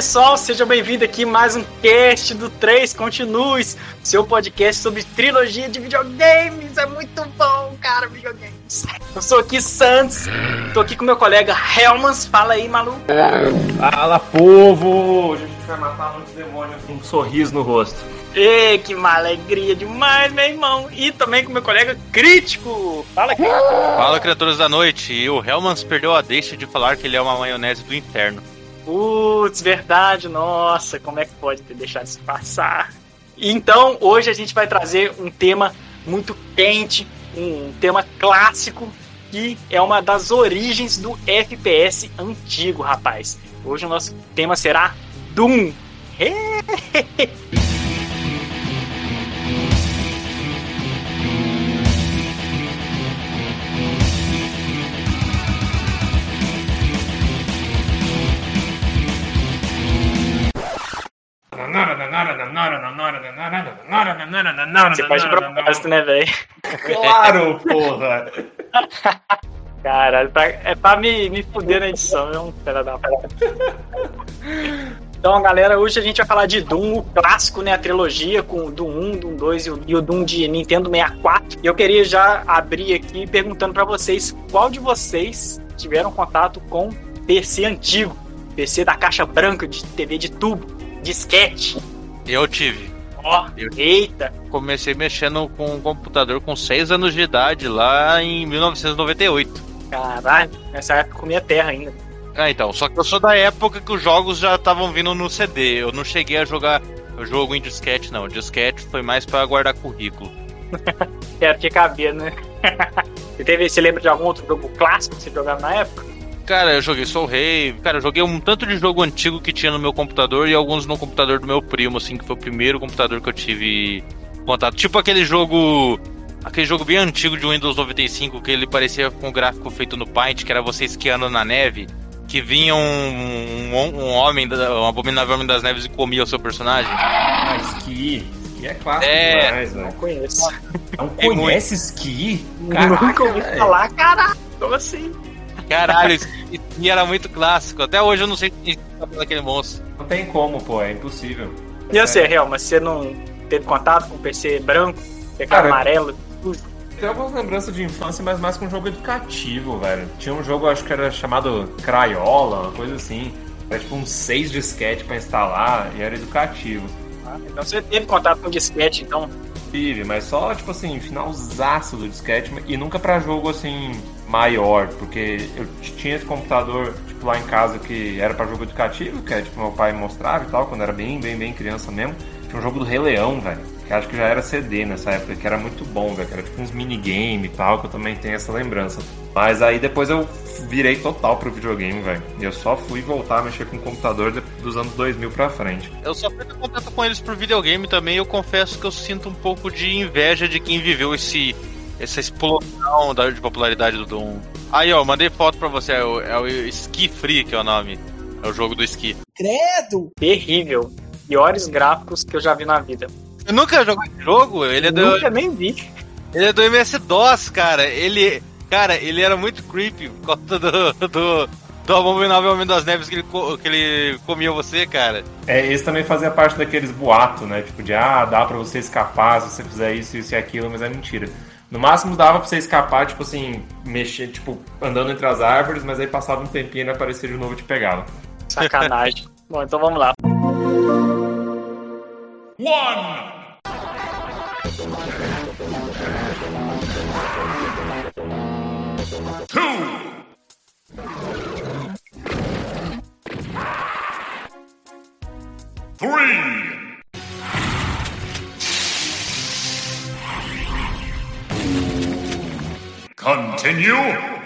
pessoal, seja bem-vindo aqui mais um cast do 3 Continues, seu podcast sobre trilogia de videogames. É muito bom, cara, videogames. Eu sou aqui Santos, tô aqui com meu colega Helmans. Fala aí, maluco. Fala, povo! Hoje a gente vai matar muitos demônios com um sorriso no rosto. Ei, que uma alegria demais, meu irmão. E também com meu colega Crítico. Fala aqui. Fala, criaturas da noite. E o Helmans perdeu a deixa de falar que ele é uma maionese do inferno. Putz, verdade, nossa, como é que pode ter deixado isso passar? Então, hoje a gente vai trazer um tema muito quente, um tema clássico, que é uma das origens do FPS antigo, rapaz. Hoje o nosso tema será Doom. Você faz de propósito, né, velho? Claro, porra! Caralho, é pra me, me fuder na edição, é um da. Então, galera, hoje a gente vai falar de Doom, o clássico, né? A trilogia com o Doom 1, Doom 2 e o, e o Doom de Nintendo 64. E eu queria já abrir aqui perguntando pra vocês qual de vocês tiveram contato com PC antigo, PC da caixa branca, de TV de tubo, disquete. Eu tive. Ó, Eu- eita! Comecei mexendo com um computador com 6 anos de idade lá em 1998. Caralho, nessa época eu comia terra ainda. Ah, então. Só que eu sou da época que os jogos já estavam vindo no CD. Eu não cheguei a jogar o jogo em disquete, não. O disquete foi mais pra guardar currículo. Quero que cabia, né? você, teve, você lembra de algum outro jogo clássico que você jogava na época? Cara, eu joguei Soul Rei. Cara, eu joguei um tanto de jogo antigo que tinha no meu computador e alguns no computador do meu primo, assim, que foi o primeiro computador que eu tive contato. Tipo aquele jogo. Aquele jogo bem antigo de Windows 95, que ele parecia com o gráfico feito no Paint, que era você esquiando na neve, que vinha um, um, um homem, da- um abominável homem das neves e comia o seu personagem. Ah, Ski. Ski é clássico É. demais, Não velho. conheço. Não É muito. conhece Ski? Nunca ouvi falar, caralho. Como assim? Caralho, e era muito clássico. Até hoje eu não sei quem é aquele monstro. Não tem como, pô, é impossível. E você, Real, mas você não teve contato com PC branco, teclado Cara, amarelo? Tem algumas lembranças de infância, mas mais com um jogo educativo, velho. Tinha um jogo, acho que era chamado Crayola, uma coisa assim. Era tipo uns seis disquete pra instalar e era educativo. Ah, Então você teve contato com disquete, então. Tive, mas só, tipo assim, finalzaço do disquete e nunca pra jogo assim maior, porque eu tinha esse computador, tipo, lá em casa que era pra jogo educativo, que é tipo meu pai mostrava e tal, quando era bem, bem, bem criança mesmo. Tinha um jogo do Rei Leão, velho, que acho que já era CD nessa época, que era muito bom, velho, que era tipo uns minigame e tal, que eu também tenho essa lembrança. Mas aí depois eu virei total pro videogame, velho. E eu só fui voltar a mexer com o computador dos anos 2000 pra frente. Eu só fui ter contato com eles por videogame também. Eu confesso que eu sinto um pouco de inveja de quem viveu esse essa explosão da, de popularidade do Doom. Aí, ó, mandei foto pra você. É o, é o Ski Free, que é o nome. É o jogo do esqui. Terrível. Piores gráficos que eu já vi na vida. Eu nunca joguei esse jogo. Ele é do, Nunca nem vi. ele é do MS-DOS, cara. Ele, cara, ele era muito creepy por conta do, do, do Abominável Homem das Neves que ele, que ele comia você, cara. É, esse também fazia parte daqueles boatos, né? Tipo, de ah, dá pra você escapar se você fizer isso, isso e aquilo, mas é mentira. No máximo dava pra você escapar, tipo assim, mexer, tipo, andando entre as árvores, mas aí passava um tempinho e ele aparecia de novo e te pegava. Sacanagem. Bom, então vamos lá. Continue.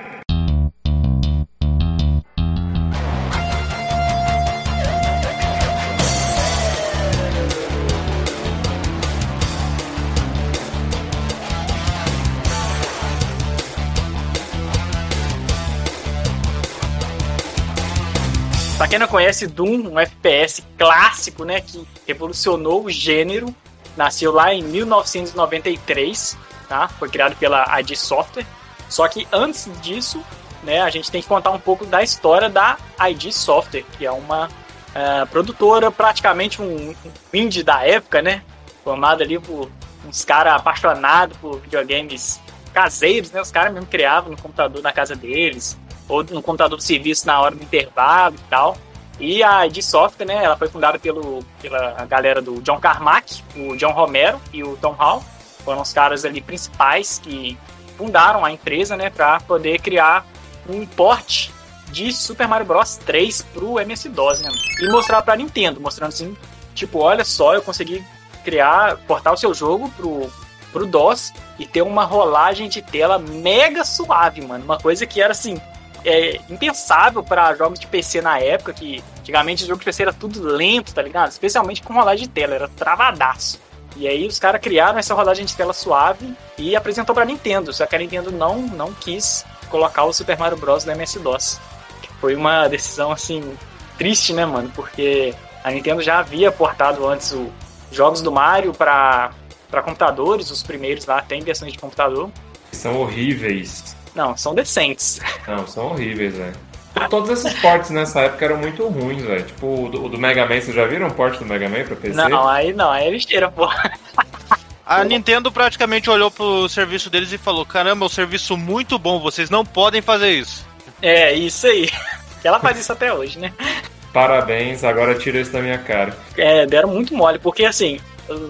Pra quem não conhece, Doom, um FPS clássico, né, que revolucionou o gênero, nasceu lá em 1993, tá? Foi criado pela ID Software. Só que antes disso, né, a gente tem que contar um pouco da história da ID Software, que é uma uh, produtora, praticamente um, um indie da época, né? Formado ali por uns caras apaixonados por videogames caseiros, né? Os caras mesmo criavam no computador na casa deles, ou no computador de serviço na hora do intervalo e tal. E a id Software, né, ela foi fundada pelo, pela galera do John Carmack, o John Romero e o Tom Hall. Foram os caras ali principais que fundaram a empresa, né, para poder criar um port de Super Mario Bros 3 pro MS-DOS, né? E mostrar pra Nintendo, mostrando assim, tipo, olha só, eu consegui criar, portar o seu jogo pro, pro DOS e ter uma rolagem de tela mega suave, mano. Uma coisa que era assim, é, impensável para jogos de PC na época, que antigamente o jogo de PC era tudo lento, tá ligado? Especialmente com rolagem de tela, era travadaço. E aí os caras criaram essa rolagem de tela suave e apresentou pra Nintendo, só que a Nintendo não, não quis colocar o Super Mario Bros. no MS-DOS. Foi uma decisão, assim, triste, né, mano? Porque a Nintendo já havia portado antes os jogos do Mario para computadores, os primeiros lá tem versões de computador. São horríveis. Não, são decentes. Não, são horríveis, velho. Todos esses portes nessa época eram muito ruins, velho. Tipo, o do, o do, Mega Man, vocês já viram o porte do Mega Man pra PC? Não, aí não, aí é besteira, pô. A Nintendo praticamente olhou pro serviço deles e falou: Caramba, é um serviço muito bom, vocês não podem fazer isso. É, isso aí. Ela faz isso até hoje, né? Parabéns, agora tira isso da minha cara. É, deram muito mole, porque assim,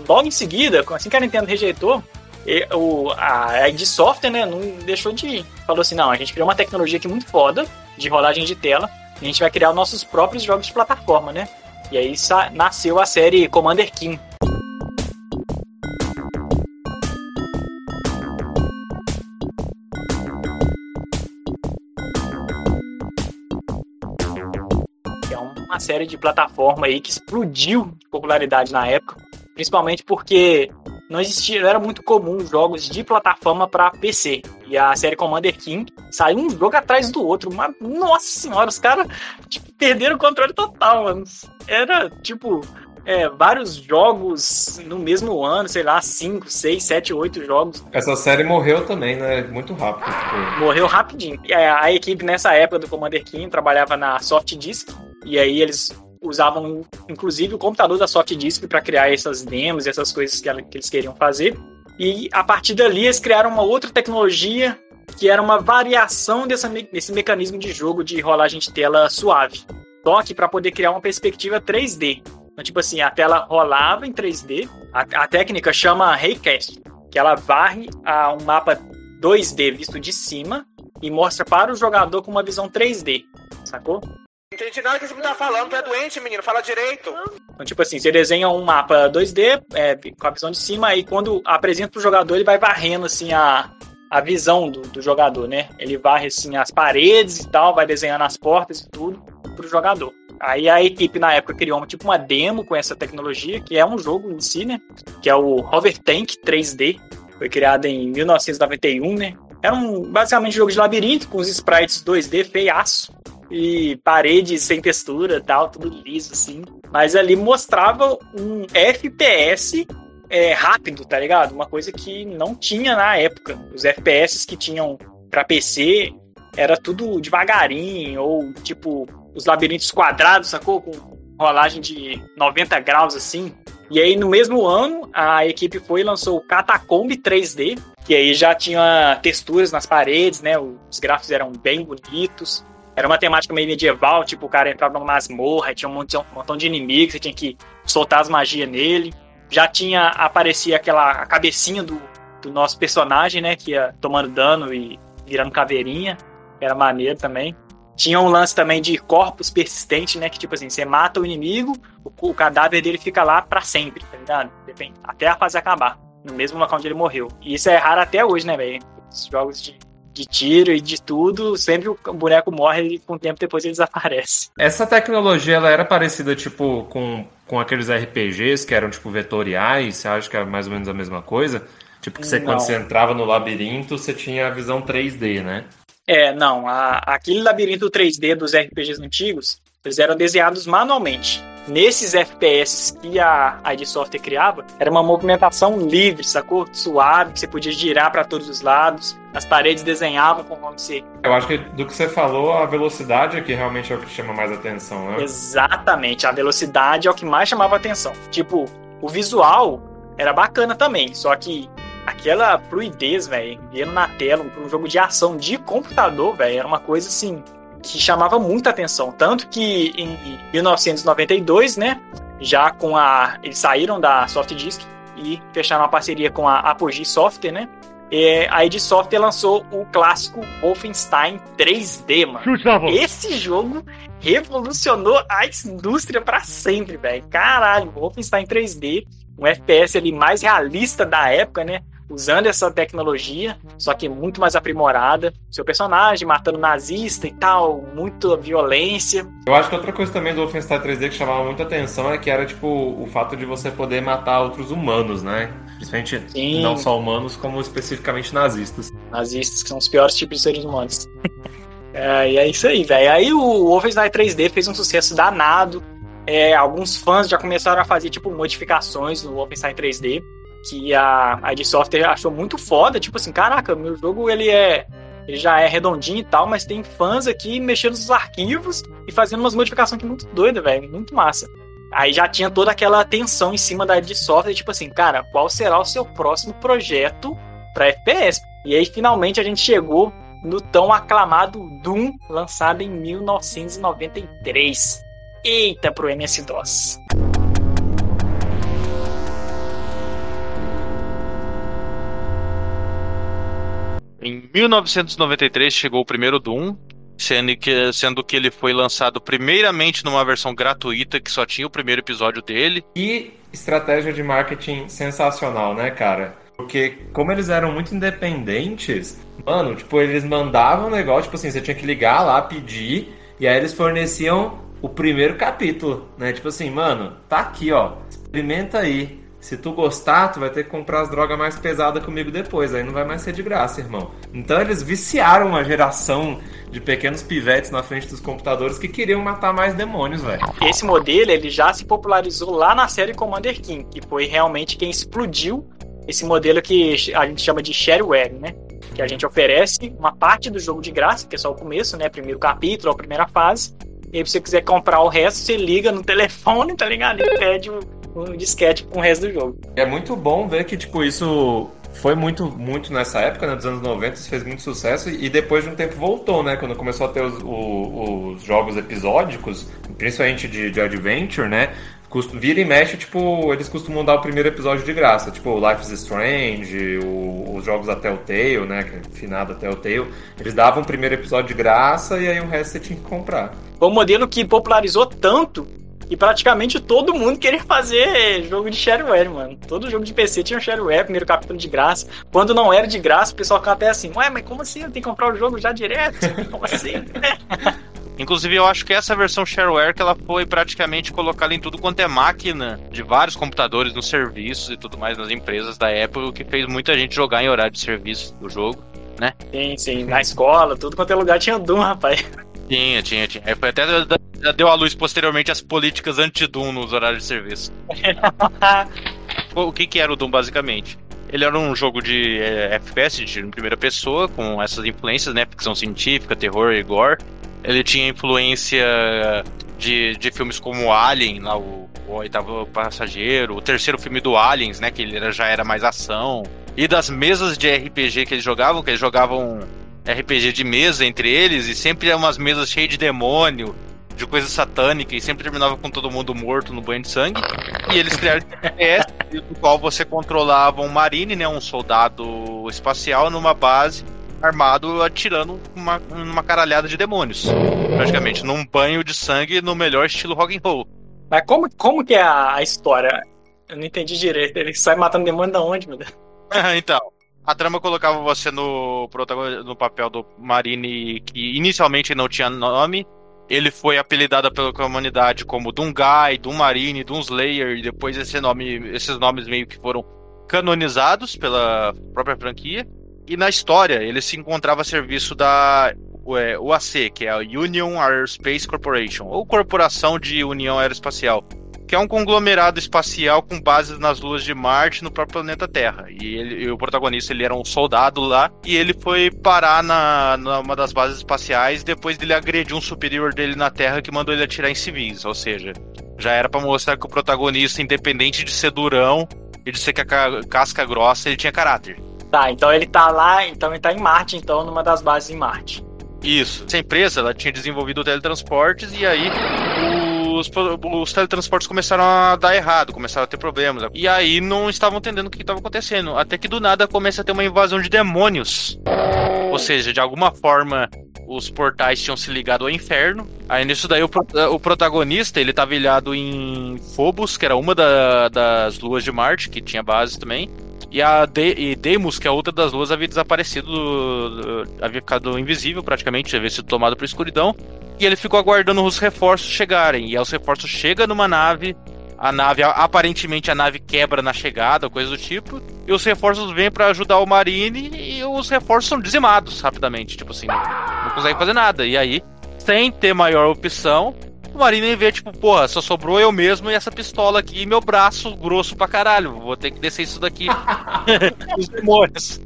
logo em seguida, assim que a Nintendo rejeitou, e, o, a ID Software, né, não deixou de ir. Falou assim, não, a gente criou uma tecnologia aqui muito foda, de rolagem de tela, e a gente vai criar os nossos próprios jogos de plataforma, né? E aí nasceu a série Commander King. É uma série de plataforma aí que explodiu de popularidade na época, principalmente porque não existia, não era muito comum jogos de plataforma para PC. E a série Commander King saiu um jogo atrás do outro. Mas, nossa senhora, os caras tipo, perderam o controle total, mano. Era tipo. É, vários jogos no mesmo ano, sei lá, 5, 6, 7, 8 jogos. Essa série morreu também, né? Muito rápido. Tipo... Morreu rapidinho. E a, a equipe nessa época do Commander King trabalhava na Soft Disk. E aí eles usavam inclusive o computador da Softdisk para criar essas demos e essas coisas que, que eles queriam fazer. E a partir dali eles criaram uma outra tecnologia que era uma variação dessa, desse mecanismo de jogo de rolagem de tela suave. Só que para poder criar uma perspectiva 3D. Então, tipo assim, a tela rolava em 3D. A, a técnica chama Raycast, que ela varre a um mapa 2D visto de cima e mostra para o jogador com uma visão 3D, sacou? Entendi nada que você tá falando, tu é doente, menino, fala direito. Então, tipo assim, você desenha um mapa 2D é, com a visão de cima, e quando apresenta pro jogador, ele vai varrendo assim a, a visão do, do jogador, né? Ele varre assim as paredes e tal, vai desenhando as portas e tudo pro jogador. Aí a equipe na época criou uma, tipo uma demo com essa tecnologia, que é um jogo em si, né? Que é o Hover Tank 3D. Foi criado em 1991, né? Era um basicamente um jogo de labirinto com os sprites 2D feiaço e paredes sem textura tal, tudo liso assim. Mas ali mostrava um FPS é, rápido, tá ligado? Uma coisa que não tinha na época. Os FPS que tinham para PC era tudo devagarinho, ou tipo, os labirintos quadrados, sacou? Com rolagem de 90 graus assim. E aí, no mesmo ano, a equipe foi e lançou o Catacomb 3D, que aí já tinha texturas nas paredes, né? Os gráficos eram bem bonitos. Era uma temática meio medieval, tipo, o cara entrava numa masmorra, tinha um montão, de inimigos, você tinha que soltar as magias nele. Já tinha, aparecia aquela a cabecinha do, do nosso personagem, né, que ia tomando dano e virando caveirinha, era maneiro também. Tinha um lance também de corpos persistentes, né, que tipo assim, você mata o inimigo, o, o cadáver dele fica lá para sempre, tá ligado? Depende, até a fase acabar, no mesmo local onde ele morreu. E isso é raro até hoje, né, velho? Os jogos de de tiro e de tudo, sempre o boneco morre e com o tempo depois ele desaparece. Essa tecnologia ela era parecida tipo com, com aqueles RPGs que eram tipo vetoriais, você acha que era mais ou menos a mesma coisa? Tipo que você, quando você entrava no labirinto, você tinha a visão 3D, né? É, não. A, aquele labirinto 3D dos RPGs antigos, eles eram desenhados manualmente. Nesses FPS que a ID Software criava, era uma movimentação livre, sacou? Suave, que você podia girar para todos os lados. As paredes desenhavam conforme você. Eu acho que do que você falou, a velocidade é que realmente é o que chama mais atenção, né? Exatamente, a velocidade é o que mais chamava atenção. Tipo, o visual era bacana também, só que aquela fluidez, velho, vendo na tela, um jogo de ação de computador, velho, era uma coisa assim que chamava muita atenção. Tanto que em 1992, né, já com a. Eles saíram da Softdisk e fecharam uma parceria com a Apogee Software, né? E a id Software lançou o clássico Wolfenstein 3D, mano. Esse jogo revolucionou a indústria para sempre, velho. Caralho, Wolfenstein 3D, um FPS ali mais realista da época, né? Usando essa tecnologia, só que muito mais aprimorada. Seu personagem matando nazista e tal, muita violência. Eu acho que outra coisa também do Wolfenstein 3D que chamava muita atenção é que era tipo o fato de você poder matar outros humanos, né? Principalmente Sim. não só humanos, como especificamente nazistas. Nazistas, que são os piores tipos de seres humanos. é, e é isso aí, velho. Aí o Wolfenstein 3D fez um sucesso danado. É, alguns fãs já começaram a fazer tipo modificações no Wolfenstein 3D que a ID Software achou muito foda, tipo assim, caraca, meu jogo ele é ele já é redondinho e tal, mas tem fãs aqui mexendo nos arquivos e fazendo umas modificações aqui muito doidas, velho, muito massa. Aí já tinha toda aquela atenção em cima da ID Software, tipo assim, cara, qual será o seu próximo projeto para FPS? E aí finalmente a gente chegou no tão aclamado Doom, lançado em 1993. Eita pro MS-DOS. Em 1993 chegou o primeiro Doom, sendo que, sendo que ele foi lançado primeiramente numa versão gratuita que só tinha o primeiro episódio dele. E estratégia de marketing sensacional, né, cara? Porque como eles eram muito independentes, mano, tipo, eles mandavam um negócio, tipo assim, você tinha que ligar lá, pedir, e aí eles forneciam o primeiro capítulo, né? Tipo assim, mano, tá aqui, ó, experimenta aí. Se tu gostar, tu vai ter que comprar as drogas mais pesadas comigo depois. Aí não vai mais ser de graça, irmão. Então eles viciaram uma geração de pequenos pivetes na frente dos computadores que queriam matar mais demônios, velho. Esse modelo ele já se popularizou lá na série Commander King, que foi realmente quem explodiu esse modelo que a gente chama de shareware, né? Que a gente oferece uma parte do jogo de graça, que é só o começo, né? Primeiro capítulo, a primeira fase. E aí, se você quiser comprar o resto, você liga no telefone, tá ligado? E pede um disquete com o resto do jogo. É muito bom ver que, tipo, isso foi muito, muito nessa época, né, dos anos 90, isso fez muito sucesso e depois de um tempo voltou, né, quando começou a ter os, os, os jogos episódicos, principalmente de, de adventure, né, vira e mexe, tipo, eles costumam dar o primeiro episódio de graça, tipo Life is Strange, o, os jogos da Telltale, né, é finado Telltale, eles davam o primeiro episódio de graça e aí o resto você tinha que comprar. Foi um modelo que popularizou tanto e praticamente todo mundo queria fazer jogo de shareware, mano. Todo jogo de PC tinha um shareware, primeiro capítulo de graça. Quando não era de graça, o pessoal ficava até assim, ué, mas como assim? Eu tenho que comprar o jogo já direto? Como assim? Inclusive, eu acho que essa versão shareware que ela foi praticamente colocada em tudo quanto é máquina de vários computadores nos serviços e tudo mais nas empresas da época, o que fez muita gente jogar em horário de serviço do jogo, né? Sim, sim. Na escola, tudo quanto é lugar tinha Doom, rapaz. Tinha, tinha, tinha. Aí foi até já deu à luz posteriormente as políticas anti-Doom nos horários de serviço. o que, que era o Doom, basicamente? Ele era um jogo de é, FPS, de primeira pessoa, com essas influências, né? Ficção científica, terror e gore. Ele tinha influência de, de filmes como Alien, lá, o, o Oitavo Passageiro, o terceiro filme do Aliens, né? Que ele era, já era mais ação. E das mesas de RPG que eles jogavam, que eles jogavam RPG de mesa entre eles, e sempre eram umas mesas cheias de demônio, de coisa satânica e sempre terminava com todo mundo morto no banho de sangue. E eles criaram FPS no qual você controlava um marine, né, um soldado espacial numa base armado atirando uma, uma caralhada de demônios. Praticamente num banho de sangue no melhor estilo rock and roll. Mas como, como que é a, a história? Eu não entendi direito. Ele sai matando demônio da onde, meu Deus? então, a trama colocava você no, no papel do Marine que inicialmente não tinha nome, ele foi apelidado pela comunidade como Dungai, Dunmarine, Dunslayer, e depois esse nome, esses nomes meio que foram canonizados pela própria franquia. E na história, ele se encontrava a serviço da UAC, que é a Union Aerospace Corporation, ou Corporação de União Aeroespacial, que é um conglomerado espacial com bases nas luas de Marte no próprio planeta Terra. E, ele, e o protagonista ele era um soldado lá e ele foi parar na numa das bases espaciais depois dele agredir um superior dele na Terra que mandou ele atirar em civis. Ou seja, já era para mostrar que o protagonista, independente de ser durão e de ser ca casca grossa, ele tinha caráter. Tá, então ele tá lá, então ele tá em Marte, então, numa das bases em Marte. Isso. Essa empresa, ela tinha desenvolvido teletransportes e aí os, os teletransportes começaram a dar errado, começaram a ter problemas. E aí não estavam entendendo o que estava acontecendo. Até que do nada começa a ter uma invasão de demônios. Ou seja, de alguma forma os portais tinham se ligado ao inferno. Aí nisso daí o, o protagonista, ele estava ilhado em Phobos, que era uma da, das luas de Marte, que tinha base também. E a de e que é outra das luas, havia desaparecido, havia ficado invisível praticamente, havia sido tomado por escuridão. E ele ficou aguardando os reforços chegarem. E aí os reforços chegam numa nave, a nave, aparentemente a nave quebra na chegada, coisa do tipo. E os reforços vêm para ajudar o Marine e os reforços são dizimados rapidamente. Tipo assim, não, não consegue fazer nada. E aí, sem ter maior opção, o Marine vê, tipo, porra, só sobrou eu mesmo e essa pistola aqui e meu braço grosso pra caralho. Vou ter que descer isso daqui. Os demônios.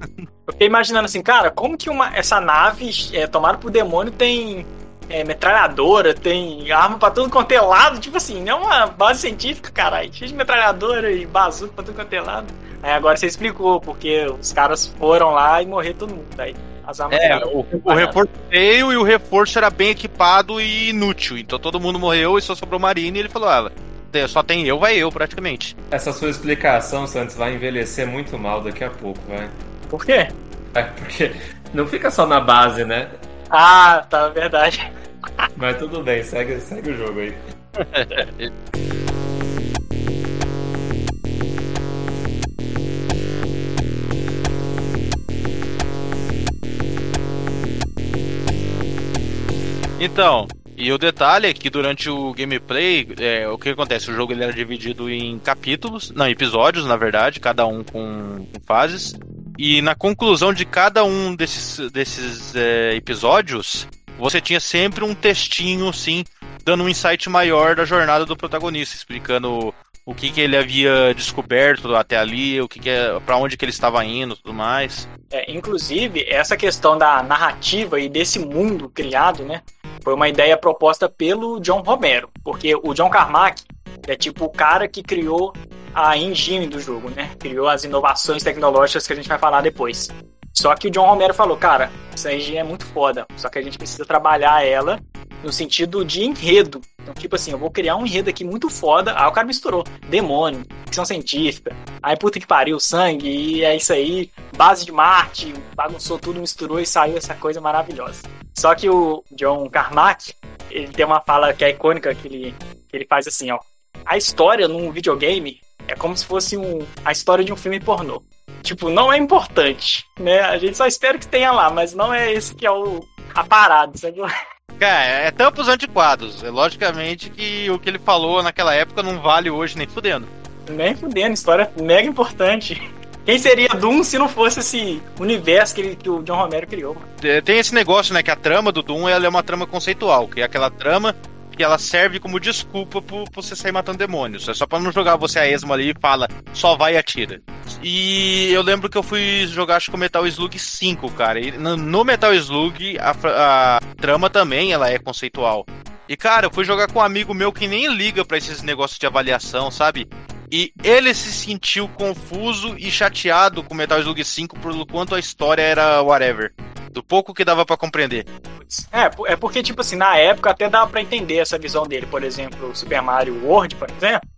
Eu fiquei imaginando assim, cara, como que uma, essa nave é, tomada por demônio tem é, metralhadora, tem arma pra tudo quanto é lado. Tipo assim, não é uma base científica, caralho. Cheio de metralhadora e bazuca pra tudo quanto é lado. Aí agora você explicou, porque os caras foram lá e morrer todo mundo. Aí as armas é, o, o reforço veio e o reforço era bem equipado e inútil. Então todo mundo morreu e só sobrou Marine e ele falou: ah, só tem eu, vai eu, praticamente. Essa sua explicação, Santos, vai envelhecer muito mal daqui a pouco, vai. Por quê? É, porque não fica só na base, né? Ah, tá, verdade. Mas tudo bem, segue, segue o jogo aí. Então, e o detalhe é que durante o gameplay, é, o que acontece? O jogo ele era dividido em capítulos, não, episódios, na verdade, cada um com, com fases. E na conclusão de cada um desses, desses é, episódios, você tinha sempre um textinho, assim, dando um insight maior da jornada do protagonista, explicando o que, que ele havia descoberto até ali, o que, que é, para onde que ele estava indo, tudo mais. É, inclusive essa questão da narrativa e desse mundo criado, né, foi uma ideia proposta pelo John Romero, porque o John Carmack é tipo o cara que criou a engine do jogo, né? Criou as inovações tecnológicas que a gente vai falar depois. Só que o John Romero falou, cara, essa engine é muito foda, só que a gente precisa trabalhar ela no sentido de enredo. Então, tipo assim, eu vou criar um enredo aqui muito foda. Aí o cara misturou demônio, ficção científica, aí puta que pariu, sangue, e é isso aí, base de Marte, bagunçou tudo, misturou e saiu essa coisa maravilhosa. Só que o John Carmack, ele tem uma fala que é icônica, que ele, que ele faz assim, ó. A história num videogame é como se fosse um, a história de um filme pornô. Tipo, não é importante, né? A gente só espera que tenha lá, mas não é esse que é o a parada, sabe? Cara, é tampos antiquados. É logicamente que o que ele falou naquela época não vale hoje nem fudendo. Nem fudendo, história mega importante. Quem seria Doom se não fosse esse universo que, ele, que o John Romero criou? Tem esse negócio, né, que a trama do Doom ela é uma trama conceitual, que é aquela trama que ela serve como desculpa pra você sair matando demônios. É só pra não jogar você a esmo ali e fala, só vai e atira. E eu lembro que eu fui jogar, acho que o Metal Slug 5, cara. E no Metal Slug, a, a trama também ela é conceitual. E, cara, eu fui jogar com um amigo meu que nem liga para esses negócios de avaliação, sabe? E ele se sentiu confuso e chateado com Metal Slug 5 por quanto a história era whatever. Do pouco que dava para compreender. É, é porque, tipo assim, na época até dava para entender essa visão dele. Por exemplo, Super Mario World, por exemplo.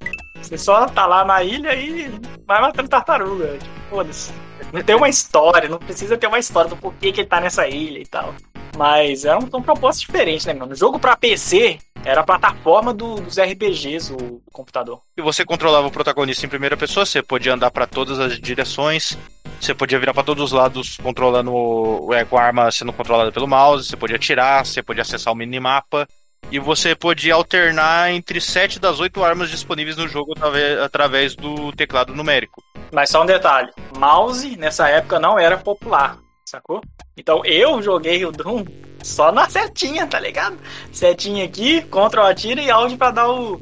Você só tá lá na ilha e vai matando tartaruga. Tipo, foda-se. Não tem uma história, não precisa ter uma história do porquê que ele tá nessa ilha e tal. Mas é um, um propósito diferente, né, mano? O jogo pra PC era a plataforma do, dos RPGs, o computador. E você controlava o protagonista em primeira pessoa, você podia andar para todas as direções, você podia virar para todos os lados controlando é, com a arma sendo controlada pelo mouse, você podia atirar, você podia acessar o minimapa. E você podia alternar entre 7 das 8 armas disponíveis no jogo através do teclado numérico. Mas só um detalhe: mouse nessa época não era popular, sacou? Então eu joguei o Doom Só na setinha, tá ligado? Setinha aqui, Ctrl atira e áudio pra dar o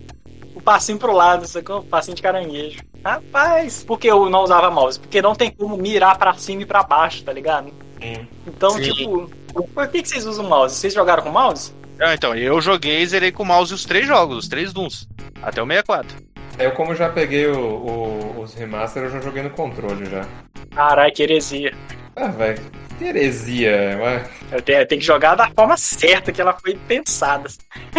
passinho pro lado, sacou? Passinho de caranguejo. Rapaz, por que eu não usava mouse? Porque não tem como mirar pra cima e pra baixo, tá ligado? Então, Sim. tipo, por que, que vocês usam mouse? Vocês jogaram com mouse? Ah, então, eu joguei e zerei com o mouse os três jogos, os três Dooms. Até o 64. Eu, como já peguei o- o- os remaster, eu já joguei no controle já. Caralho, que heresia. Ah, velho. Que heresia, tenho, eu tenho que jogar da forma certa que ela foi pensada.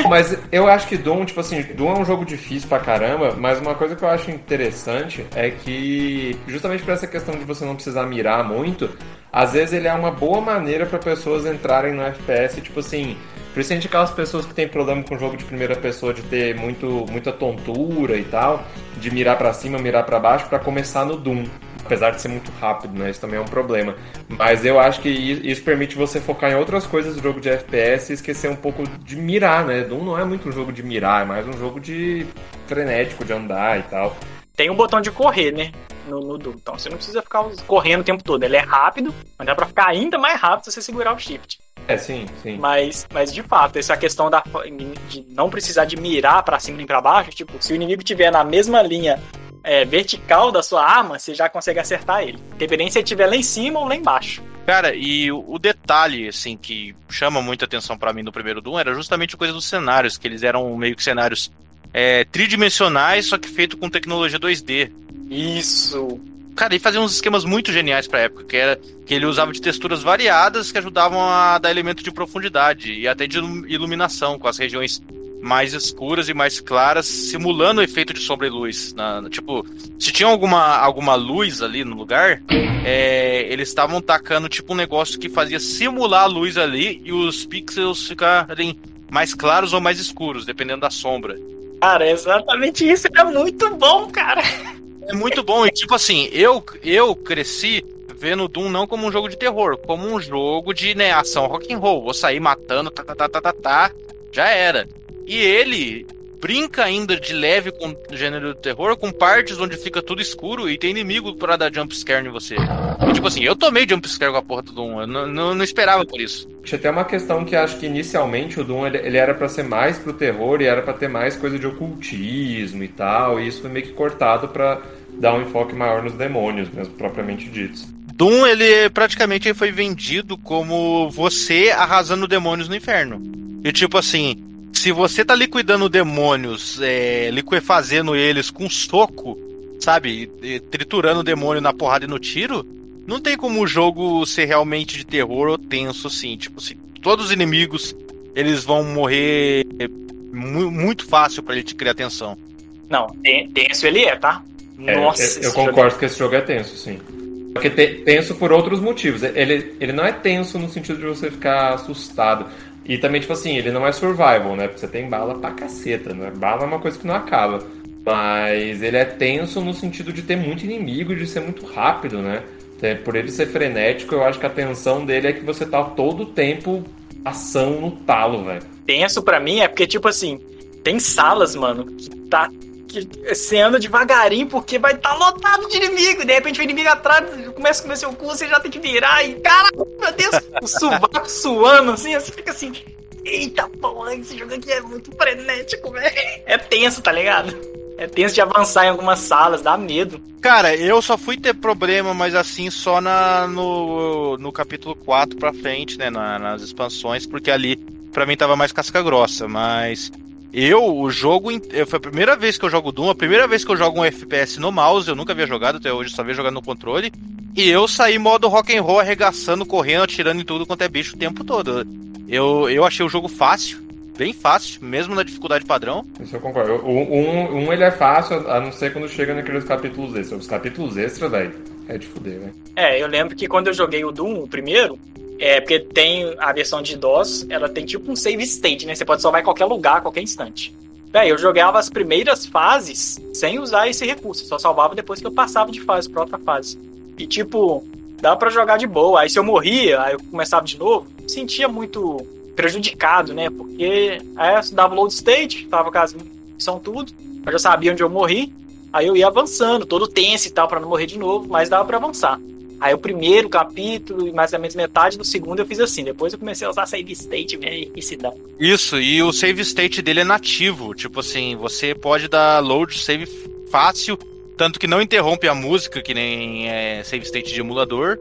Mas eu acho que Doom, tipo assim, Doom é um jogo difícil pra caramba, mas uma coisa que eu acho interessante é que, justamente por essa questão de você não precisar mirar muito, às vezes ele é uma boa maneira pra pessoas entrarem no FPS, tipo assim, principalmente aquelas pessoas que têm problema com jogo de primeira pessoa, de ter muito, muita tontura e tal, de mirar pra cima, mirar pra baixo, pra começar no Doom. Apesar de ser muito rápido, né? Isso também é um problema. Mas eu acho que isso permite você focar em outras coisas do jogo de FPS e esquecer um pouco de mirar, né? Doom não é muito um jogo de mirar, é mais um jogo de frenético, de andar e tal. Tem um botão de correr, né? No, no Doom. Então você não precisa ficar correndo o tempo todo. Ele é rápido, mas dá pra ficar ainda mais rápido se você segurar o shift. É, sim, sim. Mas, mas de fato, essa questão da, de não precisar de mirar pra cima nem pra baixo, tipo, se o inimigo estiver na mesma linha é, vertical da sua arma, você já consegue acertar ele. Independente se ele estiver lá em cima ou lá embaixo. Cara, e o detalhe, assim, que chama muita atenção pra mim no primeiro Doom era justamente a coisa dos cenários, que eles eram meio que cenários é, tridimensionais, só que feito com tecnologia 2D. Isso. Cara, ele fazia uns esquemas muito geniais pra época, que era que ele usava de texturas variadas que ajudavam a dar elemento de profundidade e até de ilu- iluminação, com as regiões mais escuras e mais claras, simulando o efeito de sombra e luz. Na, tipo, se tinha alguma, alguma luz ali no lugar, é, eles estavam tacando tipo um negócio que fazia simular a luz ali e os pixels ficarem mais claros ou mais escuros, dependendo da sombra. Cara, é exatamente isso. É muito bom, cara. É muito bom. E tipo assim, eu, eu cresci vendo o Doom não como um jogo de terror, como um jogo de né, ação rock and roll. Vou sair matando, tá, tá, tá, tá, tá, tá, já era. E ele brinca ainda de leve com o gênero de terror, com partes onde fica tudo escuro e tem inimigo pra dar jumpscare em você. E, tipo assim, eu tomei jumpscare com a porra do Doom, eu não, não, não esperava por isso. Tinha até uma questão que acho que inicialmente o Doom ele, ele era pra ser mais pro terror e era pra ter mais coisa de ocultismo e tal, e isso foi meio que cortado pra dar um enfoque maior nos demônios, mesmo propriamente ditos. Doom, ele praticamente foi vendido como você arrasando demônios no inferno. E tipo assim, se você tá liquidando demônios, é, liquefazendo eles com soco, sabe? E triturando o demônio na porrada e no tiro, não tem como o jogo ser realmente de terror ou tenso, assim. Tipo assim, todos os inimigos, eles vão morrer mu- muito fácil pra ele te criar atenção. Não, ten- tenso ele é, tá? É, Nossa, eu, jogo concordo que esse jogo é tenso, sim. Porque te- tenso por outros motivos. Ele, ele não é tenso no sentido de você ficar assustado. E também, tipo assim, ele não é survival, né? Porque você tem bala pra caceta, né? Bala é uma coisa que não acaba. Mas ele é tenso no sentido de ter muito inimigo e de ser muito rápido, né? É, Por ele ser frenético, eu acho que a tensão dele é que você tá todo o tempo ação no talo, velho. tenso pra mim é porque, tipo assim, tem salas, mano, que tá. Você anda devagarinho porque vai estar tá lotado de inimigo. De repente o inimigo atrás começa a comer seu cu, você já tem que virar e. Caralho, meu Deus, o sovaco suando assim, você fica assim. Eita porra, esse jogo aqui é muito frenético, velho. É tenso, tá ligado? É tenso de avançar em algumas salas, dá medo. Cara, eu só fui ter problema, mas assim, só na, no, no capítulo 4 pra frente, né? na- nas expansões, porque ali pra mim tava mais casca grossa, mas. Eu, o jogo. eu- Foi a primeira vez que eu jogo Doom, a primeira vez que eu jogo um FPS no mouse, eu nunca havia jogado até hoje, só havia jogado no controle. E eu saí modo rock and roll, arregaçando, correndo, atirando em tudo quanto é bicho o tempo todo. Eu, eu achei o jogo fácil, bem fácil, mesmo na dificuldade padrão. Isso eu concordo. O um, um ele é fácil, a não ser quando chega naqueles capítulos extras. Os capítulos extras, velho, é de fuder, velho. É, eu lembro que quando eu joguei o Doom, o primeiro, é porque tem a versão de DOS, ela tem tipo um save state, né? Você pode salvar em qualquer lugar, a qualquer instante. Véi, eu jogava as primeiras fases sem usar esse recurso, só salvava depois que eu passava de fase pra outra fase. E tipo, dava pra jogar de boa. Aí se eu morria, aí eu começava de novo, sentia muito prejudicado, né? Porque aí eu dava load state, tava com as são tudo, eu já sabia onde eu morri, aí eu ia avançando, todo tenso e tal, pra não morrer de novo, mas dava pra avançar. Aí o primeiro capítulo e mais ou menos metade do segundo eu fiz assim. Depois eu comecei a usar save state, e se dá. Isso, e o save state dele é nativo. Tipo assim, você pode dar load save fácil, tanto que não interrompe a música, que nem é save state de emulador.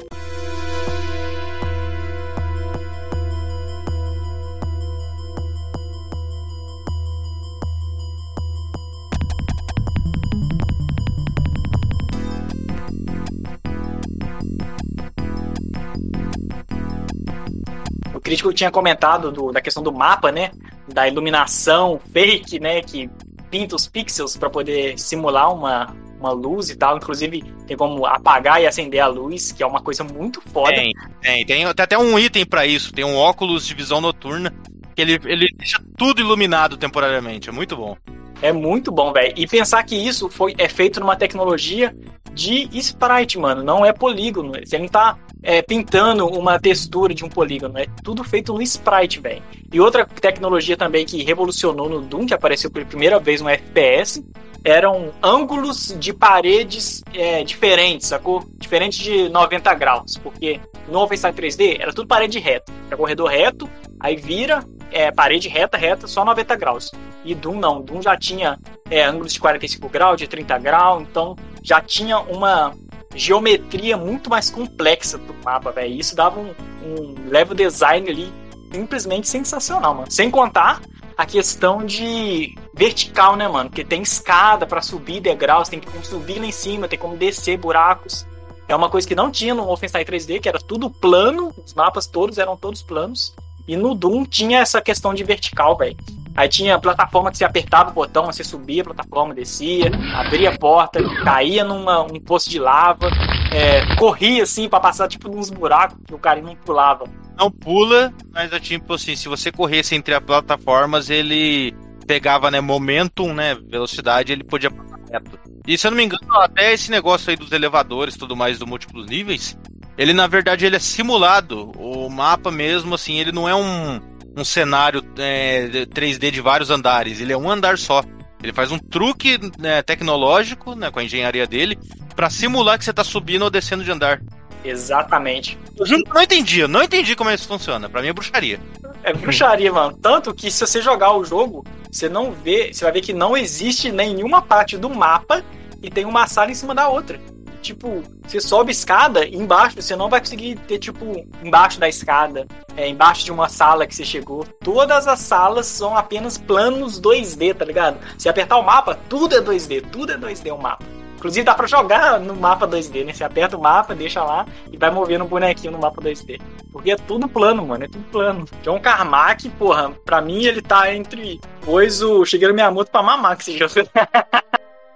O crítico tinha comentado do- da questão do mapa, né? Da iluminação fake, né? Que pinta os pixels para poder simular uma, uma luz e tal. Inclusive, tem como apagar e acender a luz, que é uma coisa muito foda. Tem, tem, tem, tem até um item pra isso, tem um óculos de visão noturna, que ele, ele deixa tudo iluminado temporariamente, é muito bom. É muito bom, velho. E pensar que isso foi, é feito numa tecnologia de sprite, mano. Não é polígono. Você não tá é, pintando uma textura de um polígono. É tudo feito no sprite, velho. E outra tecnologia também que revolucionou no Doom, que apareceu pela primeira vez no FPS, eram ângulos de paredes é, diferentes, sacou? Diferente de 90 graus. Porque no Wolfenstein 3D era tudo parede reta. É corredor reto, aí vira, é, parede reta, reta, só 90 graus. E Doom não, Doom já tinha é, ângulos de 45 graus, de 30 graus, então já tinha uma geometria muito mais complexa pro mapa, velho. Isso dava um, um level design ali simplesmente sensacional, mano. Sem contar a questão de vertical, né, mano? Porque tem escada para subir degraus, tem como subir lá em cima, tem como descer buracos. É uma coisa que não tinha no Wolfenstein 3D, que era tudo plano, os mapas todos eram todos planos. E no Doom tinha essa questão de vertical, velho. Aí tinha plataforma que você apertava o botão, você subia a plataforma, descia, abria a porta, caía numa um poço de lava, é, corria assim pra passar tipo nos buracos que o cara não pulava. Não pula, mas é tipo assim, se você corresse entre as plataformas, ele pegava, né, momentum, né, velocidade, ele podia passar reto. E se eu não me engano, até esse negócio aí dos elevadores tudo mais do múltiplos níveis, ele na verdade ele é simulado. O mapa mesmo, assim, ele não é um, um cenário é, 3D de vários andares, ele é um andar só. Ele faz um truque né, tecnológico, né, com a engenharia dele, pra simular que você tá subindo ou descendo de andar. Exatamente. Eu juro que eu não entendi, eu não entendi como isso funciona. Pra mim é bruxaria. É bruxaria, mano. Tanto que se você jogar o jogo, você não vê, você vai ver que não existe nenhuma parte do mapa e tem uma sala em cima da outra. Tipo, você sobe escada embaixo você não vai conseguir ter, tipo, embaixo da escada, é, embaixo de uma sala que você chegou. Todas as salas são apenas planos 2D, tá ligado? Se apertar o mapa, tudo é 2D, tudo é 2D o mapa. Inclusive dá pra jogar no mapa 2D, né? Você aperta o mapa, deixa lá e vai movendo um bonequinho no mapa 2D. Porque é tudo plano, mano, é tudo plano. John Carmack, porra, pra mim ele tá entre pois o Shigeru Miyamoto pra mamar com esse jogo.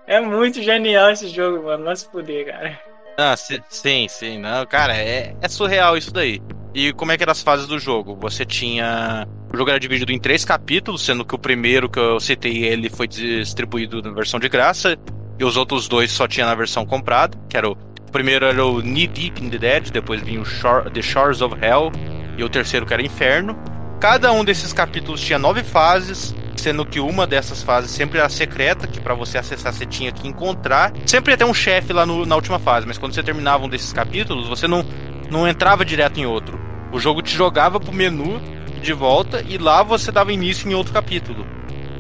É muito genial esse jogo, mano, não se fuder, cara. Ah, si- sim, sim, não, cara, é, é surreal isso daí. E como é que eram as fases do jogo? Você tinha. O jogo era dividido em três capítulos, sendo que o primeiro que eu citei ele foi distribuído na versão de graça, e os outros dois só tinha na versão comprada, que era o. O primeiro era o Knee Deep in the Dead, depois vinha o Shore- The Shores of Hell, e o terceiro que era Inferno. Cada um desses capítulos tinha nove fases, sendo que uma dessas fases sempre era secreta, que pra você acessar você tinha que encontrar. Sempre ia ter um chefe lá no- na última fase, mas quando você terminava um desses capítulos, você não, não entrava direto em outro. O jogo te jogava pro menu de volta e lá você dava início em outro capítulo.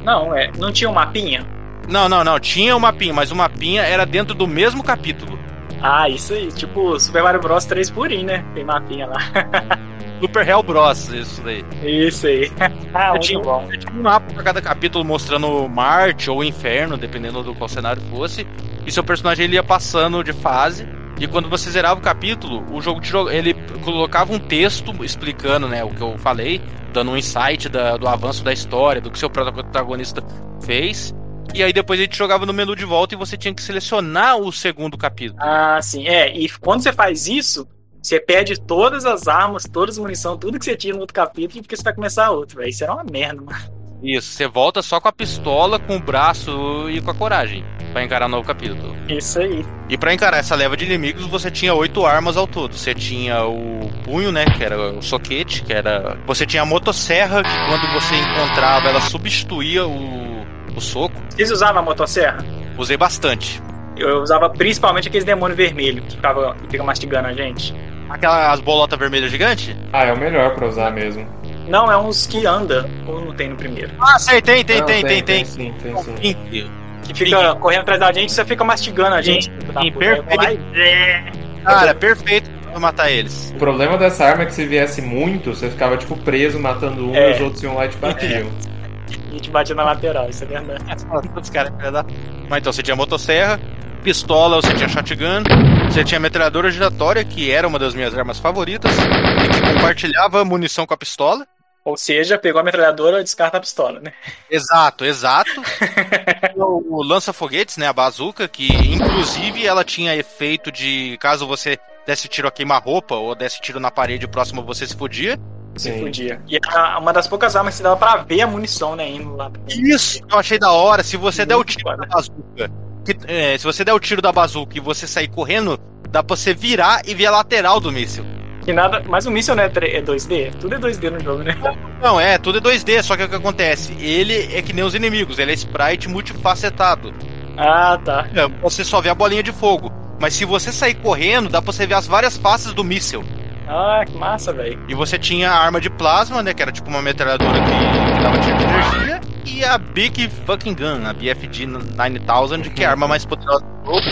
Não, é, não tinha um mapinha? Não, não, não, tinha o mapinha, mas o mapinha era dentro do mesmo capítulo. Ah, isso aí, tipo Super Mario Bros 3 purinho, né? Tem mapinha lá. Super Hell Bros, isso daí. Isso aí. ah, muito tinha- bom. Tinha um mapa pra cada capítulo mostrando Marte ou Inferno, dependendo do qual cenário fosse. E seu personagem ele ia passando de fase. E quando você zerava o capítulo, o jogo te ele colocava um texto explicando né, o que eu falei, dando um insight da- do avanço da história, do que seu protagonista fez. E aí depois ele te jogava no menu de volta e você tinha que selecionar o segundo capítulo. Ah, sim. É, e quando você faz isso, você perde todas as armas, todas as munição, tudo que você tinha no outro capítulo, porque você vai começar outro, velho. Isso era uma merda, mano. Isso, você volta só com a pistola, com o braço e com a coragem pra encarar o novo capítulo. Isso aí. E pra encarar essa leva de inimigos, você tinha oito armas ao todo. Você tinha o punho, né, que era o soquete, que era... Você tinha a motosserra, que quando você encontrava, ela substituía o, o soco. Vocês usavam a motosserra? Usei bastante. Eu usava principalmente aqueles demônios vermelhos que, ficava, que fica mastigando a gente. Aquelas bolotas vermelhas gigantes? Ah, é o melhor pra usar mesmo. Não, é uns que anda, ou não tem no primeiro. Ah, sei, tem, tem, Não, tem, tem, tem. Sim, tem sim. Que fica correndo atrás da gente e você fica mastigando a gente. filho da sim, puta. Aí e- Cara, perfeito pra matar eles. O problema dessa arma é que se viesse muito, você ficava tipo preso matando um É. e os outros iam lá e te batiam. E te batia na lateral, isso é verdade. Os caras filha da- Mas então você tinha motosserra, pistola, você tinha shotgun, você tinha metralhadora giratória, que era uma das minhas armas favoritas, e que compartilhava munição com a pistola. Ou seja, pegou a metralhadora e descarta a pistola, né? Exato, exato. o o lança-foguetes, né, a bazuca, que inclusive ela tinha efeito de caso você desse tiro a queima-roupa ou desse tiro na parede próximo você se fudia. Se fudia. E era uma das poucas armas que dava pra ver a munição, né? Indo lá. Isso, eu achei da hora. Se você der o Muito tiro da bazuca, que- é, se você der o tiro da bazuca e você sair correndo, dá pra você virar e ver a lateral do míssil. Que nada. Mas o míssil não é, tre- é 2D? Tudo é 2D no jogo, né? Não, é, tudo é 2D, só que o que acontece? Ele é que nem os inimigos, ele é sprite multifacetado. Ah, tá. É, Você só vê a bolinha de fogo. Mas se você sair correndo, dá pra você ver as várias faces do míssil. Ah, que massa, velho. E você tinha a arma de plasma, né? Que era tipo uma metralhadora que, que dava tiro de energia. E a Big Fucking Gun, a BFG 9000, que é a arma mais poderosa do jogo.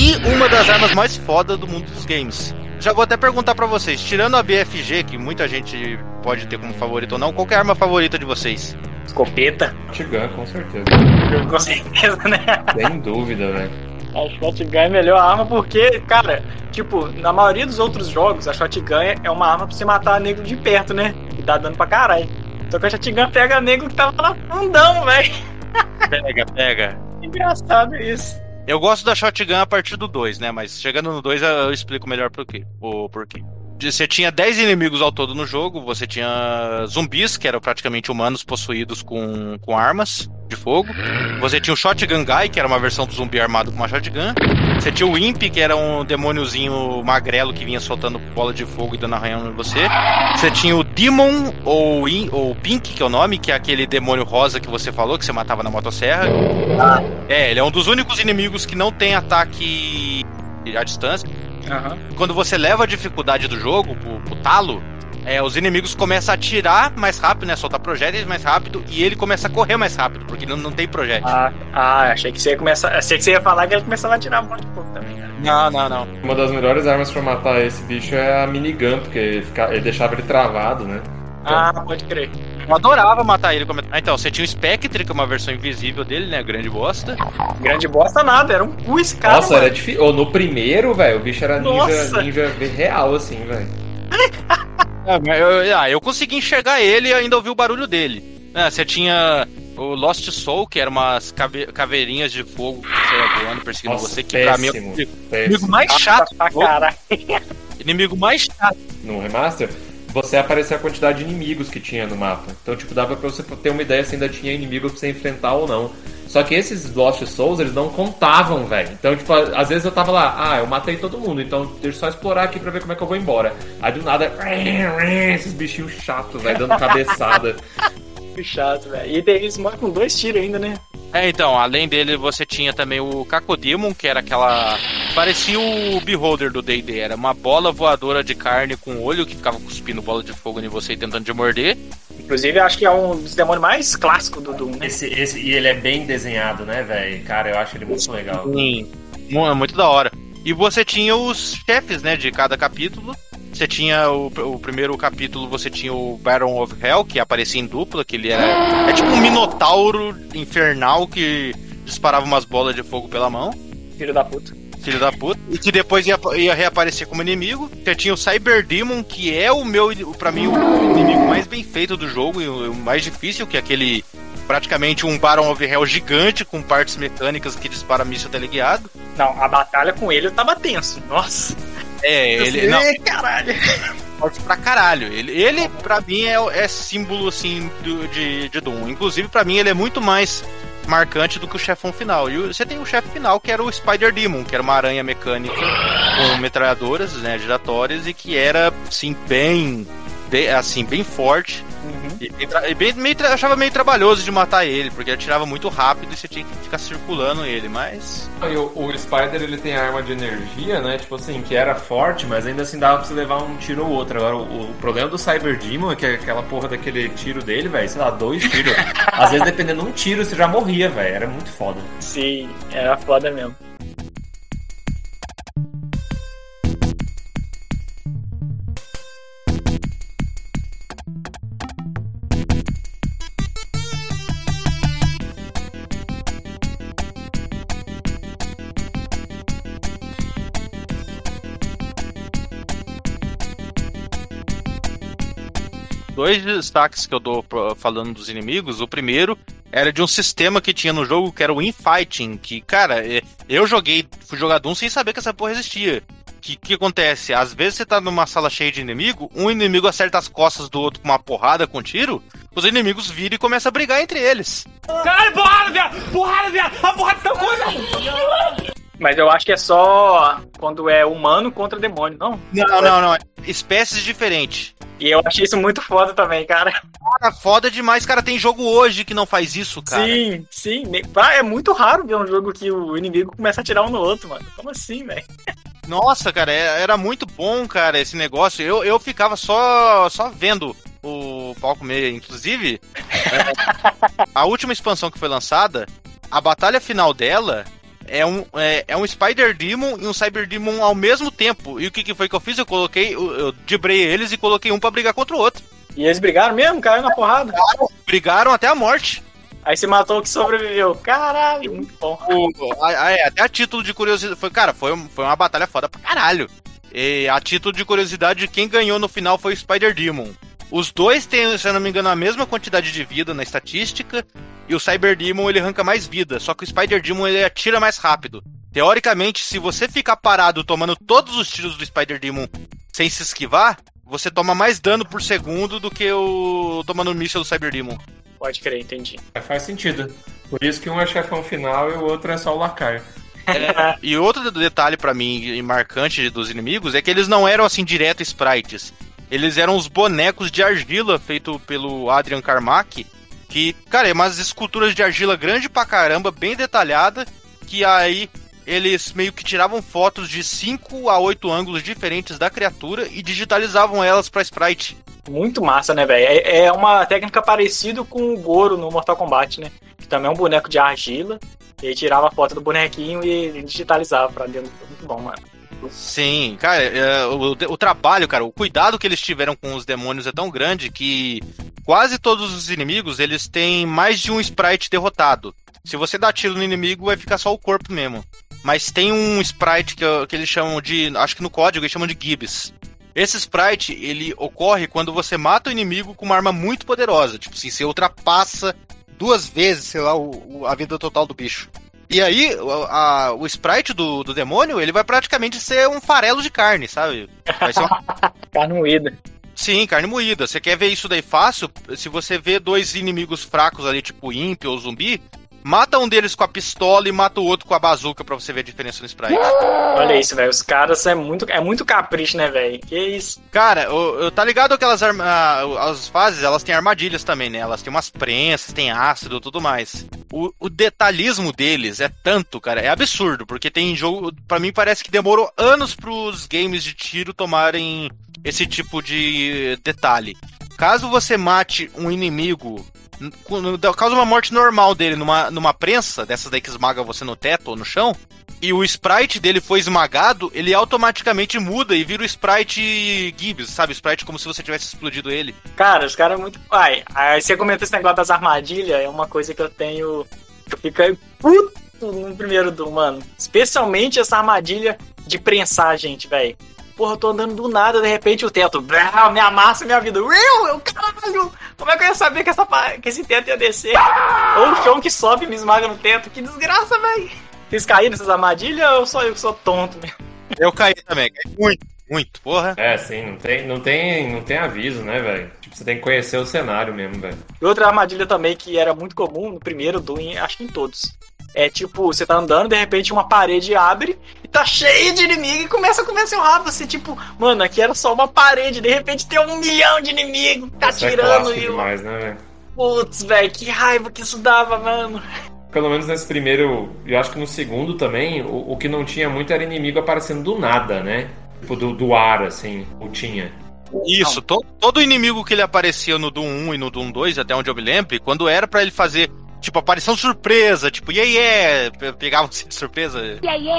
E uma das armas mais foda do mundo dos games. Já vou até perguntar pra vocês, tirando a BFG, que muita gente pode ter como favorita ou não, qual que é a arma favorita de vocês? Escopeta. Shotgun, com certeza. Com certeza, né? Sem dúvida, velho. A shotgun é a melhor arma porque, cara, tipo, na maioria dos outros jogos, a shotgun é- uma arma pra você matar nego de perto, né? E dá dano pra caralho. Só que a shotgun pega nego que tava lá fundão, velho. Pega, pega. Engraçado isso. Eu gosto da Shotgun a partir do 2, né? Mas chegando no 2 eu eu explico melhor por quê. O porquê. Você tinha 10 inimigos ao todo no jogo, você tinha zumbis, que eram praticamente humanos possuídos com, com armas de fogo. Você tinha o Shotgun Guy, que era uma versão do zumbi armado com uma shotgun. Você tinha o Imp, que era um demôniozinho magrelo que vinha soltando bola de fogo e dando arranhão em você. Você tinha o Demon, ou, In- ou Pink, que é o nome, que é aquele demônio rosa que você falou, que você matava na motosserra. É, ele é um dos únicos inimigos que não tem ataque à distância. Aham. Quando você leva a dificuldade do jogo pro, pro talo, é, os inimigos começam a atirar mais rápido, né? Soltar projéteis mais rápido e ele começa a correr mais rápido, porque não, não tem projétil. Ah, ah, achei que você ia começar. Achei que você ia falar que ele começava a tirar monte de fogo também, cara. Não, não, não. Uma das melhores armas pra matar esse bicho é a minigun, porque ele, fica- ele deixava ele travado, né? Ah, pode crer. Eu adorava matar ele. Como... Ah, então, você tinha o Spectre, que é uma versão invisível dele, né? Grande bosta. Grande bosta nada, era um cu esse cara. Nossa, mano. era difícil. Ou no primeiro, velho, o bicho era ninja, ninja real, assim, velho. É, eu, ah, eu consegui enxergar ele e ainda ouvi o barulho dele. Ah, você tinha o Lost Soul, que era umas cave- caveirinhas de fogo que saia voando, perseguindo Nossa, você, que pra mim é o péssimo, inimigo péssimo. mais chato. pra. Inimigo mais chato. No remaster, você aparecia a quantidade de inimigos que tinha no mapa. Então, tipo, dava pra você ter uma ideia se ainda tinha inimigo pra você enfrentar ou não. Só que esses Lost Souls, eles não contavam, velho. Então, tipo, às vezes eu tava lá, ah, eu matei todo mundo, então deixa eu só explorar aqui pra ver como é que eu vou embora. Aí do nada, esses bichinhos chatos, velho, dando cabeçada. Que chato, velho. E daí eles moram com dois tiros ainda, né? É, então, além dele, você tinha também o Cacodemon, que era aquela. Parecia o Beholder do DD. Era uma bola voadora de carne com olho que ficava cuspindo bola de fogo em você e tentando te morder. Inclusive, acho que é um dos demônios mais clássicos do Doom, né? Esse, esse, e ele é bem desenhado, né, velho? Cara, eu acho ele muito legal. Sim. É muito da hora. E você tinha os chefes, né, de cada capítulo. Você tinha o, o primeiro capítulo, você tinha o Baron of Hell, que aparecia em dupla, que ele era. É tipo um minotauro infernal que disparava umas bolas de fogo pela mão. Filho da puta. filho da puta, e que depois ia, ia reaparecer como inimigo. Você tinha o Cyber Demon, que é o meu, para mim, o inimigo mais bem feito do jogo e o, mais difícil, que é aquele praticamente um Baron of Hell gigante com partes mecânicas que dispara míssil teleguiado. Não, a batalha com ele eu tava tenso. Nossa. É, ele não, Ê, caralho. forte pra caralho. Ele, ele pra mim, é, é símbolo, assim, do- de, de Doom. Inclusive, pra mim, ele é muito mais marcante do que o chefão final. E você tem o chefe final, que era o Spider Demon, que era uma aranha mecânica com metralhadoras, né, giratórias, e que era, assim, bem bem, assim, bem forte. Uhum. E, e bem- meio achava meio trabalhoso de matar ele, porque atirava muito rápido e você tinha que ficar circulando ele, mas. E o, o Spider ele tem arma de energia, né? Tipo assim, que era forte, mas ainda assim dava pra você levar um tiro ou outro. Agora, o, o problema do Cyber Demon é que aquela porra daquele tiro dele, velho, sei lá, dois tiros. Às vezes, dependendo de um tiro, você já morria, velho. Era muito foda. Sim, era foda mesmo. Dois destaques que eu dou falando dos inimigos. O primeiro era de um sistema que tinha no jogo que era o infighting. Que, cara, é, eu joguei, fui jogador sem saber que essa porra existia. O que, que acontece? Às vezes você tá numa sala cheia de inimigo, um inimigo acerta as costas do outro com uma porrada, com um tiro, os inimigos viram e começam a brigar entre eles. Mas eu acho que é só quando é humano contra demônio, não? Não, não, não. Espécies diferentes. E eu achei isso muito foda também, cara. Cara, foda demais, cara. Tem jogo hoje que não faz isso, cara. Sim, sim. Ah, É muito raro ver um jogo que o inimigo começa a atirar um no outro, mano. Como assim, velho? Nossa, cara, é- era muito bom, cara, esse negócio. Eu, eu ficava só, só vendo o palco meio. Inclusive, é, a última expansão que foi lançada, a batalha final dela é um, é, é um Spider Demon e um Cyber Demon ao mesmo tempo. E o que, que foi que eu fiz? Eu coloquei, eu, eu dibrei eles e coloquei um pra brigar contra o outro. E eles brigaram mesmo, caiu na porrada. Brigaram até a morte. Aí se matou o que sobreviveu. Caralho, muito bom. O- a- a- é, até a título de curiosidade. Foi, cara, foi, foi uma batalha foda pra caralho. E a título de curiosidade, quem ganhou no final foi o Spider Demon. Os dois têm, se eu não me engano, a mesma quantidade de vida na estatística. E o Cyber Demon ele arranca mais vida. Só que o Spider Demon ele atira mais rápido. Teoricamente, se você ficar parado tomando todos os tiros do Spider Demon sem se esquivar, você toma mais dano por segundo do que o tomando o míssil do Cyber Demon. Pode crer, entendi. É, faz sentido. Por isso que um é chefão final e o outro é só o Lacar. E outro detalhe pra mim e marcante dos inimigos é que eles não eram assim direto sprites. Eles eram os bonecos de argila feito pelo Adrian Carmack, que, cara, é umas esculturas de argila grande pra caramba, bem detalhada, que aí eles meio que tiravam fotos de 5 a 8 ângulos diferentes da criatura e digitalizavam elas pra sprite. Muito massa, né, velho? É, é uma técnica parecida com o Goro no Mortal Kombat, né? Que também é um boneco de argila. E aí tirava a foto do bonequinho e digitalizava pra dentro. Muito bom, mano. Sim, cara, é, o, o trabalho, cara, o cuidado que eles tiveram com os demônios é tão grande que quase todos os inimigos eles têm mais de um sprite derrotado. Se você dá tiro no inimigo, vai ficar só o corpo mesmo. Mas tem um sprite que, que eles chamam de. Acho que no código eles chamam de Gibbs. Esse sprite, ele ocorre quando você mata o inimigo com uma arma muito poderosa. Tipo assim, você ultrapassa duas vezes, sei lá, o- o- a vida total do bicho. E aí, o, a- o sprite do, do demônio, ele vai praticamente ser um farelo de carne, sabe? Vai ser uma Carne moída. Sim, carne moída. Você quer ver isso daí fácil? Se você vê dois inimigos fracos ali, tipo ímpio ou zumbi, mata um deles com a pistola e mata o outro com a bazuca pra você ver a diferença no sprite. Olha isso, velho. Os caras é muito, é muito capricho, né, velho? Que isso? Cara, o- o- tá ligado aquelas arma- as fases, elas têm armadilhas também, né? Elas têm umas prensas, tem ácido, tudo mais. O, o detalhismo deles é tanto, cara, é absurdo, porque tem jogo, Pra mim parece que demorou anos pros games de tiro tomarem esse tipo de detalhe. Caso você mate um inimigo, causa uma morte normal dele numa, numa prensa, dessas daí que esmaga você no teto ou no chão, e o sprite dele foi esmagado, ele automaticamente muda e vira o sprite Gibbs, sabe? Sprite como se você tivesse explodido ele. Cara, os caras é muito. Ai, aí você comenta esse negócio das armadilhas, é uma coisa que eu tenho. Eu fico puto no primeiro do, mano. Especialmente essa armadilha de prensar, gente, velho. Porra, eu tô andando do nada, de repente o teto brau, me amassa minha vida. Eu, eu, caralho! Como é que eu ia saber que, essa, que esse teto ia descer? Ou o chão que sobe e me esmaga no teto. Que desgraça, velho! Vocês caíram nessas armadilhas ou só eu que sou tonto mesmo? Eu caí também, caí muito, muito, porra. É, sim, não tem, não tem, não tem aviso, né, velho? Tipo, você tem que conhecer o cenário mesmo, velho. E outra armadilha também que era muito comum no primeiro e acho que em todos. É tipo, você tá andando, de repente uma parede abre e tá cheia de inimigo e começa a comer seu rabo. Você, tipo, mano, aqui era só uma parede, de repente tem um milhão de inimigos, tá Isso é tirando clássico e eu. demais, né, velho? Putz, velho, que raiva que isso dava, mano. Pelo menos nesse primeiro, eu acho que no segundo também, o, o que não tinha muito era inimigo aparecendo do nada, né? Tipo, do, do ar, assim, ou tinha. Isso, to- todo inimigo que ele aparecia no Doom 1 e no Doom 2, até onde eu me lembro, quando era pra ele fazer, tipo, aparição surpresa, tipo, yeah, yeah, pe- pegava você de surpresa,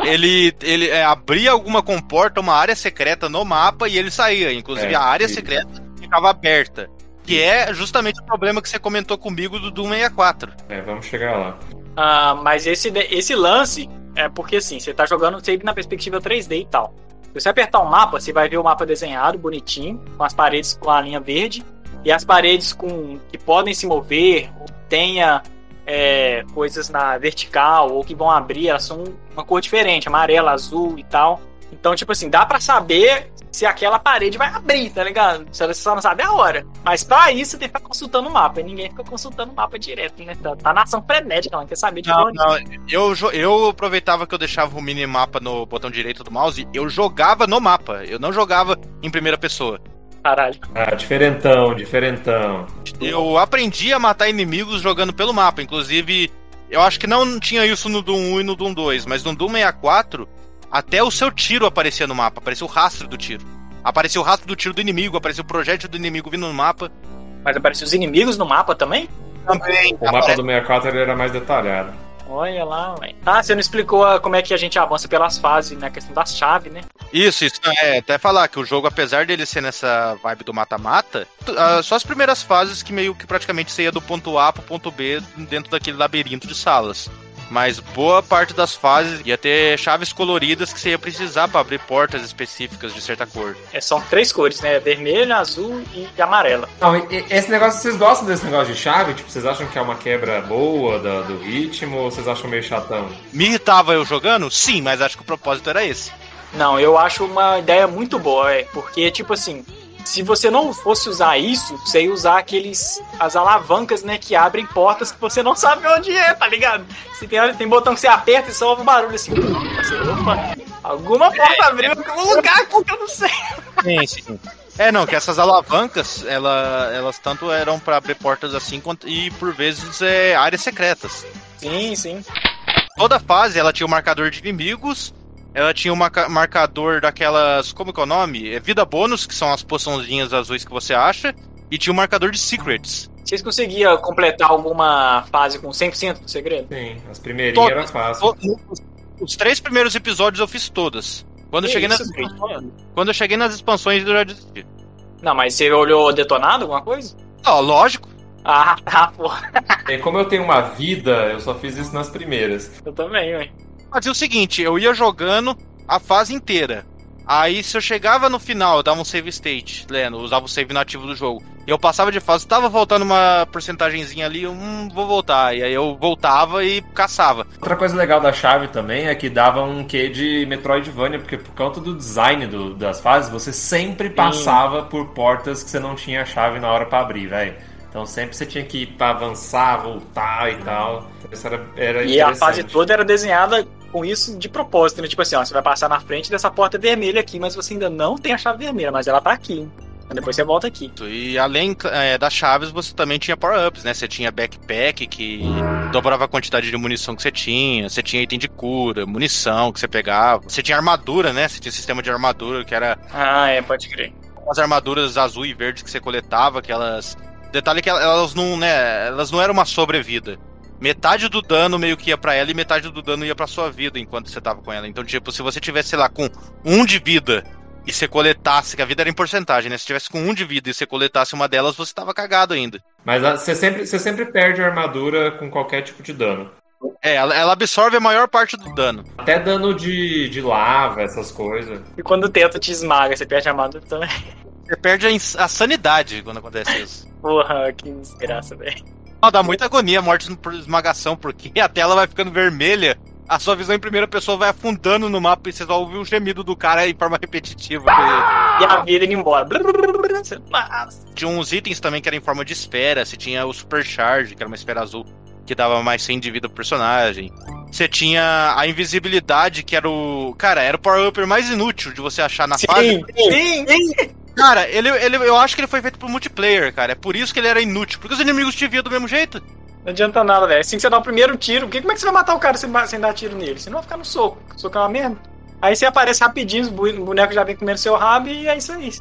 ele, ele é, abria alguma comporta, uma área secreta no mapa e ele saía. Inclusive, É, a área isso. secreta ficava aberta. Que é justamente o problema que você comentou comigo do Doom 64. É, vamos chegar lá. Ah, mas esse, esse lance é porque assim, você tá jogando sempre na perspectiva 3D e tal. Se você apertar um mapa, você vai ver o mapa desenhado, bonitinho, com as paredes com a linha verde, e as paredes com que podem se mover, ou tenha é, coisas na vertical, ou que vão abrir, elas são uma cor diferente, amarela, azul e tal. Então, tipo assim, dá pra saber se aquela parede vai abrir, tá ligado? Você só não sabe a hora. Mas pra isso, você tem que ficar consultando o mapa. E ninguém fica consultando o mapa direto, né? Tá, tá na ação frenética, ela não quer saber de Não, onde. não, eu, eu aproveitava que eu deixava o minimapa no botão direito do mouse, eu jogava no mapa, eu não jogava em primeira pessoa. Caralho. Ah, diferentão, diferentão. Eu aprendi a matar inimigos jogando pelo mapa. Inclusive, eu acho que não tinha isso no Doom 1 e no Doom 2, mas no Doom 64, até o seu tiro aparecia no mapa, aparecia o rastro do tiro. Aparecia o rastro do tiro do inimigo, aparecia o projétil do inimigo vindo no mapa. Mas aparecem os inimigos no mapa também? Também. O mapa do 64 ele era mais detalhado. Olha lá, velho. Ah, você não explicou como é que a gente avança pelas fases, né? A questão das chaves, né? Isso, isso. É, até falar que o jogo, apesar dele ser nessa vibe do mata-mata, ah, só as primeiras fases que meio que praticamente você ia do ponto A pro ponto B dentro daquele labirinto de salas. Mas boa parte das fases ia ter chaves coloridas que você ia precisar pra abrir portas específicas de certa cor. É, são três cores, né? Vermelho, azul e amarela. Não, e- e- esse negócio, vocês gostam desse negócio de chave? Tipo, vocês acham que é uma quebra boa da- do ritmo ou vocês acham meio chatão? Me irritava eu jogando? Sim, mas acho que o propósito era esse. Não, eu acho uma ideia muito boa, é. Porque, tipo assim, se você não fosse usar isso, você ia usar aqueles. as alavancas, né? Que abrem portas que você não sabe onde é, tá ligado? Se tem, tem botão que você aperta e só ouve um barulho assim. Opa, alguma porta abriu em algum lugar que eu não sei. Sim, sim. É, não, que essas alavancas, ela, elas tanto eram pra abrir portas assim, quanto, e por vezes é, áreas secretas. Sim, sim. toda fase ela tinha um marcador de inimigos, ela tinha um marca- marcador daquelas. Como que é o nome? É vida bônus, que são as poçãozinhas azuis que você acha, e tinha um marcador de secrets. Vocês conseguiam completar alguma fase com 100% do segredo? Sim, as primeirinhas Todas. era fácil. To- Os três primeiros episódios eu fiz todas. Quando eu, cheguei nas, isso, Cris? quando eu cheguei nas expansões eu já desisti. Não, mas você olhou detonado alguma coisa? Ó, lógico. Ah, tá, porra. E como eu tenho uma vida, eu só fiz isso nas primeiras. Eu também, ué. Fazia o seguinte, eu ia jogando a fase inteira. Aí se eu chegava no final, eu dava um save state, lendo, usava o save nativo do jogo. E eu passava de fase, tava voltando uma porcentagemzinha ali, eu, hum, vou voltar. E aí eu voltava e caçava. Outra coisa legal da chave também é que dava um quê de Metroidvania, porque por conta do design do- das fases, você sempre passava por portas que você não tinha a chave na hora pra abrir, velho. Então sempre você tinha que ir pra avançar, voltar e tal. Isso era, era E a fase toda era desenhada com isso de propósito, né? Tipo assim, ó, você vai passar na frente dessa porta vermelha aqui, mas você ainda não tem a chave vermelha, mas ela tá aqui. Aí depois você volta aqui. E além é, das chaves, você também tinha power-ups, né? Você tinha backpack, que dobrava a quantidade de munição que você tinha. Você tinha item de cura, munição que você pegava. Você tinha armadura, né? Você tinha sistema de armadura, que era Ah, é, pode crer. as armaduras azul e verde que você coletava, que elas. Detalhe que elas não, né? Elas não eram uma sobrevida. Metade do dano meio que ia pra ela e metade do dano ia pra sua vida enquanto você tava com ela. Então, tipo, se você tivesse, sei lá, com um de vida e você coletasse, que a vida era em porcentagem, né? Se tivesse com um de vida e você coletasse uma delas, você tava cagado ainda. Mas você sempre, você sempre perde a armadura com qualquer tipo de dano. É, ela, ela absorve a maior parte do dano. Até dano de, de lava, essas coisas. E quando o teto te esmaga, você perde a armadura também. Você perde a, a sanidade quando acontece isso. Porra, que desgraça, velho. Não, dá muita agonia a morte por esmagação, porque a tela vai ficando vermelha, a sua visão em primeira pessoa vai afundando no mapa e você só ouve o gemido do cara em forma repetitiva. E a vida indo embora. Tinha uns itens também que eram em forma de esfera, você tinha o Supercharge, que era uma esfera azul, que dava mais 100 de vida pro personagem. Você tinha a invisibilidade, que era o. Cara, era o power-up mais inútil de você achar na fase. sim, sim. Cara, ele, ele, eu acho que ele foi feito pro multiplayer, cara. É por isso que ele era inútil. Porque os inimigos te viam do mesmo jeito. Não adianta nada, velho. Assim que você dá o primeiro tiro, porque como é que você vai matar o cara sem, sem dar tiro nele? Você não vai ficar no soco. O soco é uma merda. Aí você aparece rapidinho, os bu- bonecos já vem comendo seu rabo e é isso aí.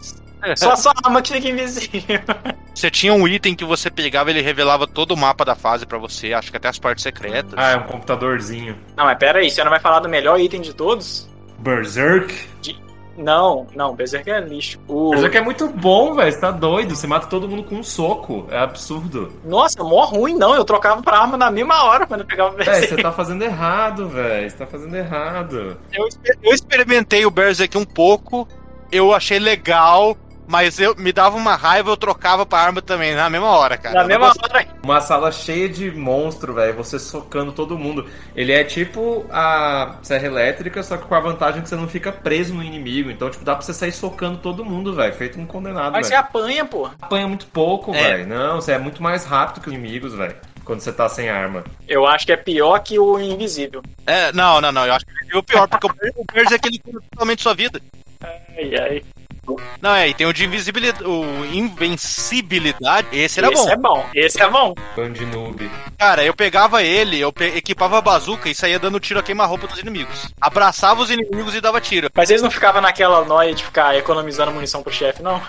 Só a sua arma que fica invisível. Você tinha um item que você pegava ele revelava todo o mapa da fase pra você, acho que até as partes secretas. Ah, é um computadorzinho. Não, mas pera aí, você não vai falar do melhor item de todos? Berserk. Não, não, Berserk é lixo. O... Berserk é muito bom, velho. Você tá doido. Você mata todo mundo com um soco. É absurdo. Nossa, mó ruim não, eu trocava pra arma na mesma hora quando eu pegava o Véi, Berserk. você tá fazendo errado, velho. Você tá fazendo errado. Eu, eu experimentei o Berserk um pouco, eu achei legal, mas eu me dava uma raiva, eu trocava pra arma também, na mesma hora, cara. Na Eu mesma hora. Uma sala cheia de monstro, velho. Você socando todo mundo. Ele é tipo a serra elétrica, só que com a vantagem que você não fica preso no inimigo. Então, tipo, dá pra você sair socando todo mundo, velho. Feito um condenado, Mas você velho. apanha, pô. apanha muito pouco, É. velho. Não, você é muito mais rápido que os inimigos, velho. Quando você tá sem arma. Eu acho que é pior que o Invisível. É, não, não, não, eu acho que é o pior, porque o Berserk ele cura totalmente sua vida. Ai, ai. Não, é, e tem o de invisibilidade, o invencibilidade, esse era esse bom. é bom, esse é bom. Band noob. Cara, eu pegava ele, eu pe- equipava a bazuca e saía dando tiro a queima-roupa dos inimigos. Abraçava os inimigos e dava tiro. Mas eles não ficavam naquela noia de ficar economizando munição pro chefe, não?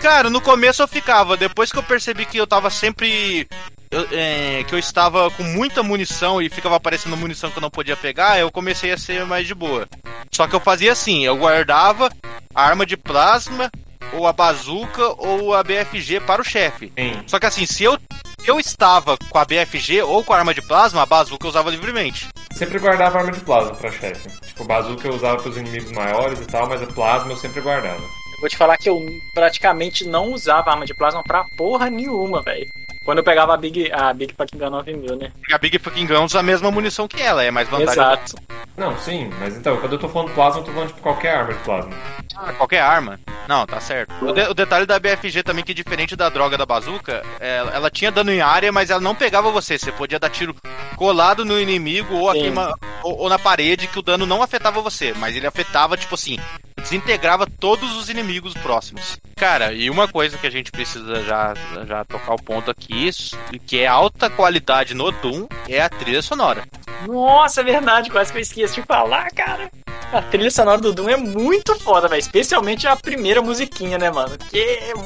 Cara, no começo eu ficava, depois que eu percebi que eu tava sempre. Eu- é, que eu estava com muita munição e ficava aparecendo munição que eu não podia pegar, eu comecei a ser mais de boa. Só que eu fazia assim, eu guardava a arma de plasma, ou a bazuca, ou a BFG para o chefe. Só que assim, se eu, eu estava com a BFG ou com a arma de plasma, a bazuca eu usava livremente. Sempre guardava arma de plasma pra chefe. Tipo, bazuca eu usava pros inimigos maiores e tal, mas a plasma eu sempre guardava. Eu vou te falar que eu praticamente não usava arma de plasma pra porra nenhuma, velho. Quando eu pegava a Big, a Big Fucking Gun 9000, né? A Big Fucking Gun usa a mesma munição que ela, é mais vantajoso. Exato. Não, sim, mas então, quando eu tô falando plasma, eu tô falando tipo qualquer arma de plasma. Ah, qualquer arma. Não, tá certo. O, de- o detalhe da BFG também, que diferente da droga da bazuca, é, ela tinha dano em área, mas ela não pegava você. Você podia dar tiro colado no inimigo ou, aqui uma- ou, ou na parede, que o dano não afetava você, mas ele afetava, tipo assim, desintegrava todos os inimigos próximos. Cara, e uma coisa que a gente precisa já, já tocar o ponto aqui, isso- que é alta qualidade no Doom, é a trilha sonora. Nossa, é verdade, quase que eu esqueci de falar, cara. A trilha sonora do Doom é muito foda, velho. Especialmente a primeira musiquinha, né, mano? Que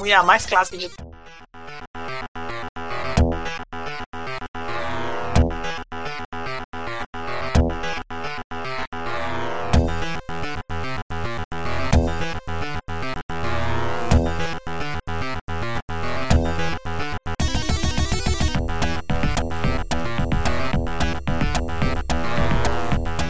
é a mais clássica de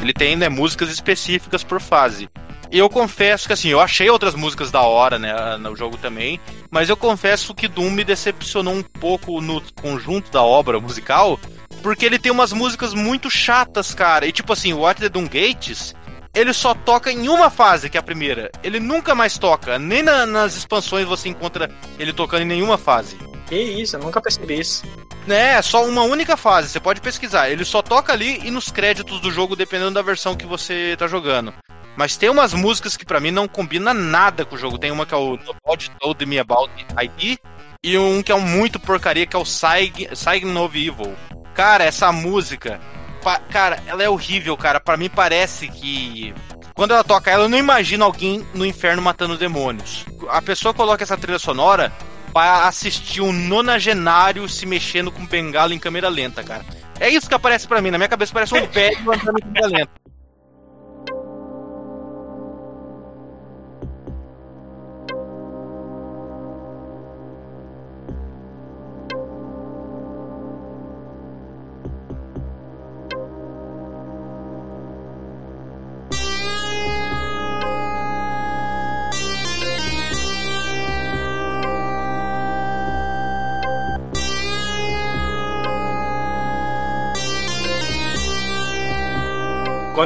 Ele tem, né, músicas específicas por fase. E eu confesso que, assim, eu achei outras músicas da hora, né, no jogo também, mas eu confesso que Doom me decepcionou um pouco no conjunto da obra musical, porque ele tem umas músicas muito chatas, cara. E tipo assim, o What the Doom Gates, ele só toca em uma fase, que é a primeira. Ele nunca mais toca, nem na- nas expansões você encontra ele tocando em nenhuma fase. Que isso, eu nunca percebi isso. É, só uma única fase, você pode pesquisar. Ele só toca ali e nos créditos do jogo, dependendo da versão que você tá jogando. Mas tem umas músicas que pra mim não combina nada com o jogo. Tem uma que é o Nobody Told Me About ID e um que é um muito porcaria, que é o Sign, of Evil. Cara, essa música, cara, ela é horrível, cara. Pra mim parece que quando ela toca ela, eu não imagino alguém no inferno matando demônios. A pessoa coloca essa trilha sonora pra assistir um nonagenário se mexendo com bengala em câmera lenta, cara. É isso que aparece pra mim. Na minha cabeça parece um velho andando em câmera lenta.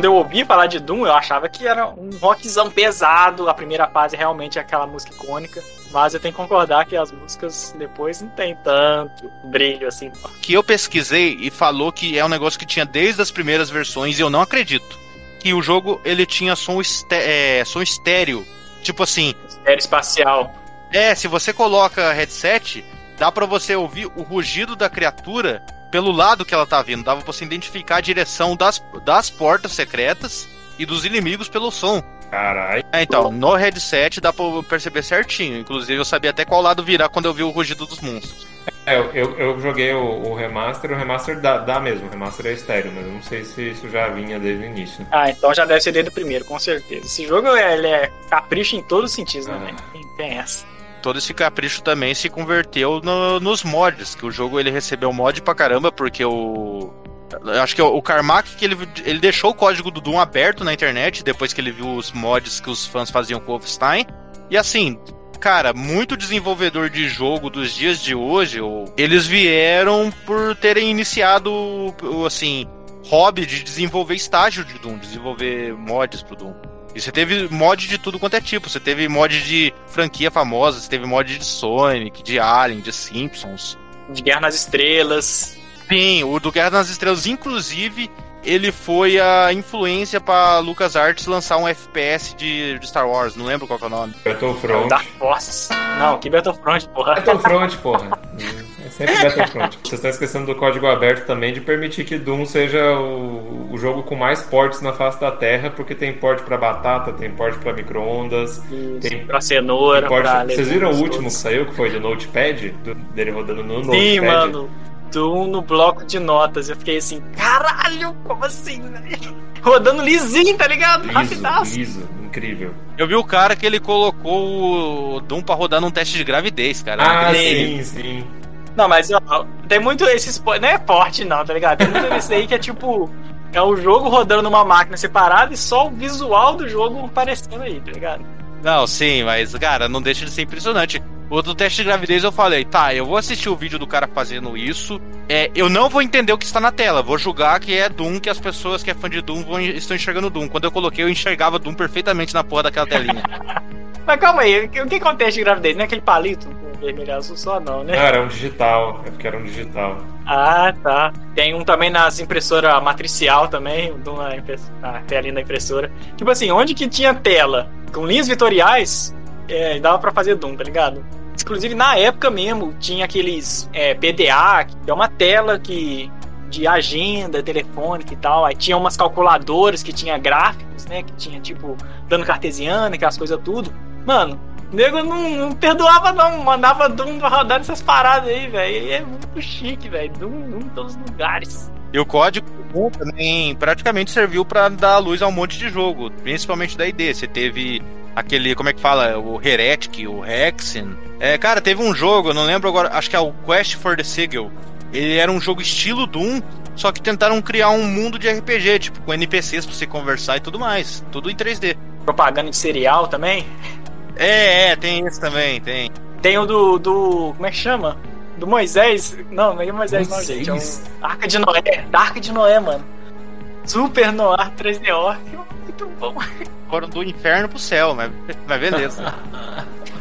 Quando eu ouvi falar de Doom, eu achava que era um rockzão pesado. A primeira fase realmente é aquela música icônica. Mas eu tenho que concordar que as músicas depois não tem tanto brilho assim. Que eu pesquisei e falou que é um negócio que tinha desde as primeiras versões e eu não acredito. Que o jogo ele tinha som, esté é, som estéreo. Tipo assim. Estéreo espacial. É, se você coloca headset, dá para você ouvir o rugido da criatura pelo lado que ela tá vindo. Dava pra você identificar a direção das, das portas secretas e dos inimigos pelo som. Caralho. É, então, no headset dá pra perceber certinho. Inclusive, eu sabia até qual lado virar quando eu vi o rugido dos monstros. É, eu, eu, eu joguei o, o, remaster, o remaster dá, dá mesmo, o remaster é estéreo, mas eu não sei se isso já vinha desde o início. Ah, então já deve ser desde o primeiro, com certeza. Esse jogo ele é capricho em todos os sentidos, né? Ah. Tem essa. Todo esse capricho também se converteu no, nos mods, que o jogo ele recebeu mod pra caramba, porque o. Acho que o Carmack que ele, ele deixou o código do Doom aberto na internet depois que ele viu os mods que os fãs faziam com o Wolfenstein. E assim, cara, muito desenvolvedor de jogo dos dias de hoje, eles vieram por terem iniciado, assim, hobby de desenvolver estágio de Doom, desenvolver mods pro Doom. E você teve mod de tudo quanto é tipo. Você teve mod de franquia famosa, você teve mod de Sonic, de Alien, de Simpsons. De Guerra nas Estrelas. Sim, o do Guerra nas Estrelas, inclusive, ele foi a influência pra LucasArts lançar um FPS de, de Star Wars. Não lembro qual que é o nome. Battlefront. Dark Forces. Não, que Battlefront, porra. Battlefront, porra. É sempre Battlefront. Vocês estão esquecendo do código aberto também de permitir que Doom seja o, o jogo com mais portes na face da Terra, porque tem porte pra batata, tem porte pra micro-ondas, tem Pra cenoura, tem porte... pra Vocês viram o último que saiu, que foi do Notepad? Do- dele rodando no Notepad? Sim, mano. Doom no bloco de notas. Eu fiquei assim, caralho, como assim, velho? Rodando lisinho, tá ligado? Liso, Rapidaço. liso, incrível. Eu vi o cara que ele colocou o Doom pra rodar num teste de gravidez, cara. Ah, sim, sim. Não, mas ó, tem muito esses. po- Não é forte, não, tá ligado? Tem muito desse aí que é tipo. É o jogo rodando numa máquina separada e só o visual do jogo aparecendo aí, tá ligado? Não, sim, mas, cara, não deixa de ser impressionante. O do teste de gravidez eu falei, tá, eu vou assistir o vídeo do cara fazendo isso. É, eu não vou entender o que está na tela. Vou julgar que é Doom, que as pessoas que é fã de Doom vão, estão enxergando Doom. Quando eu coloquei, eu enxergava Doom perfeitamente na porra daquela telinha. Mas calma aí, o que o que acontece de gravidez? Não é aquele palito vermelho e azul só, não, né? Não, era um digital. É porque era um digital. Ah, tá. Tem um também nas impressoras matricial também, um na, impress... na telinha da impressora. Tipo assim, onde que tinha tela com linhas vetoriais, é, dava pra fazer Doom, tá ligado? Inclusive, na época mesmo, tinha aqueles é, PDA, que é uma tela que de agenda, telefônica e tal. Aí tinha umas calculadoras que tinha gráficos, né? Que tinha, tipo, dano cartesiano, aquelas coisas tudo. Mano, nego não, não perdoava, não. Mandava Doom rodar nessas paradas aí, velho. E É muito chique, velho. Doom, Doom em todos os lugares. E o código do Doom também praticamente serviu pra dar luz a um monte de jogo, principalmente da ID. Você teve aquele, como é que fala? O Heretic, o Hexen. É, cara, teve um jogo, eu não lembro agora, acho que é o Quest for the Sigil. Ele era um jogo estilo Doom, só que tentaram criar um mundo de RPG, tipo, com NPCs pra você conversar e tudo mais. Tudo em 3D. Propaganda de cereal também. É, é, tem esse também, tem. Tem o do. do como é que chama? Do Moisés. Não, não é Moisés, não, Moisés? gente. É o Arca de Noé. Da Arca de Noé, mano. Super Noir 3DO. Muito bom. Foram do inferno pro céu, mas, mas beleza.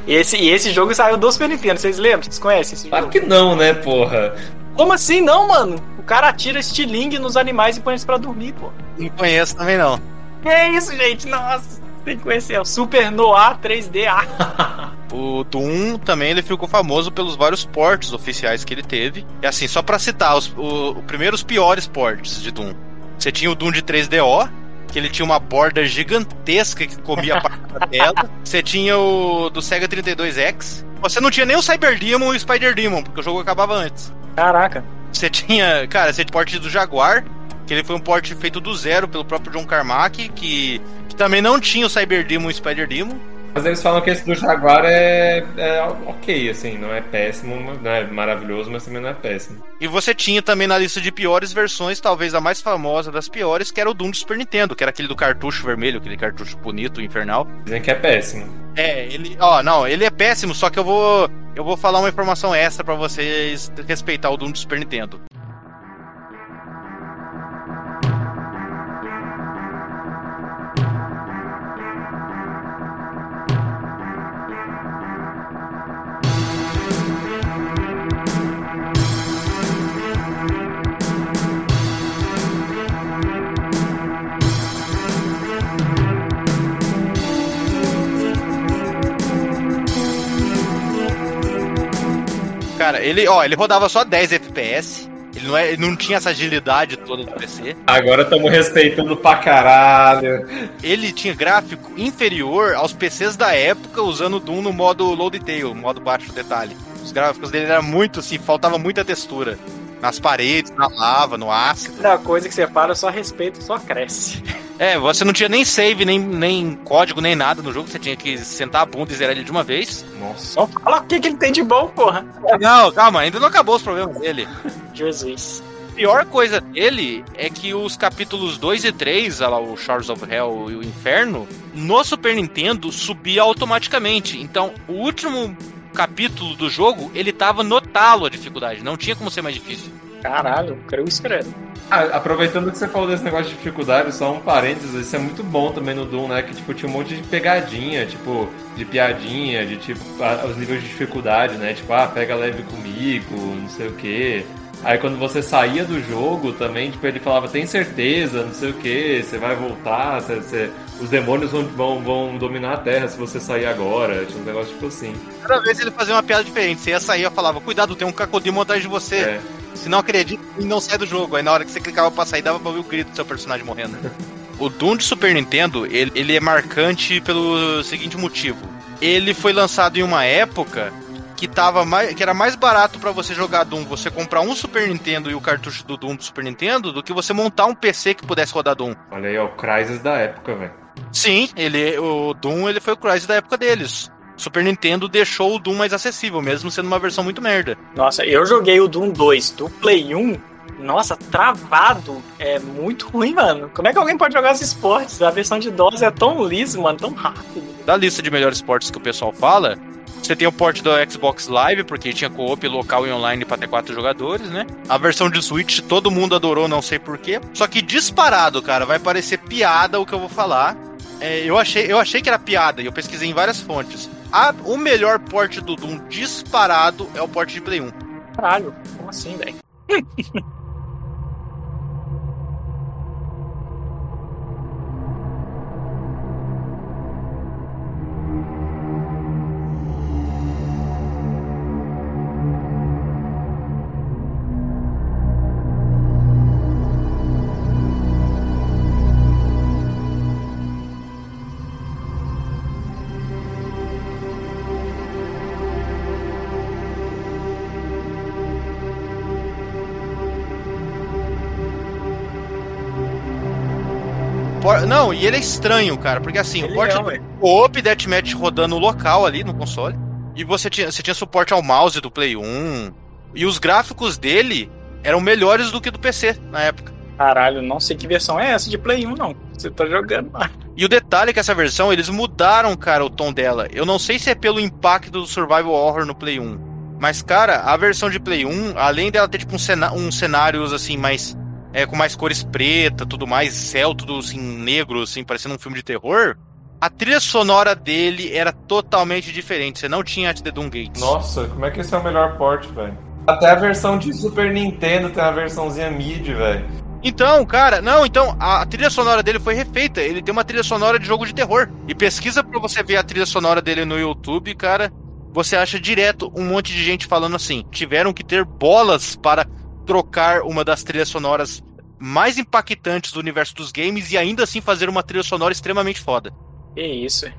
E esse, e esse jogo saiu do Super Nintendo, vocês lembram? Vocês conhecem esse Claro jogo? que não, né, porra? Como assim não, mano? O cara atira estilingue nos animais e põe eles pra dormir, pô. não conheço também não. Que é isso, gente? Nossa, tem que conhecer. É o Super Noir 3D Arca. O Doom também ele ficou famoso pelos vários portes oficiais que ele teve. E assim, só pra citar os o, o primeiros piores portes de Doom. Você tinha o Doom de 3DO, que ele tinha uma borda gigantesca que comia a parte da tela. Você tinha o do Sega 32X. Você não tinha nem o Cyber Demon e o Spider Demon, porque o jogo acabava antes. Caraca. Você tinha, cara, você tinha porte do Jaguar, que ele foi um porte feito do zero pelo próprio John Carmack, que também não tinha o Cyber Demon e o Spider Demon. Mas eles falam que esse do Jaguar é, é ok, assim, não é péssimo, não é maravilhoso, mas também não é péssimo. E você tinha também na lista de piores versões, talvez a mais famosa das piores, que era o Doom do Super Nintendo, que era aquele do cartucho vermelho, aquele cartucho bonito, infernal. Dizem que é péssimo. É, ele, ó, não, ele é péssimo, só que eu vou eu vou falar uma informação extra pra vocês respeitar o Doom do Super Nintendo. Cara, ele, ó, ele rodava só 10 FPS. Ele não, é, ele não tinha essa agilidade toda do PC. Agora estamos respeitando pra caralho. Ele tinha gráfico inferior aos PCs da época, usando o Doom no modo low detail, modo baixo detalhe. Os gráficos dele eram muito assim, faltava muita textura. Nas paredes, na lava, no ácido. Da coisa que fala, só respeito, só cresce. É, você não tinha nem save, nem, nem código, nem nada no jogo. Você tinha que sentar a bunda e zerar ele de uma vez. Nossa. Só fala o que, que ele tem de bom, porra. Não, calma, ainda não acabou os problemas dele. Jesus. A pior coisa dele é que os capítulos 2 e 3, olha lá, o Shores of Hell e o Inferno, no Super Nintendo subia automaticamente. Então, o último capítulo do jogo, ele tava no talo a dificuldade. Não tinha como ser mais difícil. Caralho, creio isso credo. Ah, aproveitando que você falou desse negócio de dificuldade, só um parênteses, isso é muito bom também no Doom, né? Que tipo, tinha um monte de pegadinha, tipo, de piadinha, de tipo, a- os níveis de dificuldade, né? Tipo, ah, pega leve comigo, não sei o quê. Aí quando você saía do jogo também, tipo, ele falava, tem certeza, não sei o que, você vai voltar, você- você- os demônios vão, vão, vão dominar a Terra se você sair agora. Tinha um negócio tipo assim. Cada vez ele fazia uma piada diferente. Você ia sair, eu falava, cuidado, tem um cacodimo atrás de você. É. Se não acredita, e não sai do jogo. Aí na hora que você clicava pra sair, dava pra ouvir o grito do seu personagem morrendo. o Doom de Super Nintendo, ele, ele é marcante pelo seguinte motivo. Ele foi lançado em uma época que, tava mais, que era mais barato pra você jogar Doom, você comprar um Super Nintendo e o cartucho do Doom do Super Nintendo, do que você montar um PC que pudesse rodar Doom. Olha aí, ó, o Crysis da época, velho. Sim, ele, o Doom ele foi o Crysis da época deles. Super Nintendo deixou o Doom mais acessível, mesmo sendo uma versão muito merda. Nossa, eu joguei o Doom 2 do Play 1. Nossa, travado. É muito ruim, mano. Como é que alguém pode jogar os esportes? A versão de DOS é tão liso, mano, tão rápido. Da lista de melhores portes que o pessoal fala, você tem o port do Xbox Live, porque tinha co-op local e online pra ter quatro jogadores, né? A versão de Switch todo mundo adorou, não sei porquê. Só que disparado, cara, vai parecer piada o que eu vou falar. É, eu, achei, eu achei que era piada e eu pesquisei em várias fontes. A- o melhor port do Doom disparado é o port de Play 1. Caralho, como assim, velho? Não, e ele é estranho, cara, porque assim, o Ele port é, ué. co-op Deathmatch rodando local ali no console. E você tinha, você tinha suporte ao mouse do Play 1. E os gráficos dele eram melhores do que do PC na época. Caralho, não sei que versão é essa de Play 1, não. Você tá jogando lá. E o detalhe é que essa versão, eles mudaram, cara, o tom dela. Eu não sei se é pelo impacto do Survival Horror no Play 1. Mas, cara, a versão de Play 1, além dela ter, tipo, um cena- uns cenários, assim, mais... É, com mais cores preta, tudo mais, céu, tudo, assim, negro, assim, parecendo um filme de terror... A trilha sonora dele era totalmente diferente. Você não tinha at the Doom Gates. Nossa, como é que esse é o melhor port, velho? Até a versão de Super Nintendo tem uma versãozinha mid, velho. Então, cara, não, então, a trilha sonora dele foi refeita. Ele tem uma trilha sonora de jogo de terror. E pesquisa pra você ver a trilha sonora dele no YouTube, cara. Você acha direto um monte de gente falando assim: tiveram que ter bolas para trocar uma das trilhas sonoras mais impactantes do universo dos games e ainda assim fazer uma trilha sonora extremamente foda. Que isso, é.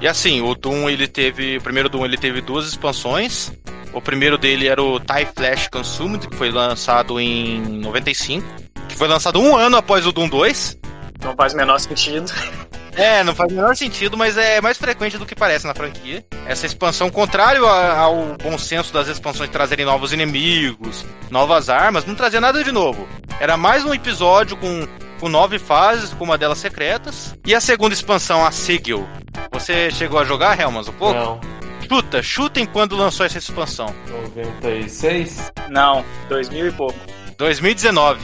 E assim, o Doom ele teve. O primeiro Doom ele teve duas expansões. O primeiro dele era o TIE Flash Consumed, que foi lançado em 95. Que foi lançado um ano após o Doom 2. Não faz o menor sentido. É, não faz o menor sentido, mas é mais frequente do que parece na franquia. Essa expansão, contrário ao bom senso das expansões trazerem novos inimigos, novas armas, não trazia nada de novo. Era mais um episódio com, com nove fases, com uma delas secretas. E a segunda expansão, a Sigil. Você chegou a jogar, Helmas, um pouco? Não. Chuta, chutem quando lançou essa expansão. 96? Não, 2000 e pouco. 2019.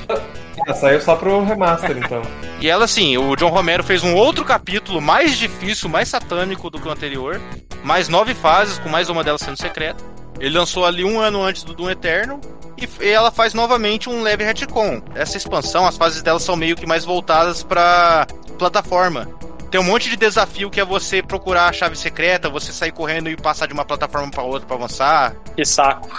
Ah, saiu só pro remaster, então. E ela, assim, o John Romero fez um outro capítulo mais difícil, mais satânico do que o anterior. Mais nove fases, com mais uma delas sendo secreta. Ele lançou ali um ano antes do Doom Eterno. E e ela faz novamente um leve retcon. Essa expansão, as fases dela são meio que mais voltadas pra plataforma. Tem um monte de desafio que é você procurar a chave secreta, você sair correndo e passar de uma plataforma pra outra pra avançar. Que saco.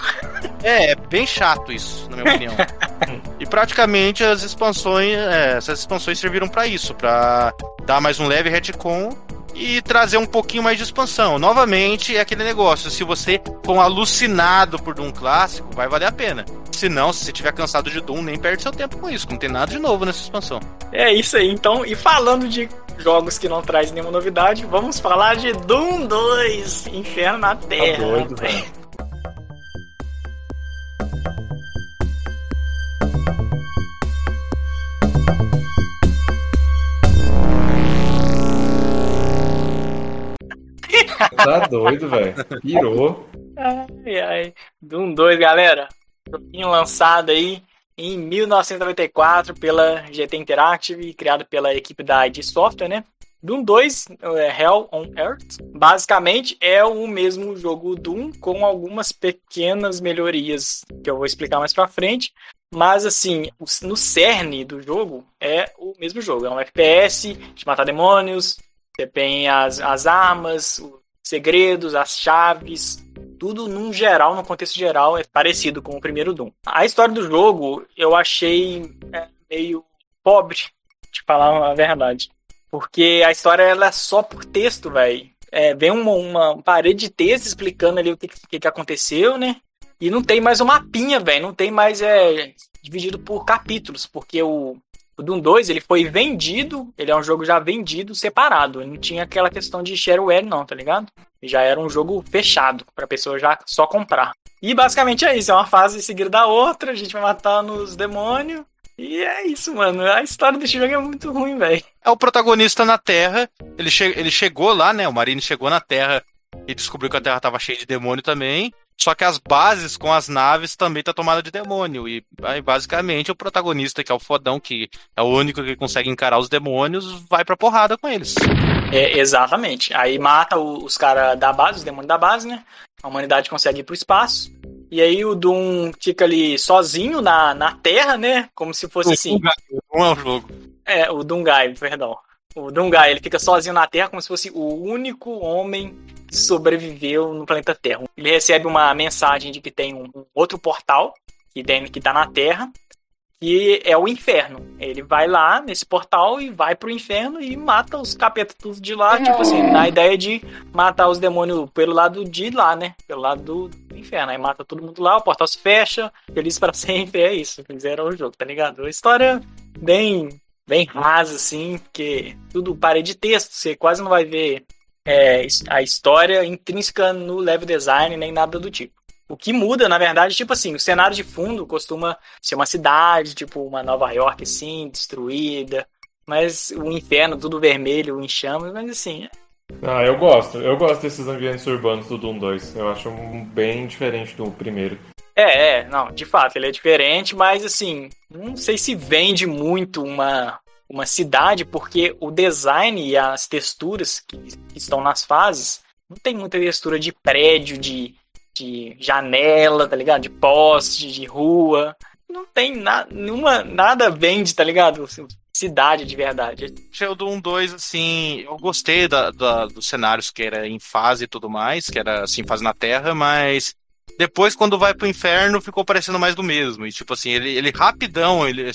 É, é bem chato isso, na minha opinião. e praticamente as expansões, é, essas expansões serviram pra isso, pra dar mais um leve retcon e trazer um pouquinho mais de expansão. Novamente, é aquele negócio, se você for alucinado por Doom clássico, vai valer a pena. Se não, se você tiver cansado de Doom, nem perde seu tempo com isso, não tem nada de novo nessa expansão. É isso aí. Então, e falando de jogos que não traz nenhuma novidade, vamos falar de Doom 2, Inferno na Terra. Tá doido, velho. Tá doido, velho. Pirou. Ai, ai. Doom 2, galera. Joguinho lançado aí em 1994 pela GT Interactive criado pela equipe da ID Software, né? Doom 2, é, Hell on Earth, basicamente é o mesmo jogo Doom com algumas pequenas melhorias que eu vou explicar mais pra frente. Mas assim, no cerne do jogo é o mesmo jogo. É um FPS de matar demônios, você tem as, as armas, os segredos, as chaves, tudo num geral, no contexto geral, é parecido com o primeiro Doom. A história do jogo eu achei é, meio pobre, de falar a verdade. Porque a história ela é só por texto, velho. É, vem uma, uma parede de texto explicando ali o que, que, que aconteceu, né? E não tem mais um mapinha, velho. Não tem mais é, dividido por capítulos, porque o, o Doom 2 ele foi vendido, ele é um jogo já vendido separado. Ele não tinha aquela questão de shareware, não, tá ligado? Já era um jogo fechado, pra pessoa já só comprar. E basicamente é isso, é uma fase seguida da outra, a gente vai matando os demônios. E é isso, mano. A história desse jogo é muito ruim, velho. É o protagonista na Terra, ele, che ele chegou lá, né? O Marine chegou na Terra e descobriu que a Terra tava cheia de demônio também. Só que as bases com as naves também tá tomada de demônio. E aí, basicamente, o protagonista, que é o fodão, que é o único que consegue encarar os demônios, vai pra porrada com eles. É, exatamente. Aí mata o- os caras da base, os demônios da base, né? A humanidade consegue ir pro espaço. E aí o Doom fica ali sozinho na, na Terra, né? Como se fosse assim. Não é o jogo. É, o Dungai, perdão. O Dungai, ele fica sozinho na Terra como se fosse o único homem que sobreviveu no planeta Terra. Ele recebe uma mensagem de que tem um, um outro portal que, tem, que tá na Terra, que é o inferno. Ele vai lá nesse portal e vai pro inferno e mata os capetas tudo de lá, tipo assim, na ideia de matar os demônios pelo lado de lá, né? Pelo lado do, do inferno. Aí mata todo mundo lá, o portal se fecha, feliz para sempre, é isso. Fizeram o jogo, tá ligado? A história bem bem rasa, assim, porque tudo parede de texto, você quase não vai ver é, a história intrínseca no level design, nem nada do tipo. O que muda, na verdade, tipo assim, o cenário de fundo costuma ser uma cidade, tipo uma Nova York, assim, destruída, mas o inferno, tudo vermelho, em chamas, mas assim, Ah, eu gosto. Eu gosto desses ambientes urbanos do Doom 2. Eu acho bem diferente do primeiro. É, é, não, de fato, ele é diferente, mas assim, não sei se vende muito uma, uma cidade, porque o design e as texturas que estão nas fases não tem muita textura de prédio, de, de janela, tá ligado? De poste, de rua. Não tem na, nenhuma, nada vende, tá ligado? Cidade de verdade. O Doom 2, assim, eu gostei da, da- dos cenários que era em fase e tudo mais, que era assim, fase na Terra, mas depois, quando vai pro inferno, ficou parecendo mais do mesmo. E tipo assim, ele, ele rapidão, ele,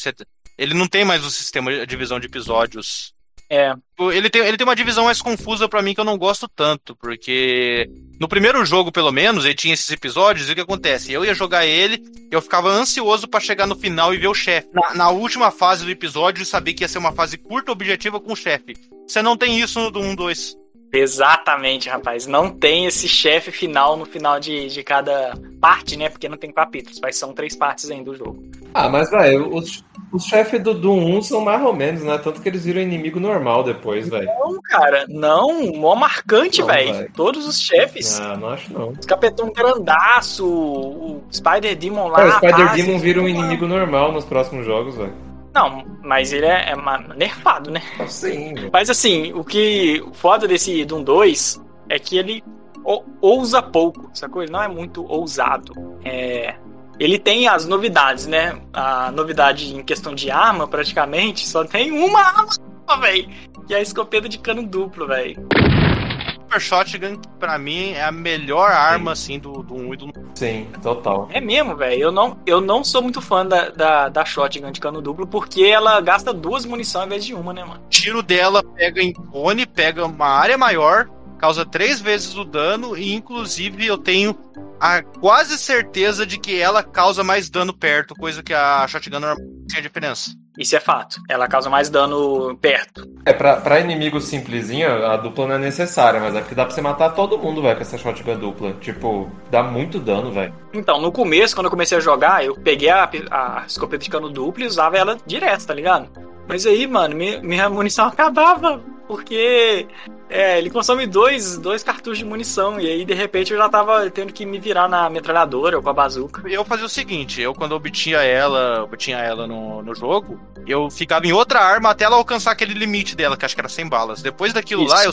ele não tem mais o sistema de divisão de episódios. É, Ele tem, ele tem uma divisão mais confusa pra mim que eu não gosto tanto, porque no primeiro jogo, pelo menos, ele tinha esses episódios, e o que acontece? Eu ia jogar ele, eu ficava ansioso pra chegar no final e ver o chefe. Na, na última fase do episódio, eu sabia que ia ser uma fase curta, objetiva com o chefe. Você não tem isso no Doom 2. Exatamente, rapaz. Não tem esse chefe final no final de, de cada parte, né? Porque não tem capítulos, mas são três partes ainda do jogo. Ah, mas velho, os, os chefes do Doom 1 são mais ou menos, né? Tanto que eles viram inimigo normal depois, velho. Não, cara, não, mó marcante, velho. Todos os chefes. Ah, não acho não. Os capetão grandaço, o Spider Demon lá. Cara, o Spider Demon vira um inimigo normal nos próximos jogos, velho. Não, mas ele é, é nerfado, né? Sim. Mas assim, o que. O foda desse Doom 2 é que ele ou- ousa pouco, sacou? Ele não é muito ousado. É. Ele tem as novidades, né? A novidade em questão de arma, praticamente, só tem uma arma, velho. que é a escopeta de cano duplo, velho. Super Shotgun, pra mim, é a melhor arma, assim, do, do 1 e do Sim, total. É mesmo, velho. Eu não, eu não sou muito fã da, da, da shotgun de cano duplo porque ela gasta duas munições ao invés de uma, né, mano? O tiro dela pega em cone, pega uma área maior, causa três vezes o dano e, inclusive, eu tenho a quase certeza de que ela causa mais dano perto, coisa que a Shotgun não tinha diferença. Isso é fato. Ela causa mais dano perto. É, pra, pra inimigo simplesinho, a dupla não é necessária, mas é porque dá pra você matar todo mundo, velho, com essa shotgun dupla. Tipo, dá muito dano, velho. Então, no começo, quando eu comecei a jogar, eu peguei a, a escopeta de cano duplo e usava ela direto, tá ligado? Mas aí, mano, minha, minha munição acabava, porque é, ele consome dois, dois cartuchos de munição, e aí de repente eu já tava tendo que me virar na metralhadora ou com a bazuca. Eu fazia o seguinte, eu quando obtinha ela, obtinha ela no, no jogo, eu ficava em outra arma até ela alcançar aquele limite dela, que acho que era 100 balas. Depois daquilo Isso. lá, eu,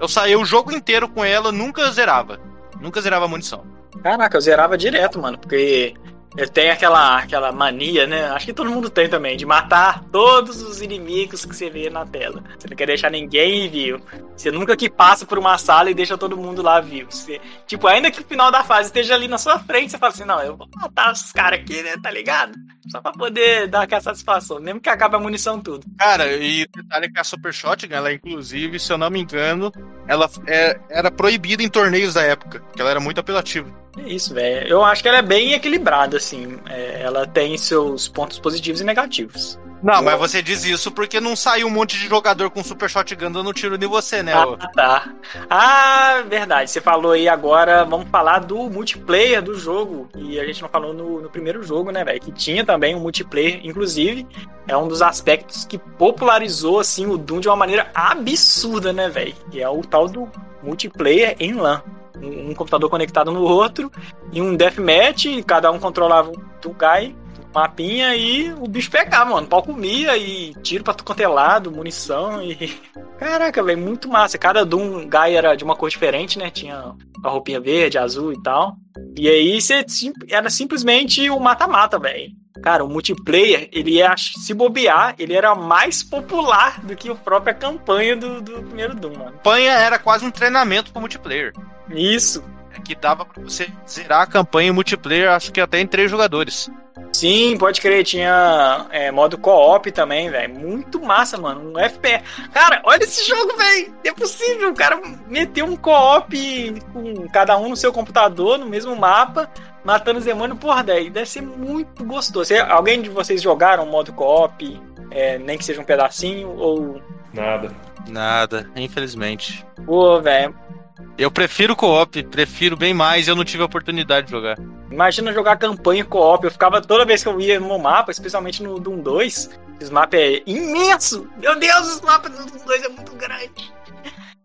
eu saía o jogo inteiro com ela, nunca zerava. Nunca zerava a munição. Caraca, eu zerava direto, mano, porque eu tenho aquela, aquela mania, né? Acho que todo mundo tem também, de matar todos os inimigos que você vê na tela. Você não quer deixar ninguém vivo. Você nunca que passa por uma sala e deixa todo mundo lá vivo. Você, tipo, ainda que o final da fase esteja ali na sua frente, você fala assim, não, eu vou matar esses caras aqui, né? Tá ligado? Só pra poder dar aquela satisfação, mesmo que acabe a munição tudo. Cara, e o detalhe é que a Super Shotgun, ela inclusive, se eu não me engano, ela é- era proibida em torneios da época, porque ela era muito apelativa. É isso, velho. Eu acho que ela é bem equilibrada, assim. É, ela tem seus pontos positivos e negativos. Não, mas você diz isso porque não saiu um monte de jogador com Super Shotgun dando tiro em você, né? Ah, tá. Ah, verdade. Você falou aí agora, vamos falar do multiplayer do jogo. E a gente não falou no, no primeiro jogo, né, velho? Que tinha também um multiplayer. Inclusive, é um dos aspectos que popularizou, assim, o Doom de uma maneira absurda, né, velho? Que é o tal do multiplayer em LAN. Um, computador conectado no outro e um deathmatch, e cada um controlava um guy, um mapinha e o bicho pegava, mano. O pau comia e tiro pra tudo quanto é munição e. Caraca, velho, muito massa. Cada Doom Guy era de uma cor diferente, né? Tinha a roupinha verde, azul e tal. E aí você era simplesmente o mata-mata, velho. Cara, o multiplayer, ele é, se bobear, ele era mais popular do que a própria campanha do, do primeiro Doom, mano. A campanha era quase um treinamento pro multiplayer. Isso. É que dava pra você zerar a campanha em multiplayer, acho que até em três jogadores. Sim, pode crer, tinha é, modo co-op também, velho. Muito massa, mano. Um FPS. Cara, olha esse jogo, velho. É possível. O cara meter um co-op com cada um no seu computador, no mesmo mapa, matando os demônios. Porra, daí deve ser muito gostoso. Você- alguém de vocês jogaram modo co-op, é, nem que seja um pedacinho? Ou. Nada. Nada, infelizmente. Pô, velho. Eu prefiro co-op, prefiro bem mais, eu não tive a oportunidade de jogar. Imagina jogar campanha co-op. Eu ficava toda vez que eu ia no mapa, especialmente no Doom 2. Esse mapa é imenso! Meu Deus, esse mapa do Doom 2 é muito grande.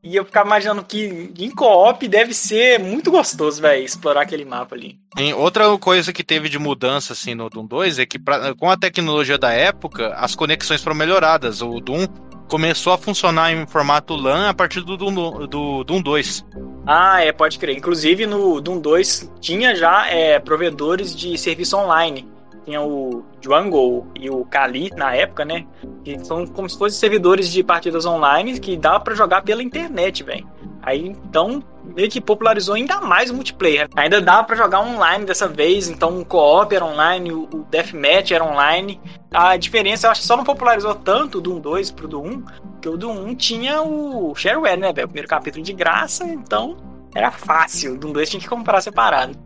E eu ficava imaginando que em co-op deve ser muito gostoso, velho, explorar aquele mapa ali. Em outra coisa que teve de mudança assim no Doom 2 é que pra- com a tecnologia da época, as conexões foram melhoradas. O Doom começou a funcionar em formato LAN a partir do Doom, do Doom 2. Ah, é, pode crer. Inclusive no Doom 2 tinha já é, provedores de serviço online. Tinha o Django e o Kali na época, né? Que são como se fossem servidores de partidas online que dá pra jogar pela internet, velho. Aí então meio que popularizou ainda mais o multiplayer. Ainda dá pra jogar online dessa vez, então o co-op era online, o deathmatch era online. A diferença, eu acho que só não popularizou tanto o Doom 2 pro Doom 1, porque o Doom 1 tinha o shareware, né, velho? O primeiro capítulo de graça, então era fácil. O Doom 2 tinha que comprar separado.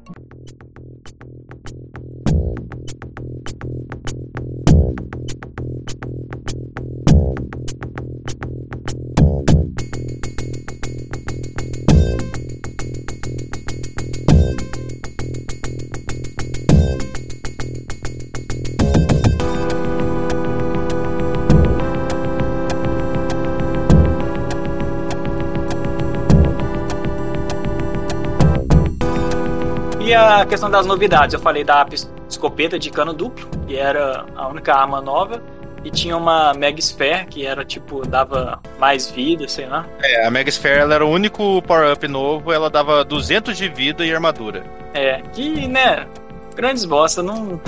A questão das novidades, eu falei da escopeta de cano duplo, que era a única arma nova, e tinha uma Mega Sphere, que era tipo, dava mais vida, sei lá. É, a Mega Sphere ela era o único power-up novo, ela dava 200 de vida e armadura. É, que, né, grandes bosta, não.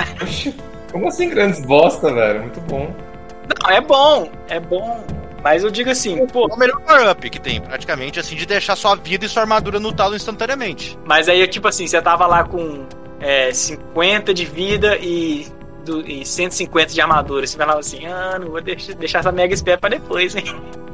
Como assim grandes bosta, velho? Muito bom. Não, é bom, é bom, Mas eu digo assim, pô, É o melhor power-up que tem, praticamente, assim, de deixar sua vida e sua armadura no talo instantaneamente. mas aí, tipo assim, você tava lá com é, 50 de vida e, do, e 150 de armadura. Você falava assim, ah, não vou deixar, deixar essa mega spell pra depois, hein?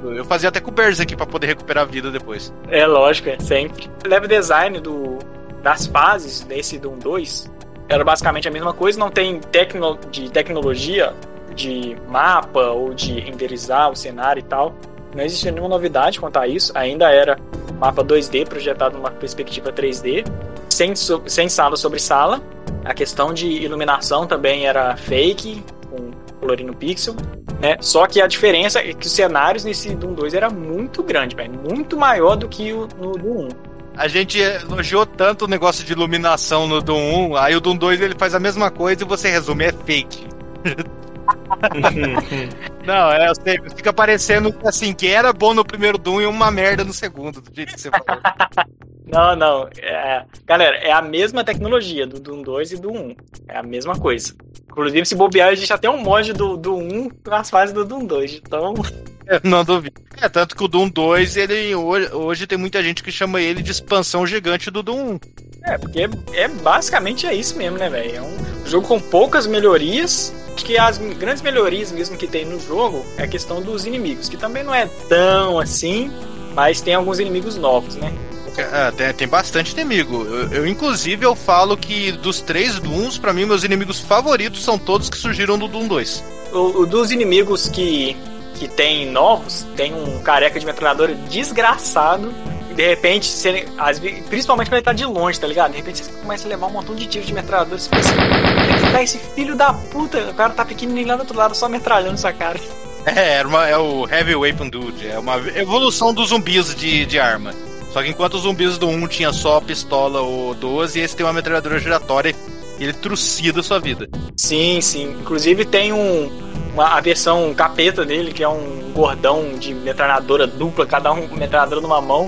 Eu fazia até com o aqui pra poder recuperar a vida depois. É lógico, é sempre. O level design do, das fases desse Doom 2 era basicamente a mesma coisa, não tem tecno, de tecnologia de mapa ou de renderizar o cenário e tal. Não existia nenhuma novidade quanto a isso, ainda era mapa 2D projetado numa perspectiva 3D, sem, sem sala sobre sala. A questão de iluminação também era fake, com colorindo pixel né? Só que a diferença é que os cenários nesse Doom 2 era muito grande, velho. Muito maior do que o no Doom 1. A gente elogiou tanto o negócio de iluminação no Doom 1, aí o Doom 2 ele faz a mesma coisa e você resume, é fake. Não, é, eu sei, fica parecendo assim, que era bom no primeiro Doom e uma merda no segundo, do jeito que você falou. Não, não. É, galera, é a mesma tecnologia do Doom 2 e do 1. É a mesma coisa. Inclusive, se bobear, a gente já tem um mod do, do 1 nas fases do Doom 2. Então, Eu não duvido. É, tanto que o Doom 2, ele hoje, tem muita gente que chama ele de expansão gigante do Doom 1. é, porque é basicamente é isso mesmo, né, velho? É um jogo com poucas melhorias. Acho que as grandes melhorias mesmo que tem no jogo é a questão dos inimigos, que também não é tão assim, mas tem alguns inimigos novos, né? É, tem, tem bastante inimigo. Eu, eu, inclusive, eu falo que dos três Dooms, pra mim, meus inimigos favoritos são todos que surgiram do Doom 2. O, o dos inimigos que, que tem novos, tem um careca de metralhadora desgraçado. E de repente, você, vezes, principalmente quando ele tá de longe, tá ligado? De repente você começa a levar um montão de tiros de metralhadora. Você pensa, onde é que tá esse filho da puta? O cara tá pequenininho lá do outro lado, só metralhando sua cara. É, era uma- é o Heavy Weapon Dude. É uma evolução dos zumbis de, de arma. Só que enquanto os zumbis do 1 tinha só pistola ou 12, esse tem uma metralhadora giratória e ele trucida a sua vida. Sim, sim. Inclusive tem um, uma, a versão capeta dele, que é um gordão de metralhadora dupla, cada um com metralhadora numa mão.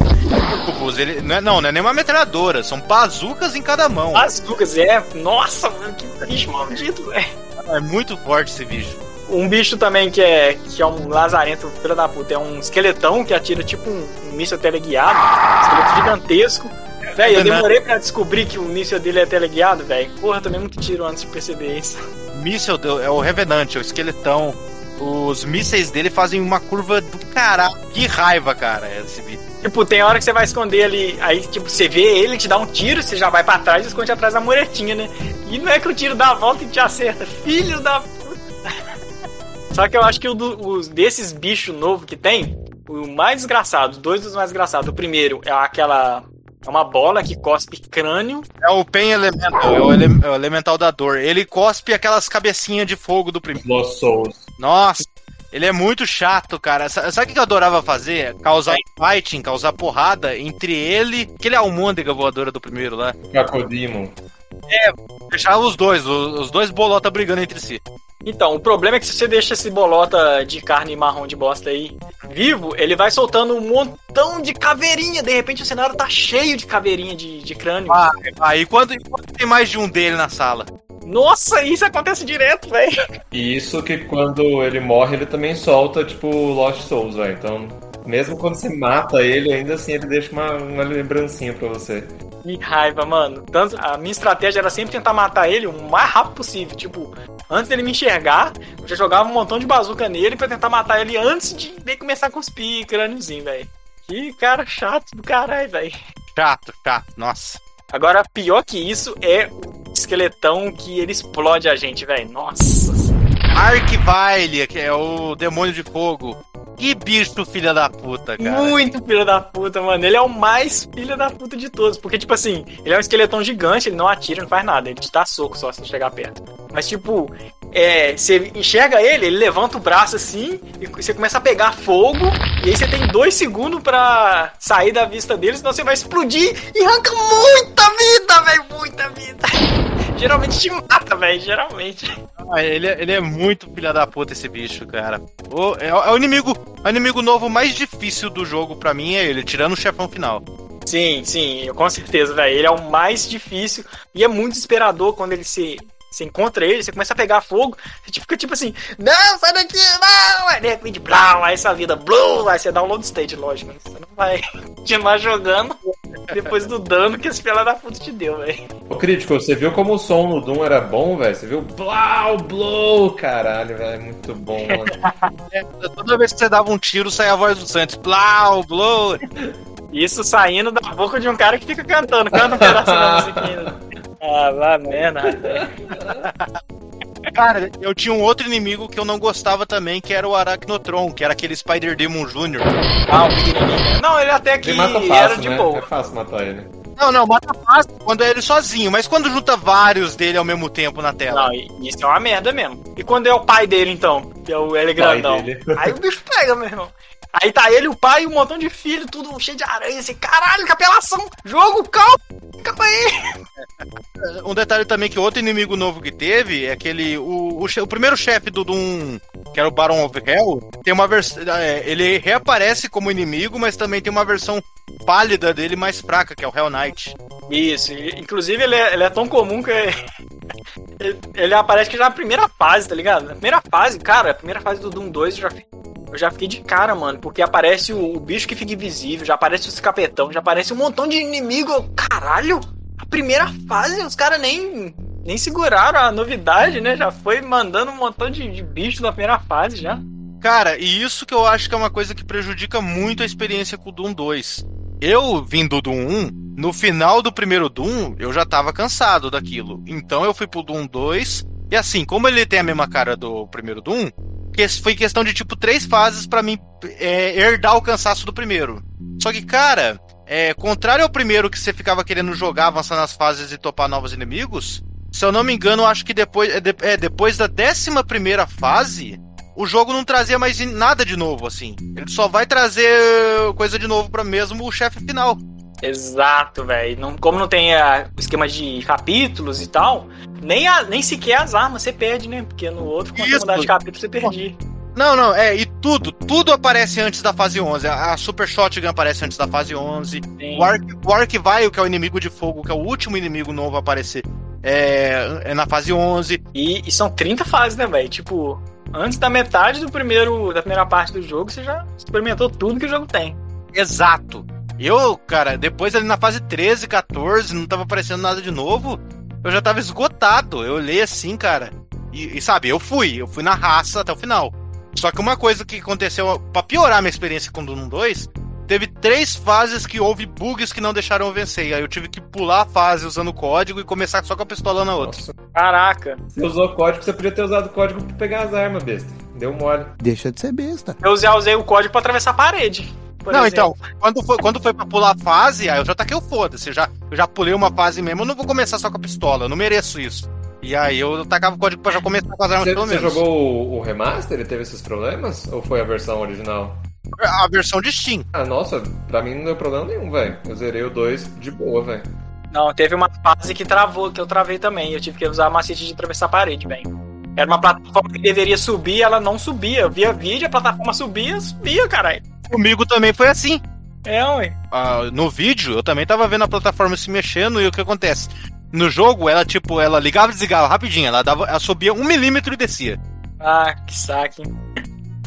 Cubus, ele, não, é, não, não é nem uma metralhadora, são bazucas em cada mão. As duas, é. Nossa, mano, que bicho maldito, velho. É muito forte esse bicho. Um bicho também que é, que é um lazarento, filho da puta, é um esqueletão que atira tipo um, um míssil teleguiado, um esqueleto gigantesco. Véi, eu demorei pra descobrir que o míssil dele é teleguiado, velho. Porra, tomei muito tiro antes de perceber isso. Míssel do- é o Revenant, é o esqueletão. Os mísseis dele fazem uma curva do caralho. Que raiva, cara, esse. Tipo, tem hora que você vai esconder ali, aí, tipo, você vê ele, te dá um tiro, você já vai pra trás e esconde atrás da muretinha, né? E não é que o tiro dá a volta e te acerta. Filho da puta. Só que eu acho que o do- desses bichos novos que tem, o mais desgraçado, os dois dos mais desgraçados. O primeiro é aquela. É uma bola que cospe crânio. É o Pen Elemental, é o, ele- é o Elemental da Dor. Ele cospe aquelas cabecinhas de fogo do primeiro. Lost Souls. Nossa, ele é muito chato, cara. Sa- Sabe o que eu adorava fazer? Causar fighting, causar porrada entre ele, aquele almôndega voadora do primeiro lá. Cacodemon. Deixar os dois, os, os dois bolota brigando entre si. Então, o problema é que se você deixa esse bolota de carne marrom de bosta aí vivo, ele vai soltando um montão de caveirinha. De repente o cenário tá cheio de caveirinha de, de crânio. Ah, aí quando, quando tem mais de um dele na sala? Nossa, isso acontece direto, velho. E isso que quando ele morre, ele também solta, tipo, Lost Souls, velho. Então, mesmo quando você mata ele, ainda assim ele deixa uma, uma lembrancinha pra você. Que raiva, mano. Tanto, a minha estratégia era sempre tentar matar ele o mais rápido possível. Tipo, antes dele me enxergar, eu já jogava um montão de bazuca nele pra tentar matar ele antes de ele começar a cuspir crâniozinho, velho. Que cara chato do caralho, velho. Chato, chato, nossa. Agora, pior que isso é o esqueletão que ele explode a gente, velho. Nossa. Arquivile, que é o demônio de fogo. Que bicho filha da puta, cara. Muito filho da puta, mano. Ele é o mais filho da puta de todos. Porque, tipo assim, ele é um esqueletão gigante, ele não atira, não faz nada. Ele te dá soco só se você chegar perto. Mas, tipo, é, você enxerga ele, ele levanta o braço assim, e você começa a pegar fogo, e aí você tem dois segundos pra sair da vista dele, senão você vai explodir e arranca muita vida, velho. Muita vida. Geralmente te mata, velho. Geralmente. Ah, ele, é- ele é muito filha da puta esse bicho, cara. O, é, é o inimigo, é o inimigo novo mais difícil do jogo pra mim é ele, tirando o chefão final. Sim, sim, com certeza, velho. Ele é o mais difícil e é muito desesperador quando ele se, Você encontra ele, você começa a pegar fogo, você fica tipo assim, não, sai daqui, não! Aí de repente, blá, aí sua vida, blue, aí você dá um load state, lógico. né? Você não vai continuar jogando depois do dano que esse filho da puta te deu, velho. Ô, crítico, você viu como o som no Doom era bom, velho? Você viu? Blau, blow! Caralho, velho, é muito bom, mano. É, toda vez que você dava um tiro, saia a voz do Santos. Blau, blow. Isso saindo da boca de um cara que fica cantando, canta um pedacinho da musiquinha. Ah, lá merda. Cara, eu tinha um outro inimigo que eu não gostava também, que era o Arachnotron, que era aquele Spider Demon Jr. Ah, o pequenininho. Não, ele até que Ele mata era fácil, de né? boa. É fácil matar ele. Não, não, mata fácil quando é ele sozinho, mas quando junta vários dele ao mesmo tempo na tela. Não, isso é uma merda mesmo. E quando é o pai dele, então? Que é o ele Pai grandão. Aí o bicho pega, meu irmão. Aí tá ele, o pai e um montão de filho, tudo cheio de aranha, assim, caralho, que apelação! Jogo, calma! Calma aí! Um detalhe também que outro inimigo novo que teve é aquele. O, o, o primeiro chefe do Doom, que era o Baron of Hell, tem uma versão. ele reaparece como inimigo, mas também tem uma versão pálida dele mais fraca, que é o Hell Knight. Isso, inclusive ele é, ele é tão comum que ele, ele aparece que já na primeira fase, tá ligado? Na primeira fase, cara, a primeira fase do Doom 2 eu já, eu já fiquei de cara, mano, porque aparece o, o bicho que fica invisível, já aparece os capetão, já aparece um montão de inimigo. Caralho! A primeira fase, os caras nem, nem seguraram a novidade, né? Já foi mandando um montão de, de bicho na primeira fase já. Cara, e isso que eu acho que é uma coisa que prejudica muito a experiência com o Doom 2. Eu vim do Doom 1, no final do primeiro Doom, eu já tava cansado daquilo. Então eu fui pro Doom 2, e assim, como ele tem a mesma cara do primeiro Doom, foi questão de tipo três fases pra mim é, herdar o cansaço do primeiro. Só que, cara, é, contrário ao primeiro que você ficava querendo jogar, avançar nas fases e topar novos inimigos, se eu não me engano, acho que depois, é, é, depois da décima primeira fase, o jogo não trazia mais nada de novo, assim. Ele só vai trazer coisa de novo pra mesmo o chefe final. Exato, velho. Não, como não tem a- o esquema de capítulos e tal, nem, a, nem sequer as armas você perde, né? Porque no outro, quando você mudar de capítulo, você perdi. Não, não, é, e tudo, tudo aparece antes da fase 11. A a Super Shotgun aparece antes da fase 11. Sim. O, Arc, o Arquivaio, que é o inimigo de fogo, que é o último inimigo novo a aparecer, é, é na fase 11. E, e são 30 fases, né, velho? Tipo, antes da metade do primeiro, da primeira parte do jogo, você já experimentou tudo que o jogo tem. Exato. Eu, cara, depois ali na fase 13, 14, não tava aparecendo nada de novo, eu já tava esgotado. Eu olhei assim, cara. E, e, sabe, eu fui, eu fui na raça até o final. Só que uma coisa que aconteceu, pra piorar minha experiência com o Doom 2, teve três fases que houve bugs que não deixaram eu vencer. Aí eu tive que pular a fase usando o código e começar só com a pistola na outra. Nossa, Caraca. você usou código, você podia ter usado código pra pegar as armas, besta. Deu mole. Deixa de ser besta. Eu já usei o código pra atravessar a parede. por não, exemplo. então, quando foi, quando foi pra pular a fase, aí eu já taquei o foda-se. Eu já, eu já pulei uma fase mesmo, eu não vou começar só com a pistola, eu não mereço isso. E aí eu tacava o código pra já começar com as armas Você, pelo você menos. jogou o, o remaster? Ele teve esses problemas? Ou foi a versão original? A versão de Steam. Ah, nossa, pra mim não deu problema nenhum, velho. Eu zerei o 2 de boa, velho. Não, teve uma fase que travou, que eu travei também. Eu tive que usar macete de atravessar a parede, velho. Era uma plataforma que deveria subir, ela não subia. Eu via vídeo, a plataforma subia, subia, caralho. Comigo também foi assim. É, ué. Ah, no vídeo, eu também tava vendo a plataforma se mexendo e o que acontece? No jogo, ela, tipo, ela ligava e desligava rapidinho. Ela, dava, ela subia um milímetro e descia. Ah, que saque.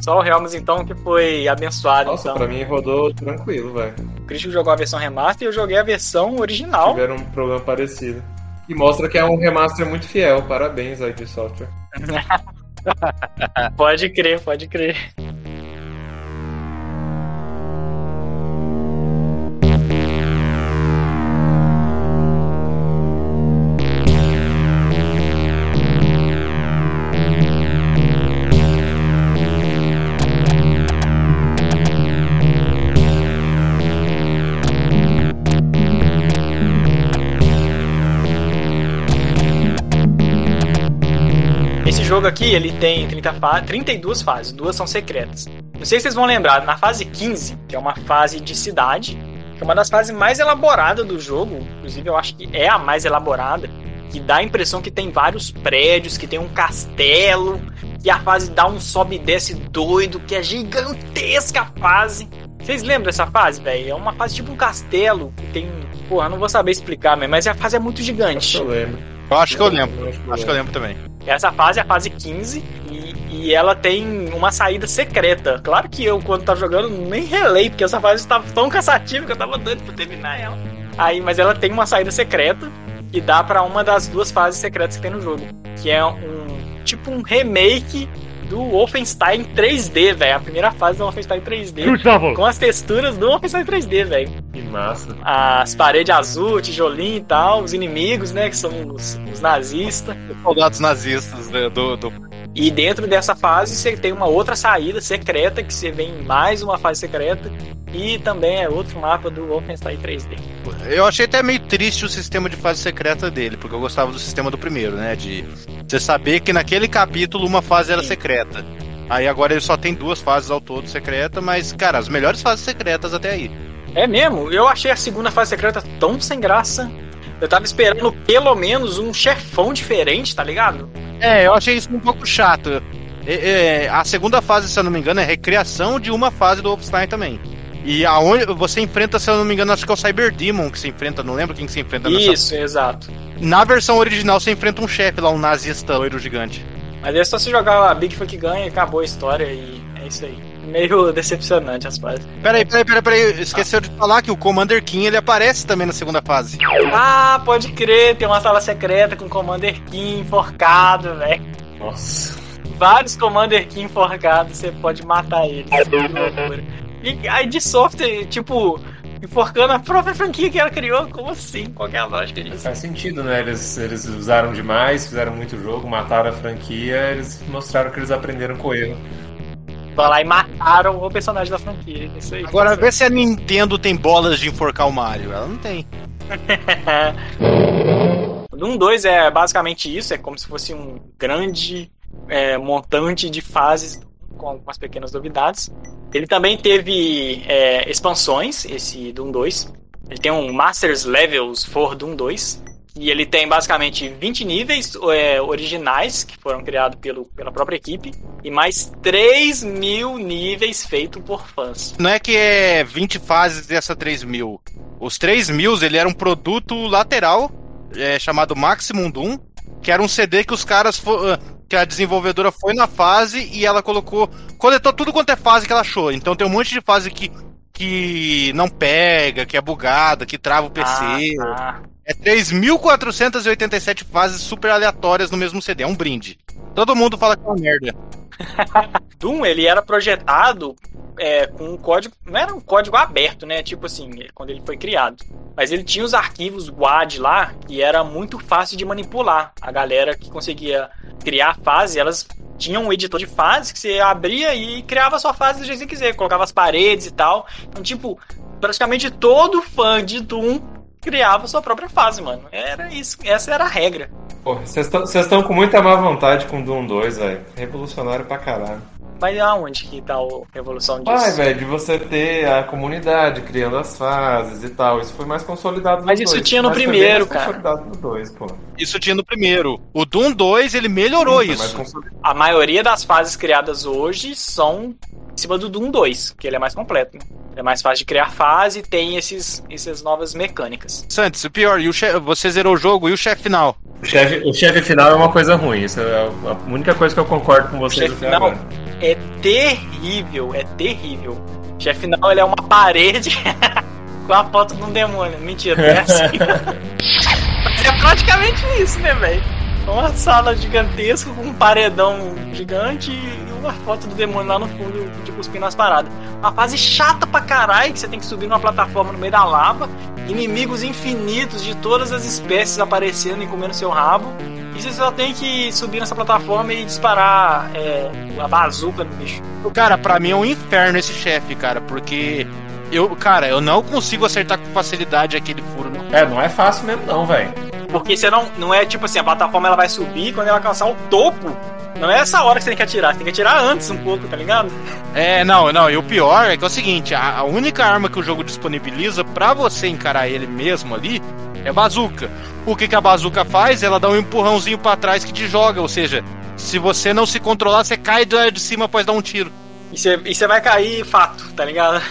Só o Helms, então, que foi abençoado. Nossa, então. pra mim rodou tranquilo, velho. O Christian jogou a versão remaster e eu joguei a versão original. Tiveram um problema parecido. E mostra que é um remaster muito fiel. Parabéns, ID Software. Pode crer, pode crer. Jogo aqui, ele tem 30 fa 32 fases, duas são secretas. Não sei se vocês vão lembrar, na fase 15, que é uma fase de cidade, que é uma das fases mais elaboradas do jogo, inclusive eu acho que é a mais elaborada, que dá a impressão que tem vários prédios, que tem um castelo, e a fase dá um sobe e desce doido, que é gigantesca a fase. Vocês lembram dessa fase, velho? É uma fase tipo um castelo, que tem. Porra, não vou saber explicar, mas a fase é muito gigante. eu lembro. Eu acho que eu lembro. Acho que eu lembro também. Essa fase é a fase 15 e, e ela tem uma saída secreta. Claro que eu, quando tava jogando, nem relei, porque essa fase estava tão cansativa que eu tava doido pra terminar ela. Aí, mas ela tem uma saída secreta que dá pra uma das duas fases secretas que tem no jogo. Que é um tipo um remake do Wolfenstein 3D, velho. A primeira fase do Wolfenstein 3D. Com as texturas do Wolfenstein 3D, velho. Que massa. As paredes azul, tijolinho e tal, os inimigos, né? Que são os, os nazistas. Soldados nazistas né, do, do. E dentro dessa fase você tem uma outra saída secreta, que você vem em mais uma fase secreta. E também é outro mapa do Wolfenstein 3D. Eu achei até meio triste o sistema de fase secreta dele, porque eu gostava do sistema do primeiro, né? De você saber que naquele capítulo uma fase era Sim. secreta. Aí agora ele só tem duas fases ao todo secreta, mas, cara, as melhores fases secretas até aí. É mesmo? Eu achei a segunda fase secreta tão sem graça. Eu tava esperando pelo menos um chefão diferente, tá ligado? É, eu achei isso um pouco chato. É, é, a segunda fase, se eu não me engano, é recriação de uma fase do Wolfenstein também. E aonde você enfrenta, se eu não me engano, acho que é o Cyber Demon que se enfrenta, não lembro quem que se enfrenta nessa. Isso, exato. Na versão original você enfrenta um chefe lá, um nazista loiro gigante. Mas é só se jogar a Big Fuck ganha e acabou a história e é isso aí. Meio decepcionante as fases. Peraí, peraí, peraí, peraí. Esqueceu de falar que o Commander King ele aparece também na segunda fase. Ah, pode crer, tem uma sala secreta com Commander King enforcado, velho. Nossa. Vários Commander King enforcados, você pode matar eles. Que loucura. E aí de software, tipo, enforcando a própria franquia que ela criou, como assim? Qual que é a lógica disso? Faz sentido, né? Eles, eles usaram demais, fizeram muito jogo, mataram a franquia, eles mostraram que eles aprenderam com o erro. Vai lá e mataram o personagem da franquia. Isso aí. Agora vê se a Nintendo tem bolas de enforcar o Mario. Ela não tem. Doom 2 é basicamente isso, é como se fosse um grande é, montante de fases com algumas pequenas novidades. Ele também teve é, expansões, esse Doom 2. Ele tem um Masters Levels for Doom 2. E ele tem basicamente 20 níveis é, originais, que foram criados pelo, pela própria equipe, e mais 3 mil níveis feitos por fãs. Não é que é 20 fases dessa 3 mil. Os 3 mil, ele era um produto lateral, é, chamado Maximum Doom, que era um CD que os caras... ah, que a desenvolvedora foi na fase e ela colocou... Coletou tudo quanto é fase que ela achou. Então tem um monte de fase que, que não pega, que é bugada, que trava o PC. Ah, tá. É 3.487 fases super aleatórias no mesmo CD. É um brinde. Todo mundo fala que é uma merda. Doom, ele era projetado é, com um código. Não era um código aberto, né? Tipo assim, quando ele foi criado. Mas ele tinha os arquivos WAD lá, que era muito fácil de manipular. A galera que conseguia criar fase, elas tinham um editor de fase que você abria e criava sua fase do jeito que você quiser, colocava as paredes e tal. Então, tipo, praticamente todo fã de Doom criava sua própria fase, mano. Era isso, essa era a regra. Pô, vocês estão com muita má vontade com Doom 2, velho. Revolucionário pra caralho. Mas aonde que tá a revolução disso? Ai, velho, de você ter a comunidade criando as fases e tal. Isso foi mais consolidado no Mas isso 2, tinha no mas primeiro, mais cara. consolidado no 2, pô. Isso tinha no primeiro. O Doom 2, ele melhorou mais isso. A maioria das fases criadas hoje são em cima do Doom 2, que ele é mais completo. Né? É mais fácil de criar fase e tem esses, essas novas mecânicas. Santos, o pior, e o chefe, você zerou o jogo e o chefe final? O chefe, o chefe final é uma coisa ruim. Isso é a única coisa que eu concordo com O vocês chefe final agora. é terrível, é terrível. O chefe final ele é uma parede com a foto de um demônio. Mentira, não é assim. Mas é praticamente isso, né, velho? Uma sala gigantesca com um paredão gigante e uma foto do demônio lá no fundo, de cuspindo as paradas. Uma fase chata pra caralho, que você tem que subir numa plataforma no meio da lava, inimigos infinitos de todas as espécies aparecendo e comendo seu rabo. E você só tem que subir nessa plataforma e disparar é, a bazuca no bicho. Cara, pra mim é um inferno esse chefe, cara, porque eu, cara, eu não consigo acertar com facilidade aquele furo. Não. É, não é fácil mesmo não, velho. Porque você não, não é tipo assim, a plataforma ela vai subir quando ela alcançar o topo. Não é essa hora que você tem que atirar, você tem que atirar antes um pouco, tá ligado? É, não, não, e o pior é que é o seguinte, a, a única arma que o jogo disponibiliza pra você encarar ele mesmo ali é bazuca. O que, que a bazuca faz? Ela dá um empurrãozinho pra trás que te joga, ou seja, se você não se controlar, você cai de cima após dar um tiro. E você, vai cair fato, tá ligado?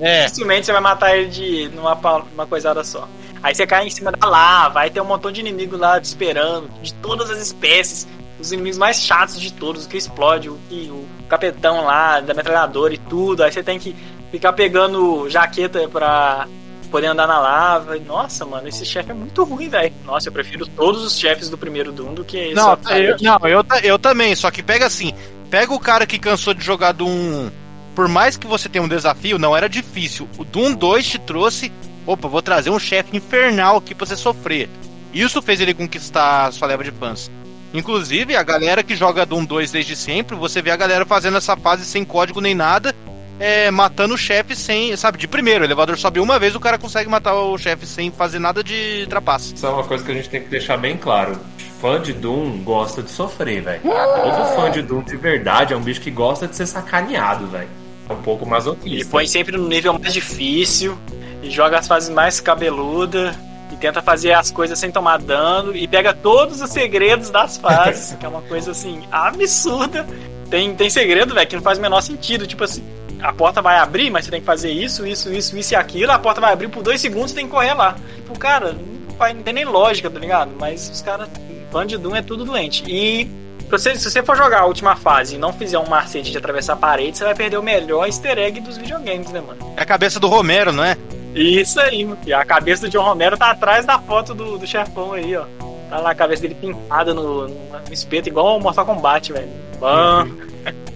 É. Dificilmente você vai matar ele de numa, numa coisada só. Aí você cai em cima da lava, aí tem um montão de inimigo lá te esperando, de todas as espécies. Os inimigos mais chatos de todos, o que explode, o, o capetão lá, da metralhadora e tudo. Aí você tem que ficar pegando jaqueta pra poder andar na lava. Nossa, mano, esse chefe é muito ruim, velho. Nossa, eu prefiro todos os chefes do primeiro Doom do que esse. Não, eu, não eu, eu também, só que pega assim, pega o cara que cansou de jogar Doom. Por mais que você tenha um desafio, não era difícil. O Doom 2 te trouxe, opa, vou trazer um chefe infernal aqui pra você sofrer. Isso fez ele conquistar a sua leva de fãs. Inclusive, a galera que joga Doom 2 desde sempre, você vê a galera fazendo essa fase sem código nem nada, é, matando o chefe sem, sabe, de primeiro. O elevador sobe uma vez, o cara consegue matar o chefe sem fazer nada de trapaça. Isso é uma coisa que a gente tem que deixar bem claro. Fã de Doom gosta de sofrer, velho. Todo fã de Doom de verdade é um bicho que gosta de ser sacaneado, velho. É um pouco Ele masoquista. põe sempre no nível mais difícil e joga as fases mais cabeludas e tenta fazer as coisas sem tomar dano e pega todos os segredos das fases, que é uma coisa assim absurda. Tem, tem segredo, velho, que não faz o menor sentido. Tipo assim, a porta vai abrir, mas você tem que fazer isso, isso, isso, isso e aquilo. A porta vai abrir por dois segundos, você tem que correr lá. Tipo, cara, não, vai- não tem nem lógica, tá ligado? Mas os caras, fã de Doom é tudo doente. E se você, se você for jogar a última fase e não fizer um macete de atravessar a parede, você vai perder o melhor easter egg dos videogames, né, mano? É a cabeça do Romero, não é? Isso aí, mano. E a cabeça do John Romero tá atrás da foto do, do chefão aí, ó. Tá lá a cabeça dele pintada no, no, no espeto, igual o Mortal Kombat, velho. Bom.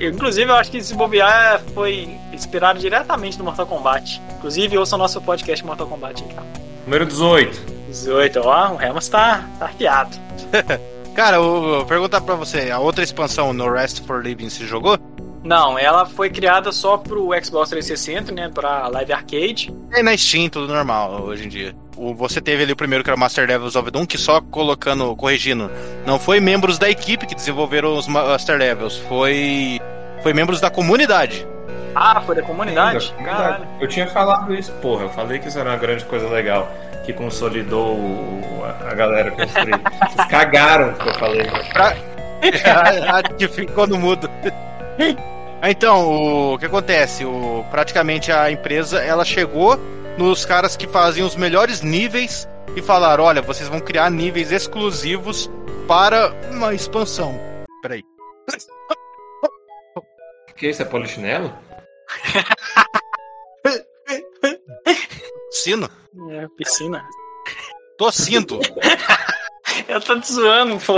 Inclusive, eu acho que esse bobear foi inspirado diretamente no Mortal Kombat. Inclusive, ouça o nosso podcast Mortal Kombat aí, cara. Número 18. 18, ó, o Remus tá, tá arqueado. Cara, eu vou perguntar pra você, a outra expansão No Rest for Living se jogou? Não, ela foi criada só pro Xbox 360, né? Pra Live Arcade. É na Steam, tudo normal hoje em dia. O, você teve ali o primeiro que era o Master Levels of Doom, que só colocando, corrigindo, não foi membros da equipe que desenvolveram os Ma- Master Levels, foi foi membros da comunidade. Ah, foi da comunidade? Da Caralho. comunidade. Eu tinha falado isso, porra. Eu falei que isso era uma grande coisa legal. Que consolidou o- a a galera construir. Vocês cagaram que eu falei. a que ficou no mudo. Então, o que acontece? O, praticamente a empresa ela chegou nos caras que faziam os melhores níveis e falaram: olha, vocês vão criar níveis exclusivos para uma expansão. Peraí. Que isso é polichinelo? Sino? É, piscina. Tossindo. Eu tô te zoando, pô.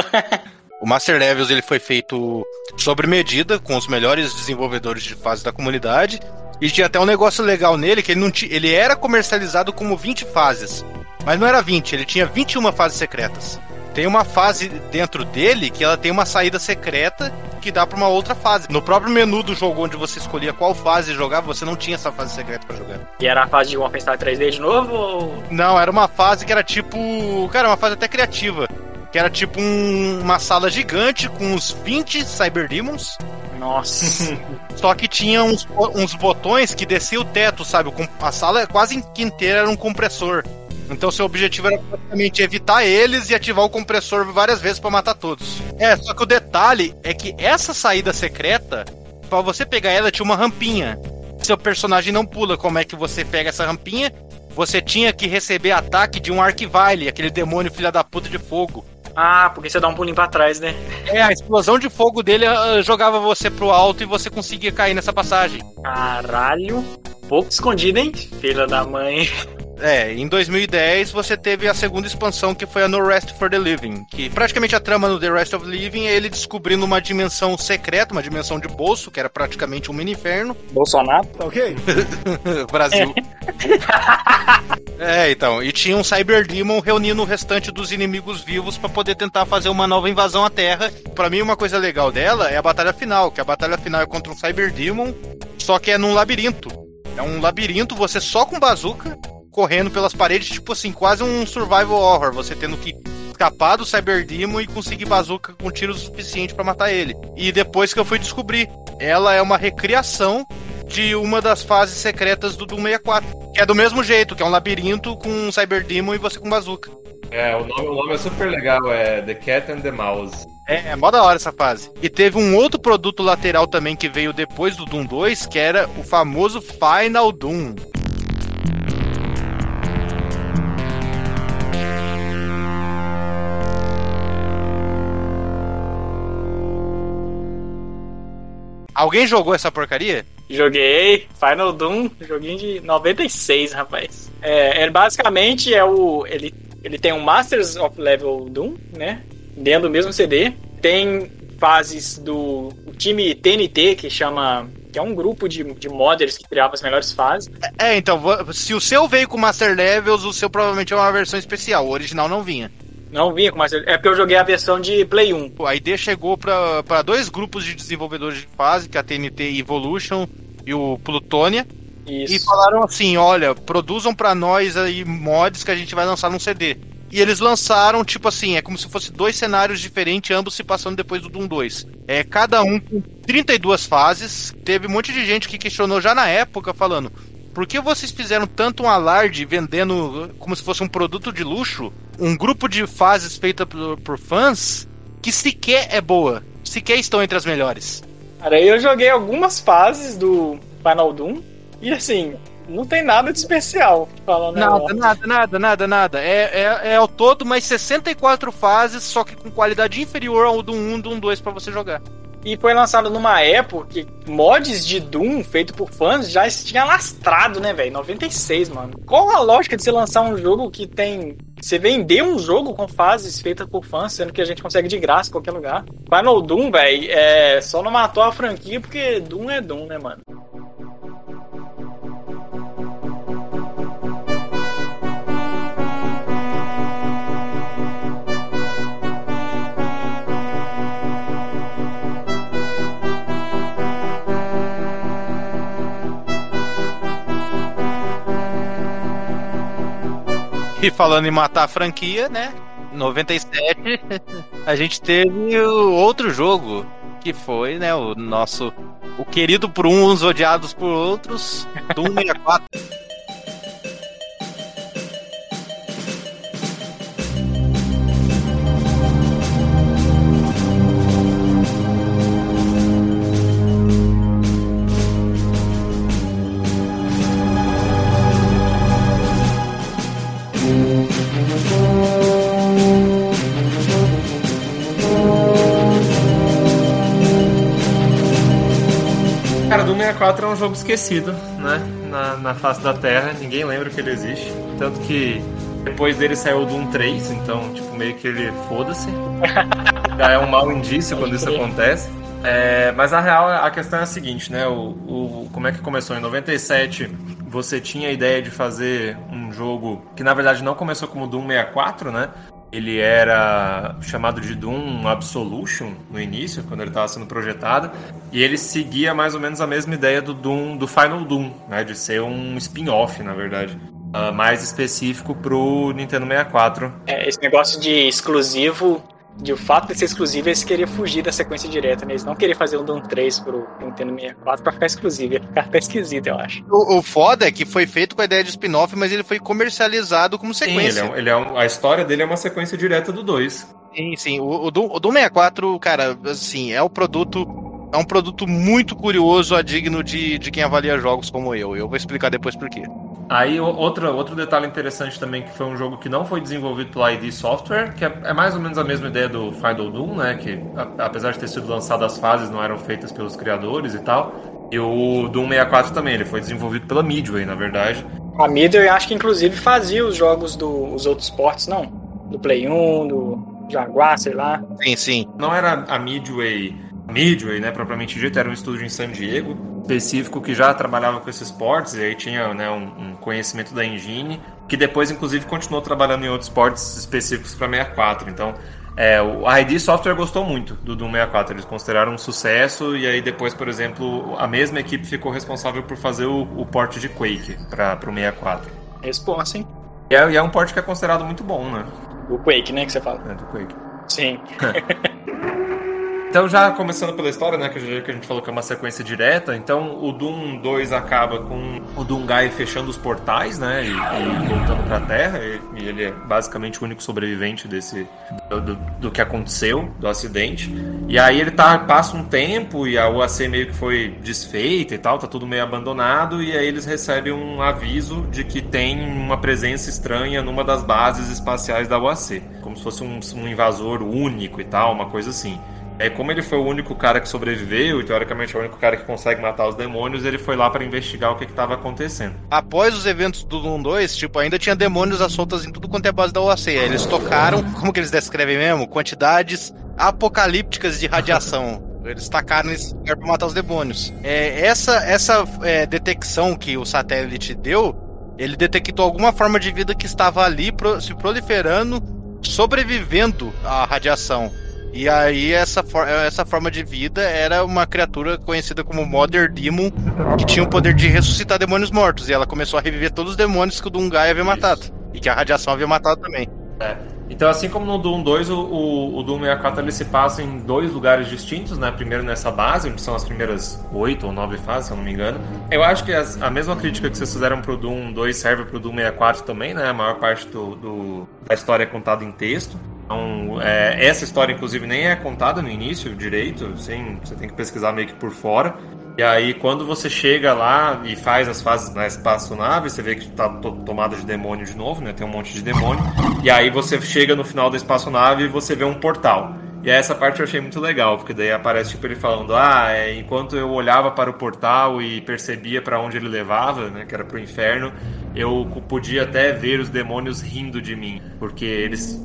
O Master Levels ele foi feito sobre medida com os melhores desenvolvedores de fase da comunidade e tinha até um negócio legal nele que ele não ti- ele era comercializado como 20 fases, mas não era 20, ele tinha 21 fases secretas. Tem uma fase dentro dele que ela tem uma saída secreta que dá pra uma outra fase. No próprio menu do jogo onde você escolhia qual fase jogar, você não tinha essa fase secreta pra jogar. E era a fase de Wolfenstein 3D de novo ou... Não, era uma fase que era tipo. Cara, uma fase até criativa. Que era tipo um- uma sala gigante com uns 20 Cyber Demons. Nossa. Só que tinha uns, uns botões que descia o teto, sabe? A sala quase inteira era um compressor. Então seu objetivo era praticamente evitar eles e ativar o compressor várias vezes pra matar todos. É, só que o detalhe é que essa saída secreta, pra você pegar ela, tinha uma rampinha. Seu personagem não pula. Como é que você pega essa rampinha? Você tinha que receber ataque de um Arquivile, aquele demônio filha da puta de fogo. Ah, porque você dá um pulinho pra trás, né? É, a explosão de fogo dele ah, jogava você pro alto e você conseguia cair nessa passagem. Caralho. Pouco escondido, hein? Filha da mãe. É, em 2010 você teve a segunda expansão que foi a No Rest for the Living, que praticamente a trama no The Rest of Living é ele descobrindo uma dimensão secreta, uma dimensão de bolso, que era praticamente um mini inferno. Bolsonaro? Brasil. é, então, e tinha um Cyber Demon reunindo o restante dos inimigos vivos pra poder tentar fazer uma nova invasão à Terra. Pra mim, uma coisa legal dela é a batalha final, que a batalha final é contra um Cyber Demon, só que é num labirinto. É um labirinto, você só com bazuca, correndo pelas paredes, tipo assim, quase um survival horror, você tendo que escapar do Cyber Demon e conseguir bazuca com tiro suficiente pra matar ele. E depois que eu fui descobrir, ela é uma recriação de uma das fases secretas do Doom 64. Que é do mesmo jeito, que é um labirinto com um Cyber Demon e você com bazuca. É, o nome, o nome é super legal, é The Cat and the Mouse. É, é mó da hora essa fase. E teve um outro produto lateral também que veio depois do Doom 2, que era o famoso Final Doom. Alguém jogou essa porcaria? Joguei Final Doom, joguinho de 96, rapaz. É, é basicamente é o ele ele tem um Masters of Level Doom, né? Dentro do mesmo CD. Tem fases do o time TNT que chama que é um grupo de, de modders que criava as melhores fases. É, então, vo- se o seu veio com Master Levels, o seu provavelmente é uma versão especial. O original não vinha. Não vinha com Master É porque eu joguei a versão de Play 1. A ID chegou para dois grupos de desenvolvedores de fase, que é a TNT Evolution e o Plutônia, e Isso. falaram assim: olha, produzam pra nós aí mods que a gente vai lançar num CD. E eles lançaram, tipo assim, é como se fosse dois cenários diferentes, ambos se passando depois do Doom 2. É, cada um com 32 fases. Teve um monte de gente que questionou já na época, falando: por que vocês fizeram tanto um alarde vendendo como se fosse um produto de luxo? Um grupo de fases feita por, por fãs que sequer é boa, sequer estão entre as melhores. Cara, eu joguei algumas fases do Final Doom e assim, não tem nada de especial. Falando Nada, nada, nada, nada, nada. É, é, é ao todo mais 64 fases, só que com qualidade inferior ao do 1 do 1 2 pra você jogar. E foi lançado numa época que mods de Doom feito por fãs já tinha lastrado, né, velho? 96, mano. Qual a lógica de você lançar um jogo que tem. Você vender um jogo com fases feitas por fãs, sendo que a gente consegue de graça em qualquer lugar? Final Doom, velho, é... só não matou a franquia porque Doom é Doom, né, mano? E falando em matar a franquia, né? 97, a gente teve outro jogo, que foi, né, o nosso. O querido por uns, odiados por outros, Doom 64. Cara, Doom 64 é um jogo esquecido, né? Na, na face da Terra, ninguém lembra que ele existe. Tanto que depois dele saiu o Doom 3, então, tipo, meio que ele foda-se. Já é um mau indício quando isso acontece. É, mas a real, a questão é a seguinte, né? O, o- como é que começou? Em 97, você tinha a ideia de fazer um jogo que na verdade não começou como Doom 64, né? Ele era chamado de Doom Absolution no início, quando ele estava sendo projetado, e ele seguia mais ou menos a mesma ideia do Doom, do Final Doom, né? De ser um spin-off, na verdade. ah, mais específico pro Nintendo 64. É, esse negócio de exclusivo, de o fato de ser exclusivo, eles queriam fugir da sequência direta, né? Eles não queriam fazer um Doom 3 pro Nintendo 64 pra ficar exclusivo. Ia ficar até esquisito, eu acho. O, o foda é que foi feito com a ideia de spin-off, mas ele foi comercializado como Sim, sequência. ele é, um- ele é um- a história dele é uma sequência direta do 2. Sim, sim. O, o, Doom, o Doom 64, cara, assim, é um produto. É um produto muito curioso, a digno de, de quem avalia jogos como eu. Eu vou explicar depois por quê. Aí outra, outro detalhe interessante também que foi um jogo que não foi desenvolvido pela ID Software, que é, é mais ou menos a mesma ideia do Final Doom, né? Que a- apesar de ter sido lançado as fases, não eram feitas pelos criadores e tal. E o Doom 64 também, ele foi desenvolvido pela Midway, na verdade. A Midway, acho que inclusive fazia os jogos dos outros ports, não? Do Play 1, do Jaguar, sei lá. Sim, sim. Não era a Midway, Midway, né, propriamente dito, era um estúdio em San Diego específico que já trabalhava com esses ports e aí tinha né, um, um conhecimento da engine que depois inclusive continuou trabalhando em outros ports específicos para 64. Então, é, o a ID Software gostou muito do Doom 64, eles consideraram um sucesso e aí depois, por exemplo, a mesma equipe ficou responsável por fazer o, o port de Quake para o 64. Responsa, hein? E é, e é um port que é considerado muito bom, né, O Quake, né, que você fala. né, do Quake. Sim. Então, já começando pela história, né, que a gente- falou que é uma sequência direta, então o Doom 2 acaba com o Doomguy fechando os portais, né, e, e voltando pra Terra, e, e ele é basicamente o único sobrevivente desse do, do- do que aconteceu, do acidente. E aí ele tá, passa um tempo e a UAC meio que foi desfeita e tal, tá tudo meio abandonado, e aí eles recebem um aviso de que tem uma presença estranha numa das bases espaciais da UAC, como se fosse um, um invasor único e tal, uma coisa assim. É como ele foi o único cara que sobreviveu e teoricamente é o único cara que consegue matar os demônios, ele foi lá para investigar o que estava acontecendo. Após os eventos do Doom 2, tipo, ainda tinha demônios à soltas em tudo quanto é base da OAC. Eles tocaram, como que eles descrevem mesmo? Quantidades apocalípticas de radiação. Eles tacaram nesse lugar pra matar os demônios. É, essa essa é, detecção que o satélite deu, ele detectou alguma forma de vida que estava ali pro, se proliferando, sobrevivendo à radiação. E aí essa, for essa forma de vida era uma criatura conhecida como Mother Demon, que tinha o poder de ressuscitar demônios mortos. E ela começou a reviver todos os demônios que o Dungai havia matado. E que a radiação havia matado também. É. Então, assim como no Doom 2, o, o, o Doom 64 ele se passa em dois lugares distintos, né? Primeiro nessa base, onde são as primeiras oito ou nove fases, se eu não me engano. Eu acho que as, a mesma crítica que vocês fizeram pro Doom 2 serve pro Doom 64 também, né? A maior parte do, do da história é contada em texto. Então, é, essa história, inclusive, nem é contada no início direito, assim, você tem que pesquisar meio que por fora. E aí, quando você chega lá e faz as fases na espaçonave, você vê que tá tomada de demônio de novo, né? Tem um monte de demônio. E aí você chega no final da espaçonave e você vê um portal. E essa parte eu achei muito legal, porque daí aparece tipo ele falando: "Ah, é, enquanto eu olhava para o portal e percebia para onde ele levava, né, que era pro inferno, eu podia até ver os demônios rindo de mim, porque eles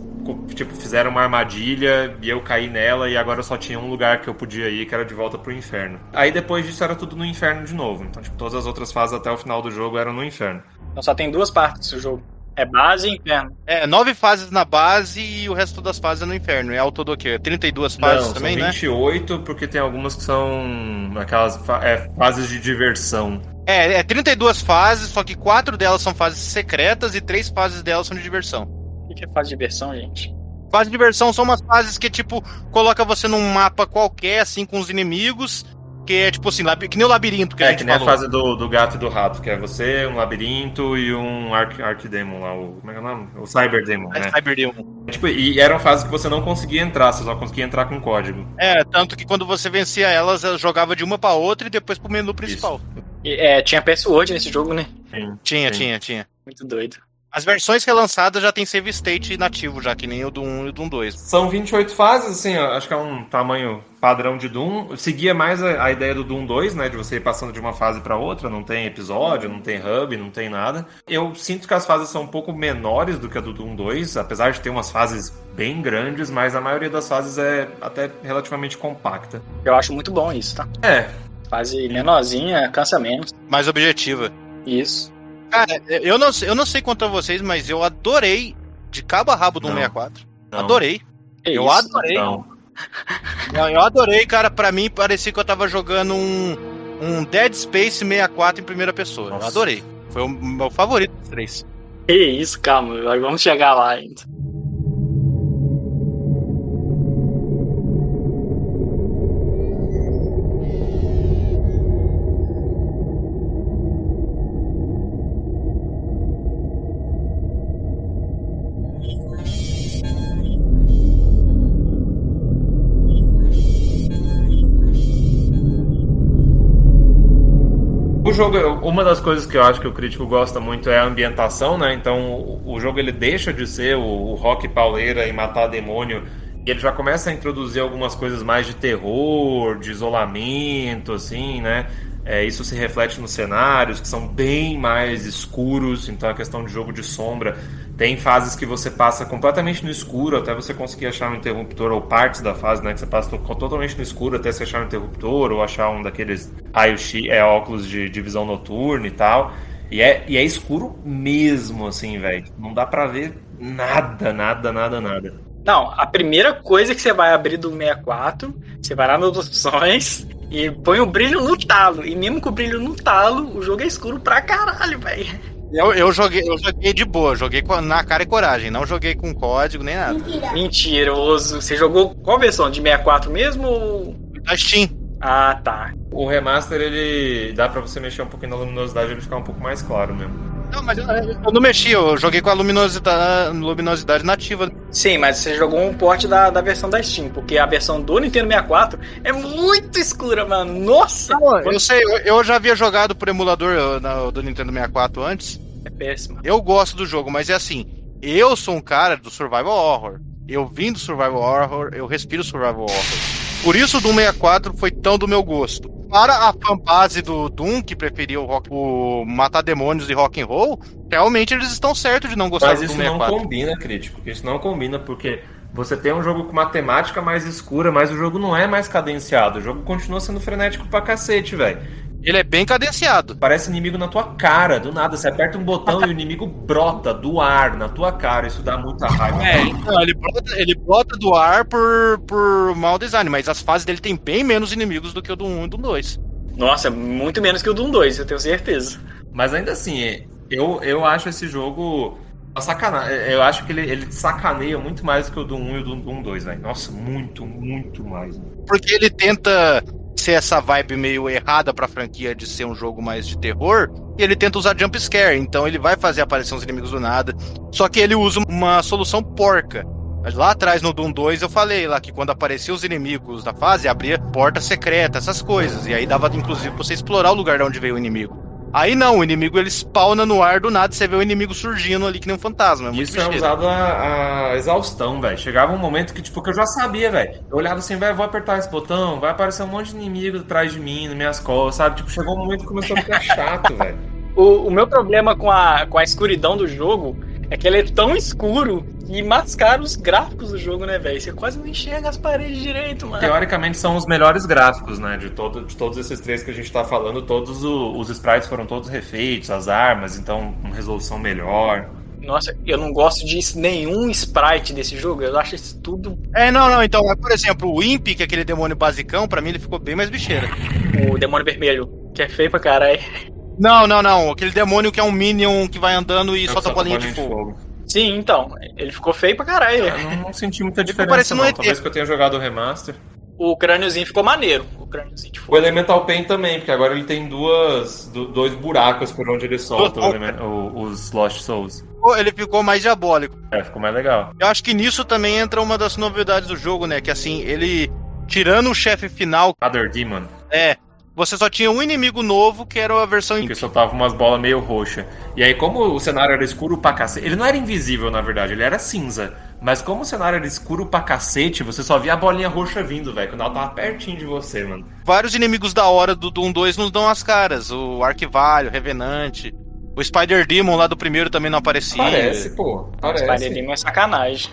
tipo, fizeram uma armadilha e eu caí nela e agora só tinha um lugar que eu podia ir, que era de volta pro inferno. Aí depois disso era tudo no inferno de novo. Então, tipo, todas as outras fases até o final do jogo eram no inferno. Então só tem duas partes do jogo. É base e inferno. É, nove fases na base e o resto das fases é no inferno. É ao todo o quê? 32 fases Não, também, são né? 28, porque tem algumas que são aquelas fa é, fases de diversão. É, é 32 fases, só que quatro delas são fases secretas e três fases delas são de diversão. O que é fase de diversão, gente? Fase de diversão são umas fases que, tipo, coloca você num mapa qualquer, assim, com os inimigos, que é, tipo assim, que nem o labirinto que a É, gente que nem falou. a fase do, do gato e do rato, que é você, um labirinto e um Arc, Arcdemon lá, o, como é que é o nome? O Cyberdemon, É né? Cyberdemon. Tipo, e eram fases que você não conseguia entrar, você só conseguia entrar com código. É, tanto que quando você vencia elas, ela jogava de uma pra outra e depois pro menu principal. E, é, tinha password nesse jogo, né? Sim, Tinha, sim. tinha, tinha. Muito doido. As versões relançadas já tem save state nativo, já que nem o do 1 e o do 2. São 28 fases, assim, ó, acho que é um tamanho padrão de Doom. Seguia mais a, a ideia do Doom 2, né, de você ir passando de uma fase pra outra, não tem episódio, não tem hub, não tem nada. Eu sinto que as fases são um pouco menores do que a do Doom 2, apesar de ter umas fases bem grandes, mas a maioria das fases é até relativamente compacta. Eu acho muito bom isso, tá? É, Fase menorzinha, cansa menos. Mais objetiva. Isso. Cara, eu não, eu não sei quanto a vocês, mas eu adorei de cabo a rabo do Não. 164. não, Adorei. Que Eu isso? adorei. Não. Não, eu adorei, cara. Pra mim, parecia que eu tava jogando um, um Dead Space 64 em primeira pessoa. Eu Nossa. adorei. Foi o meu favorito dos três. Que isso, calma, vamos chegar lá ainda. Jogo, uma das coisas que eu acho que o crítico gosta muito é a ambientação, né? Então o, o jogo ele deixa de ser o, o rock pauleira e matar demônio e ele já começa a introduzir algumas coisas mais de terror, de isolamento, assim, né? É, isso se reflete nos cenários que são bem mais escuros, então a questão de jogo de sombra tem fases que você passa completamente no escuro até você conseguir achar um interruptor, ou partes da fase, né? Que você passa to- totalmente no escuro até você achar um interruptor, ou achar um daqueles raio-x, é, óculos de, de visão noturna e tal. E é, e é escuro mesmo, assim, velho. Não dá pra ver nada, nada, nada, nada. Não, a primeira coisa que você vai abrir do 64, você vai lá nas opções e põe o brilho no talo. E mesmo com o brilho no talo, o jogo é escuro pra caralho, velho. Eu, eu, joguei, eu joguei de boa, joguei com- na cara e coragem, não joguei com código nem nada. Mentiroso. Você jogou qual versão? De 64 mesmo? ou- Na Steam. Ah, tá. O remaster, ele dá pra você mexer um pouquinho na luminosidade e ele ficar um pouco mais claro mesmo. Não, mas eu, eu não mexi, eu joguei com a luminosidade, luminosidade nativa. Sim, mas você jogou um porte da, da versão da Steam, porque a versão do Nintendo 64 é muito escura, mano. Nossa! Eu sei, eu, eu já havia jogado por emulador na- do Nintendo 64 antes. É péssimo. Eu gosto do jogo, mas é assim, eu sou um cara do survival horror. Eu vim do survival horror, eu respiro survival horror. Por isso o Doom 64 foi tão do meu gosto. Para a fanbase do Doom, que preferia o, rock, o matar demônios e rock and roll, realmente eles estão certos de não gostar Mas do isso Doom não 64. combina, crítico. Isso não combina porque você tem um jogo com uma temática mais escura, mas o jogo não é mais cadenciado. O jogo continua sendo frenético pra cacete, velho. Ele é bem cadenciado. Parece inimigo na tua cara, do nada. Você aperta um botão e o inimigo brota do ar na tua cara. Isso dá muita raiva. É, então, ele brota, ele brota do ar por, por mau design, mas as fases dele tem bem menos inimigos do que o do 1 e do 2. Nossa, muito menos que o Doom 2, eu tenho certeza. Mas ainda assim, eu, eu acho esse jogo uma sacanagem. Eu acho que ele, ele sacaneia muito mais do que o do 1 e o do Doom 2, velho. Nossa, muito, muito mais. né? Porque ele tenta ser essa vibe meio errada pra franquia de ser um jogo mais de terror, e ele tenta usar jump scare, então ele vai fazer aparecer uns inimigos do nada. Só que ele usa uma solução porca. Mas Lá atrás no Doom 2 eu falei lá que quando apareciam os inimigos da fase, abria porta secreta, essas coisas. E aí dava inclusive pra você explorar o lugar de onde veio o inimigo. Aí não, o inimigo ele spawna no ar do nada, você vê o inimigo surgindo ali que nem um fantasma. É Isso é bicheiro. usado a, a exaustão, velho. Chegava um momento que, tipo, que eu já sabia, velho. Eu olhava assim, velho, vou apertar esse botão, vai aparecer um monte de inimigo atrás de mim, nas minhas costas, sabe? Tipo, chegou um momento que começou a ficar chato, velho. O, o meu problema com a, com a escuridão do jogo é que ele é tão escuro que mascara os gráficos do jogo, né, velho? Você quase não enxerga as paredes direito, mano. Teoricamente são os melhores gráficos, né? De, todo, de todos esses três que a gente tá falando, todos o- os sprites foram todos refeitos, as armas, então uma resolução melhor. Nossa, eu não gosto de nenhum sprite desse jogo. Eu acho isso tudo. É, não, não, então, mas, por exemplo, o Imp, que é aquele demônio basicão, pra mim ele ficou bem mais bicheira. O demônio vermelho, que é feio pra caralho. Não, não, não, aquele demônio que é um Minion que vai andando e É o solta bolinha de fogo. Sim, então. Ele ficou feio pra caralho. Eu não, não senti muita diferença, parecendo não. Talvez que eu tenha jogado o remaster. O crâniozinho ficou maneiro. O crâniozinho de O fogo. Elemental Pain também, porque agora ele tem duas, du- dois buracos por onde ele solta o o- os Lost Souls. Pô, Ele ficou mais diabólico. É, ficou mais legal. Eu acho que nisso também entra uma das novidades do jogo, né? Que assim, ele, tirando o chefe final, Other Demon, é. Você só tinha um inimigo novo, que era a versão que soltava umas bolas meio roxas. E aí, como o cenário era escuro pra cacete. Ele não era invisível, na verdade, ele era cinza. Mas como o cenário era escuro pra cacete, você só via a bolinha roxa vindo, velho. Quando ela tava pertinho de você, mano. vários inimigos da hora do Doom 2 nos dão as caras. O Arquivalho, o Revenante. O Spider Demon lá do primeiro também não aparecia. Parece, pô. Parece. Paredinho é sacanagem.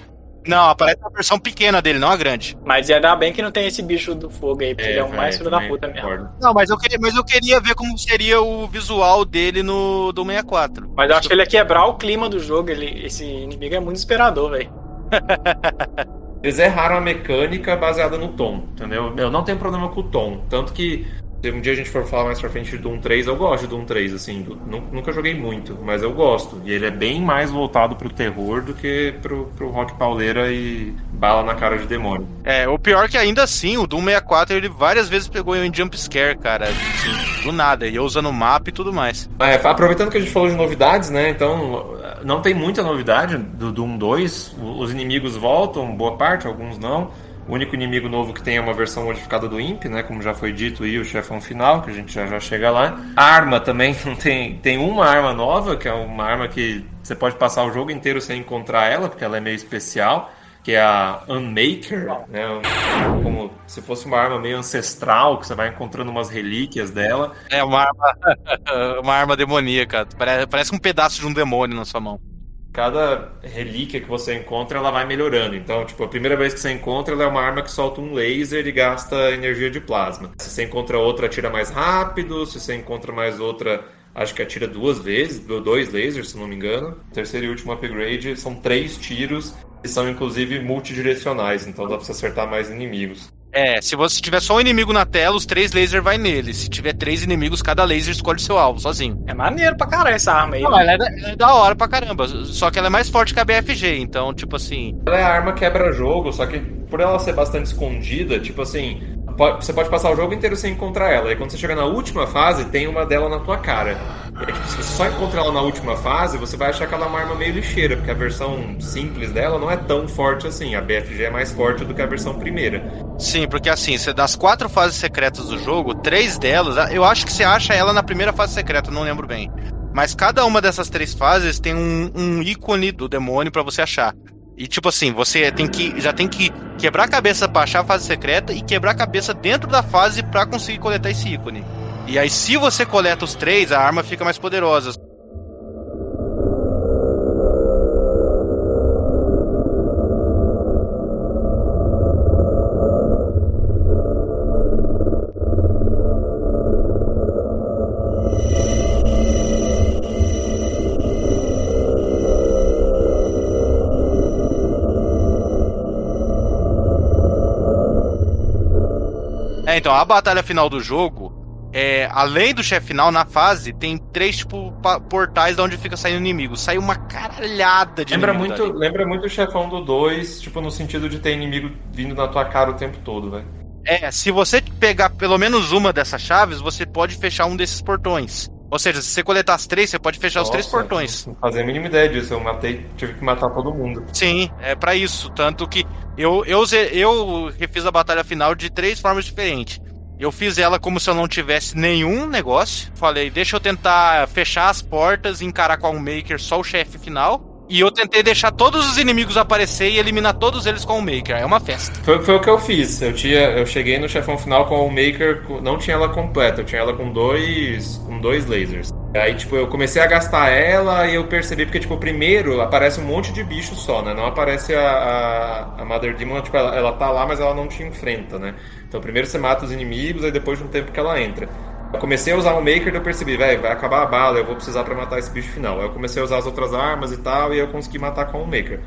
Não, aparece a versão pequena dele, não a grande. Mas ainda bem que não tem esse bicho do fogo aí, porque ele é o velho, mais filho da puta mesmo. Não, mas eu, queria, mas eu queria ver como seria o visual dele no do 64. Mas eu acho que ele ia quebrar o clima do jogo. Ele, esse inimigo é muito inspirador, velho. Eles erraram a mecânica baseada no tom, entendeu? Eu não tenho problema com o tom. Tanto que se um dia a gente for falar mais pra frente de Doom 3, eu gosto de Doom 3, assim. do- nu- nunca joguei muito, mas eu gosto. E ele é bem mais voltado pro terror do que pro, pro rock pauleira e bala na cara de demônio. É, o pior é que ainda assim, o Doom 64 ele várias vezes pegou em jump scare, cara. Assim, do nada, e eu usando o mapa e tudo mais. É, aproveitando que a gente falou de novidades, né? Então, não tem muita novidade do Doom 2. O- Os inimigos voltam, boa parte, alguns não. O único inimigo novo que tem é uma versão modificada do Imp, né? Como já foi dito, e o chefão final, que a gente já, já chega lá. A arma também tem. Tem uma arma nova, que é uma arma que você pode passar o jogo inteiro sem encontrar ela, porque ela é meio especial. Que é a Unmaker, né? Como se fosse uma arma meio ancestral, que você vai encontrando umas relíquias dela. É uma arma, uma arma demoníaca. Parece um pedaço de um demônio na sua mão. Cada relíquia que você encontra, ela vai melhorando. Então, tipo, a primeira vez que você encontra, ela é uma arma que solta um laser e gasta energia de plasma. Se você encontra outra, atira mais rápido. Se você encontra mais outra, acho que atira duas vezes, do- dois lasers, se não me engano. Terceiro e último upgrade são três tiros que são inclusive multidirecionais, então dá pra você acertar mais inimigos. É, se você tiver só um inimigo na tela, os três lasers vai nele. Se tiver três inimigos, cada laser escolhe seu alvo, sozinho. É maneiro pra caralho essa arma aí. Não, ela é, da, ela é da hora pra caramba. Só que ela é mais forte que a BFG, então, tipo assim. Ela é a arma quebra-jogo, só que por ela ser bastante escondida, tipo assim, você pode passar o jogo inteiro sem encontrar ela. E quando você chega na última fase, tem uma dela na tua cara. E tipo, se você só encontra ela na última fase, você vai achar que ela é uma arma meio lixeira, porque a versão simples dela não é tão forte assim. A BFG é mais forte do que a versão primeira. Sim, porque assim, você das quatro fases secretas do jogo, três delas, eu acho que você acha ela na primeira fase secreta, não lembro bem. Mas cada uma dessas três fases tem um, um ícone do demônio pra você achar. E tipo assim, você tem que já tem que quebrar a cabeça pra achar a fase secreta e quebrar a cabeça dentro da fase pra conseguir coletar esse ícone. E aí, se você coleta os três, a arma fica mais poderosa. Então, a batalha final do jogo, é, além do chefe final, na fase, tem três, tipo, portais de onde fica saindo inimigo. Sai uma caralhada de Lembra muito, dali. lembra muito o chefão do 2, tipo, no sentido de ter inimigo vindo na tua cara o tempo todo, velho. É, se você pegar pelo menos uma dessas chaves, você pode fechar um desses portões. Ou seja, se você coletar as três, você pode fechar os três Nossa, portões. Não fazia a mínima ideia disso. Eu matei, tive que matar todo mundo. Sim, é pra isso. Tanto que eu, eu, eu refiz a batalha final de três formas diferentes. Eu fiz ela como se eu não tivesse nenhum negócio. Falei, deixa eu tentar fechar as portas e encarar com a Maker só o chefe final. E eu tentei deixar todos os inimigos aparecer e eliminar todos eles com o Maker. É uma festa. Foi, foi o que eu fiz. Eu, tinha, eu cheguei no chefão final com o Maker, não tinha ela completa, eu tinha ela com dois, com dois lasers. Aí, tipo, eu comecei a gastar ela e eu percebi, porque, tipo, primeiro aparece um monte de bicho só, né? Não aparece a, a, a Mother Demon, tipo, ela, ela tá lá, mas ela não te enfrenta, né? Então, primeiro você mata os inimigos, aí depois de um tempo que ela entra. Eu comecei a usar o Maker e eu percebi, velho, vai acabar a bala, eu vou precisar pra matar esse bicho final. Aí eu comecei a usar as outras armas e tal, e eu consegui matar com o Maker.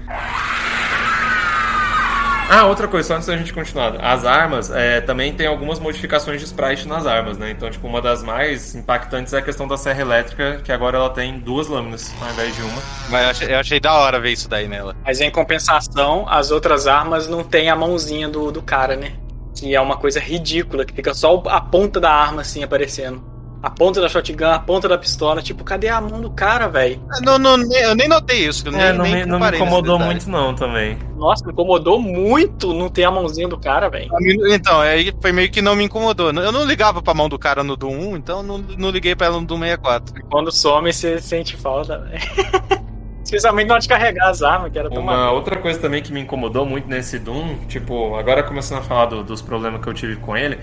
Ah, outra coisa, só antes da gente continuar. As armas é, também tem algumas modificações de sprite nas armas, né? Então, tipo, uma das mais impactantes é a questão da serra elétrica, que agora ela tem duas lâminas ao invés de uma. Mas eu achei, eu achei da hora ver isso daí nela. Mas em compensação, as outras armas não tem a mãozinha do, do cara, né? Que é uma coisa ridícula, que fica só a ponta da arma assim aparecendo. A ponta da shotgun, a ponta da pistola. Tipo, cadê a mão do cara, velho? Não, não, eu nem notei isso. Eu nem, é, não, nem me, não me incomodou muito não também. Nossa, me incomodou muito não ter a mãozinha do cara, velho. Então, aí foi meio que não me incomodou. Eu não ligava pra mão do cara no Doom 1, então não, não liguei pra ela no Doom 64. Quando some, você sente falta, velho. Especialmente na hora de carregar as armas, que era Uma outra coisa também que me incomodou muito nesse Doom, tipo, agora começando a falar do- dos problemas que eu tive com ele,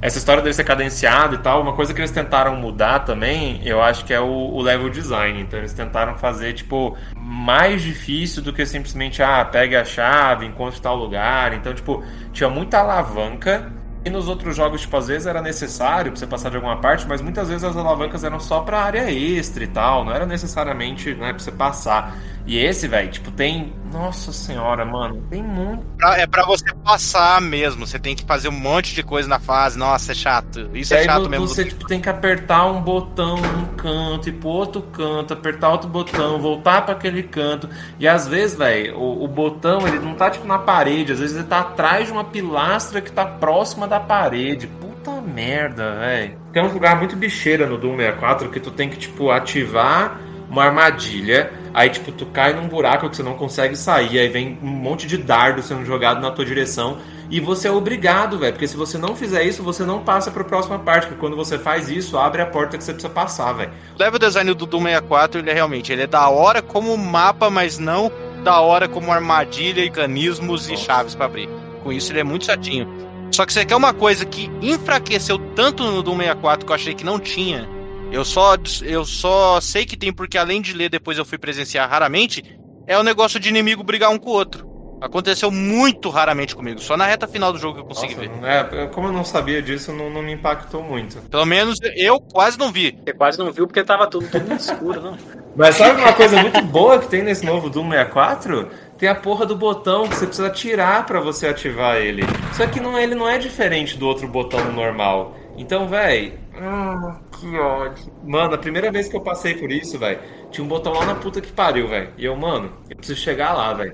essa história dele ser cadenciado e tal, uma coisa que eles tentaram mudar também, eu acho que é o, o level design. Então eles tentaram fazer, tipo, mais difícil do que simplesmente, ah, pegue a chave, encontre tal lugar. Então, tipo, tinha muita alavanca. E nos outros jogos, tipo, às vezes era necessário pra você passar de alguma parte, mas muitas vezes as alavancas eram só pra área extra e tal, não era necessariamente, né, pra você passar. E esse, velho, tipo, tem. Nossa senhora, mano, tem muito. Pra- é pra você passar mesmo. Você tem que fazer um monte de coisa na fase. Nossa, é chato. Isso E é chato vo- mesmo. você tipo, tem que apertar um botão num canto e pro outro canto, apertar outro botão, voltar pra aquele canto. E às vezes, velho, o, o botão ele não tá tipo na parede, às vezes ele tá atrás de uma pilastra que tá próxima da parede. Puta merda, velho. Tem um lugar muito bicheira no Doom 64 que tu tem que, tipo, ativar uma armadilha. Aí, tipo, tu cai num buraco que você não consegue sair. Aí vem um monte de dardo sendo jogado na tua direção. E você é obrigado, velho. Porque se você não fizer isso, você não passa pra próxima parte. Porque quando você faz isso, abre a porta que você precisa passar, velho. O level design do Doom 64, ele é realmente ele é da hora como mapa, mas não da hora como armadilha, mecanismos e Nossa. chaves pra abrir. Com isso ele é muito chatinho. Só que você quer uma coisa que enfraqueceu tanto no Doom 64 que eu achei que não tinha. Eu só, eu só sei que tem porque além de ler depois eu fui presenciar raramente, é o negócio de inimigo brigar um com o outro. Aconteceu muito raramente comigo, só na reta final do jogo que eu consegui Nossa, ver. é, como eu não sabia disso, não, não me impactou muito. Pelo menos eu quase não vi. Você quase não viu porque tava tudo, tudo escuro, não. Mas sabe uma coisa muito boa que tem nesse novo Doom 64? Tem a porra do botão que você precisa tirar pra você ativar ele. Só que não, ele não é diferente do outro botão normal. Então, véi. hum, que ódio. Mano, a primeira vez que eu passei por isso, véi, tinha um botão lá na puta que pariu, véi. E eu, mano, eu preciso chegar lá, véi.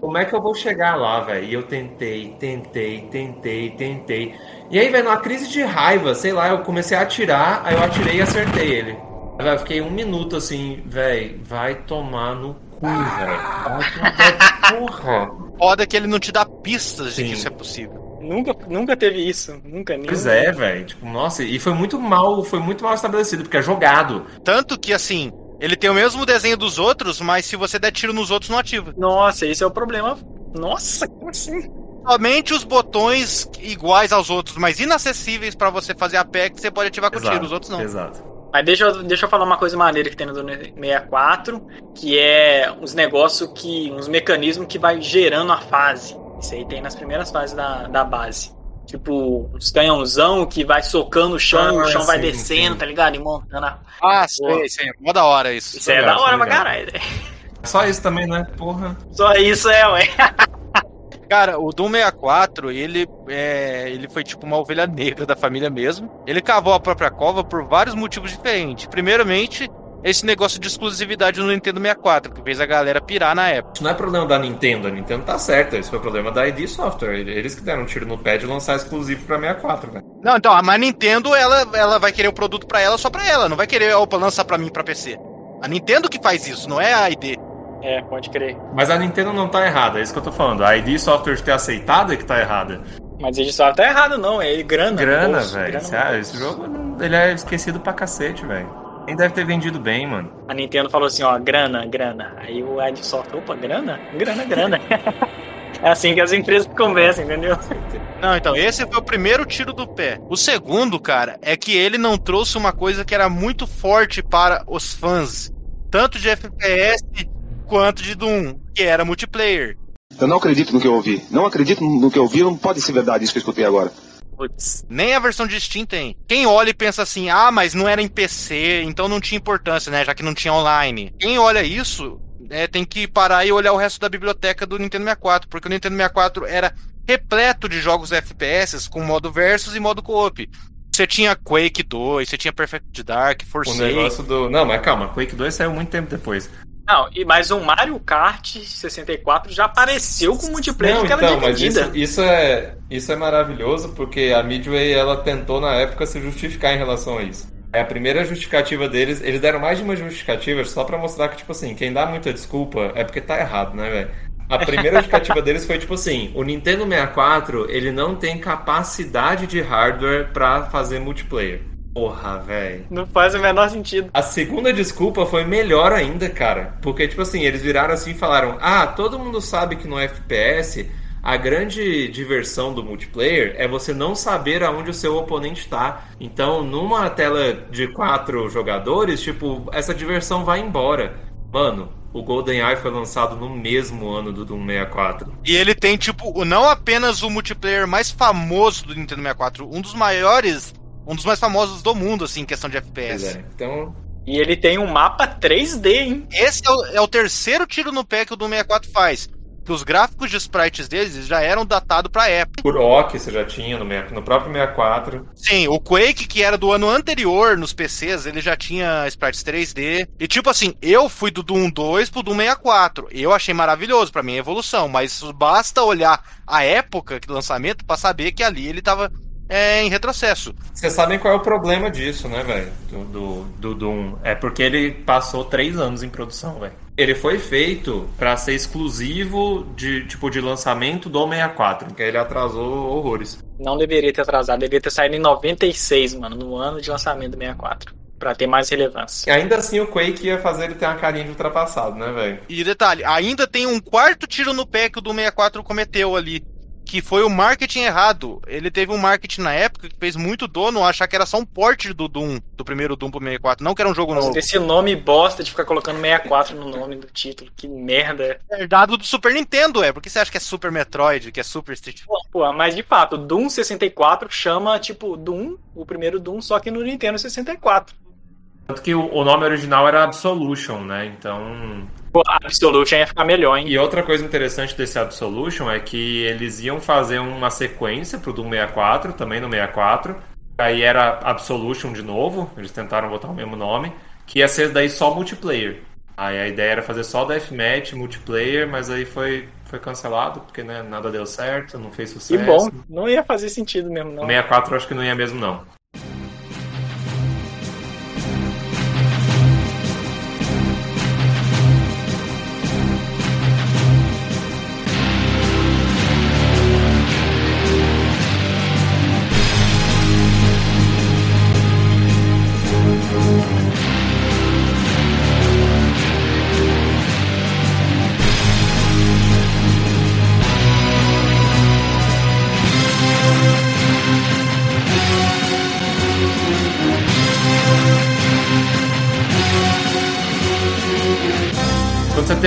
Como é que eu vou chegar lá, velho? E eu tentei, tentei, tentei, tentei. E aí, velho, numa crise de raiva, sei lá, eu comecei a atirar, aí eu atirei e acertei ele. Véi, Eu fiquei um minuto assim, velho, vai tomar no cu, velho. Vai tomar porra. Foda que ele não te dá pistas Sim. de que isso é possível. Nunca, nunca teve isso. Nunca nem. Pois é, velho. Tipo, nossa, e foi muito mal, foi muito mal estabelecido, porque é jogado. Tanto que, assim, Ele tem o mesmo desenho dos outros, mas se você der tiro nos outros, não ativa. Nossa, esse é o problema. Nossa, como assim? Somente os botões iguais aos outros, mas inacessíveis pra você fazer a PEC, você pode ativar com tiro, os outros não. Exato. Mas deixa eu, deixa eu falar uma coisa maneira que tem no Doom 64, que é uns negócios que. uns mecanismos que vai gerando a fase. Isso aí tem nas primeiras fases da, da base. Tipo, uns canhãozão que vai socando o chão Ah, o chão vai sim, descendo, sim. tá ligado? E montando a. Ah, sei, sei. Mó da hora isso. Isso é da hora pra caralho. né? Só isso também, né? Porra. Só isso é, ué. Cara, o Doom 64, ele, é, ele foi tipo uma ovelha negra da família mesmo. Ele cavou a própria cova por vários motivos diferentes. Primeiramente, esse negócio de exclusividade no Nintendo 64, que fez a galera pirar na época. Isso não é problema da Nintendo, a Nintendo tá certa. Isso foi problema da ID Software. Eles que deram um tiro no pé de lançar exclusivo pra 64, velho. Não, então, mas a Nintendo, ela, ela vai querer o produto pra ela só pra ela, não vai querer opa, lançar pra mim pra PC. A Nintendo que faz isso, não é a ID. É, pode crer. Mas a Nintendo não tá errada, é isso que eu tô falando. A ID Software ter aceitado é que tá errada. Mas ele só tá errado, não. É grana. Grana, velho. ah. Esse jogo, ele é esquecido pra cacete, velho. Nem deve ter vendido bem, mano. A Nintendo falou assim, ó, grana, grana. Aí o Ed solta, opa, grana? Grana, grana. é assim que as empresas conversam, entendeu? Não, então, esse foi o primeiro tiro do pé. O segundo, cara, é que ele não trouxe uma coisa que era muito forte para os fãs, tanto de FPS quanto de Doom, que era multiplayer. Eu não acredito no que eu ouvi. Não acredito no que eu ouvi, não pode ser verdade isso que eu escutei agora. Putz. Nem a versão de Steam tem. Quem olha e pensa assim, ah, mas não era em PC, então não tinha importância, né? Já que não tinha online. Quem olha isso, é, tem que parar e olhar o resto da biblioteca do Nintendo 64, porque o Nintendo 64 era repleto de jogos FPS com modo versus e modo co-op. Você tinha Quake 2, você tinha Perfect Dark, O Forsaken. negócio do. Não, mas calma, Quake 2 saiu muito tempo depois. Não, e mas o Mario Kart 64 já apareceu com multiplayer Não, era então, mas isso, isso é, isso é maravilhoso porque a Midway ela tentou na época se justificar em relação a isso. É a primeira justificativa deles, eles deram mais de uma justificativa só pra mostrar que, tipo assim, quem dá muita desculpa é porque tá errado, né, velho? A primeira justificativa deles foi tipo assim: o Nintendo 64 ele não tem capacidade de hardware pra fazer multiplayer. Porra, velho. Não faz o menor sentido. A segunda desculpa foi melhor ainda, cara. Porque, tipo assim, eles viraram assim e falaram: Ah, todo mundo sabe que no FPS a grande diversão do multiplayer é você não saber aonde o seu oponente tá. Então, numa tela de quatro jogadores, tipo, essa diversão vai embora. Mano, o GoldenEye foi lançado no mesmo ano do Doom 64. E ele tem, tipo, não apenas o multiplayer mais famoso do Nintendo 64, um dos maiores, um dos mais famosos do mundo, assim, em questão de FPS. é. Então, E ele tem um mapa 3D, hein? Esse é o, é o terceiro tiro no pé que o Doom 64 faz. Que os gráficos de sprites deles já eram datados pra época. por OK você já tinha no, no próprio 64. Sim, o Quake, que era do ano anterior nos PCs, ele já tinha sprites 3D. E tipo assim, eu fui do Doom 2 pro Doom 64. Eu achei maravilhoso, pra mim é evolução. Mas basta olhar a época do lançamento pra saber que ali ele tava é, em retrocesso. Vocês sabem qual é o problema disso, né, velho? Do, do, do Doom. É porque ele passou três anos em produção, velho. Ele foi feito pra ser exclusivo de tipo de lançamento do 64, que ele atrasou horrores. Não deveria ter atrasado, deveria ter saído em 96, mano, no ano de lançamento do 64. Pra ter mais relevância. E ainda assim o Quake ia fazer ele ter uma carinha de ultrapassado, né, velho? E detalhe, ainda tem um quarto tiro no pé que o Doom 64 cometeu ali. Que foi o marketing errado. Ele teve um marketing na época que fez muito dono achar que era só um port do Doom, do primeiro Doom pro 64, não que era um jogo novo. Esse nome bosta de ficar colocando 64 no nome do título. Que merda. Herdado do Super Nintendo, é. Por que você acha que é Super Metroid, que é Super Street Pô, pô, mas de fato, Doom 64 chama, tipo, Doom, o primeiro Doom, só que no Nintendo 64. Tanto que o, o nome original era Absolution, né? Então. Pô, Absolution ia ficar melhor, hein? E outra coisa interessante desse Absolution é que eles iam fazer uma sequência pro Doom 64, também no 64. Aí era Absolution de novo, eles tentaram botar o mesmo nome, que ia ser daí só multiplayer. Aí a ideia era fazer só deathmatch, multiplayer, mas aí foi, foi cancelado, porque né, nada deu certo, não fez Que sucesso. bom, não ia fazer sentido mesmo, não. O 64 eu acho que não ia mesmo, não.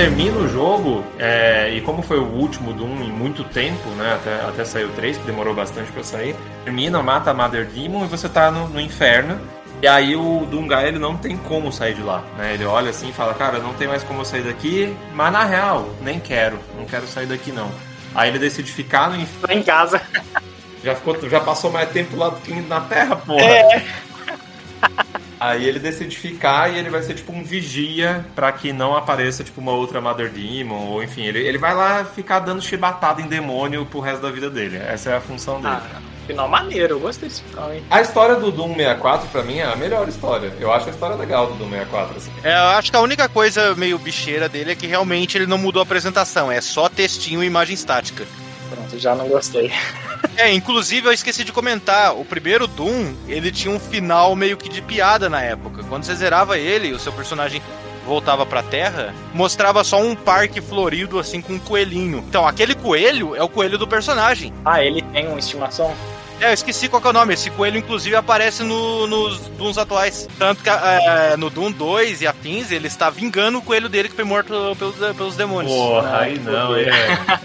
Termina o jogo, é, e como foi o último Doom em muito tempo, né? Até, até sair o 3, que demorou bastante pra sair, termina, mata a Mother Demon e você tá no, no inferno. E aí o Dungai ele não tem como sair de lá, né? Ele olha assim e fala, cara, não tem mais como eu sair daqui, mas na real, nem quero, não quero sair daqui não. Aí ele decide ficar no inferno. Em casa. Já, ficou, já passou mais tempo lá do que na Terra, porra. É. Aí ele decide ficar e ele vai ser tipo um vigia pra que não apareça tipo uma outra Mother Demon, ou enfim, ele, ele vai lá ficar dando chibatada em demônio pro resto da vida dele. Essa é a função dele. Ah, final maneiro, eu gostei desse final, hein? A história do Doom 64, pra mim, é a melhor história. Eu acho a história legal do Doom 64. Assim. É, eu acho que a única coisa meio bicheira dele é que realmente ele não mudou a apresentação, é só textinho e imagem estática. Pronto, já não gostei. É, inclusive eu esqueci de comentar, o primeiro Doom, ele tinha um final meio que de piada na época. Quando você zerava ele, o seu personagem voltava pra Terra, mostrava só um parque florido assim com um coelhinho. Então, aquele coelho é o coelho do personagem. Ah, ele tem uma estimação? É, eu esqueci qual que é o nome. Esse coelho, inclusive, aparece no- nos Dooms atuais. Tanto que é, no Doom 2 e afins, ele está vingando o coelho dele que foi morto pelos, pelos demônios. Porra, Não, aí não, é.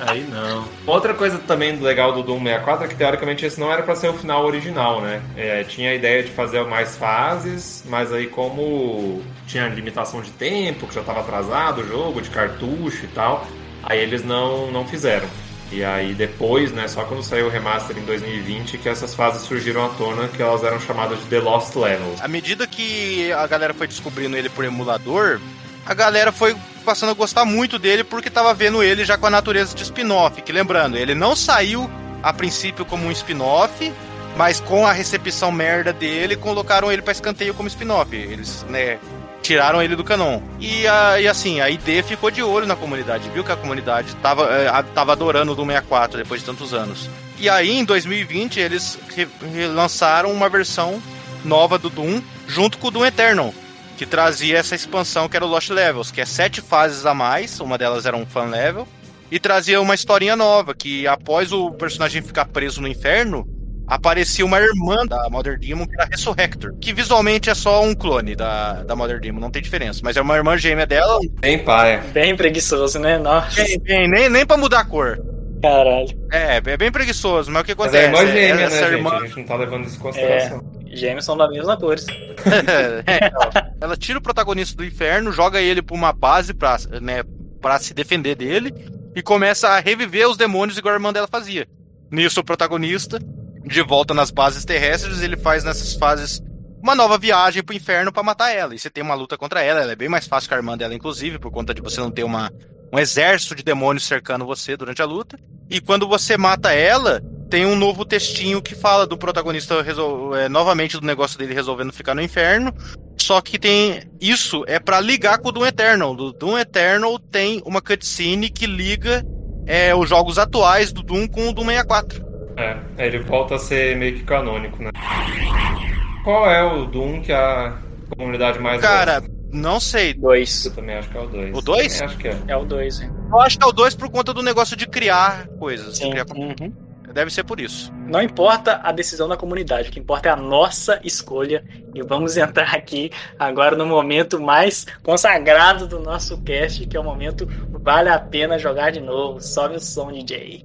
Aí não. Outra coisa também legal do Doom 64 é que teoricamente esse não era pra ser o final original, né? É, tinha a ideia de fazer mais fases, mas aí como tinha limitação de tempo, que já tava atrasado o jogo, de cartucho e tal, aí eles não, não fizeram. E aí depois, né, só quando saiu o remaster em 2020 que essas fases surgiram à tona, que elas eram chamadas de The Lost Levels. À medida que a galera foi descobrindo ele por emulador, a galera foi passando a gostar muito dele porque tava vendo ele já com a natureza de spin-off. Que lembrando, ele não saiu a princípio como um spin-off, mas com a recepção merda dele, colocaram ele pra escanteio como spin-off. Eles, né, tiraram ele do canon. E, a- e assim, a ID ficou de olho na comunidade, viu que a comunidade tava, eh, tava adorando o Doom 64 depois de tantos anos. E aí, em 2020, eles relançaram uma versão nova do Doom, junto com o Doom Eternal, que trazia essa expansão que era o Lost Levels, que é sete fases a mais, uma delas era um fan level, e trazia uma historinha nova, que após o personagem ficar preso no inferno, aparecia uma irmã da Mother Demon, que era a Resurrector, que visualmente é só um clone da, da Mother Demon, não tem diferença, mas é uma irmã gêmea dela, Bem paia. Bem preguiçoso, né? Nossa, bem, bem, nem, nem pra mudar a cor. caralho. É, é bem preguiçoso, mas o que Mas é acontece? a irmã gêmea, né, essa gente? irmã A gente não tá levando isso em consideração. Gêmeos são da mesma cor. É, então, ela tira o protagonista do inferno, joga ele pra uma base pra, né, pra se defender dele e começa a reviver os demônios igual a irmã dela fazia. Nisso, o protagonista, de volta nas bases terrestres, ele faz nessas fases uma nova viagem pro inferno pra matar ela. E você tem uma luta contra ela, ela é bem mais fácil que a irmã dela, inclusive, por conta de você não ter uma, um exército de demônios cercando você durante a luta. E quando você mata ela, tem um novo textinho que fala do protagonista resol- é, novamente do negócio dele resolvendo ficar no inferno. Só que tem isso é pra ligar com o Doom Eternal. Do Doom Eternal tem uma cutscene que liga é, os jogos atuais do Doom com o Doom 64. É, ele volta a ser meio que canônico, né? Qual é o Doom que a comunidade mais Cara, gosta? não sei. Dois. Eu também acho que é o 2. O dois? Acho que é. É o dois, hein? Eu acho que é o 2 por conta do negócio de criar coisas. de Sim. criar- Uhum. Deve ser por isso. Não importa a decisão da comunidade, o que importa é a nossa escolha. E vamos entrar aqui agora no momento mais consagrado do nosso cast, que é o momento vale a pena jogar de novo. Sobe o som, DJ.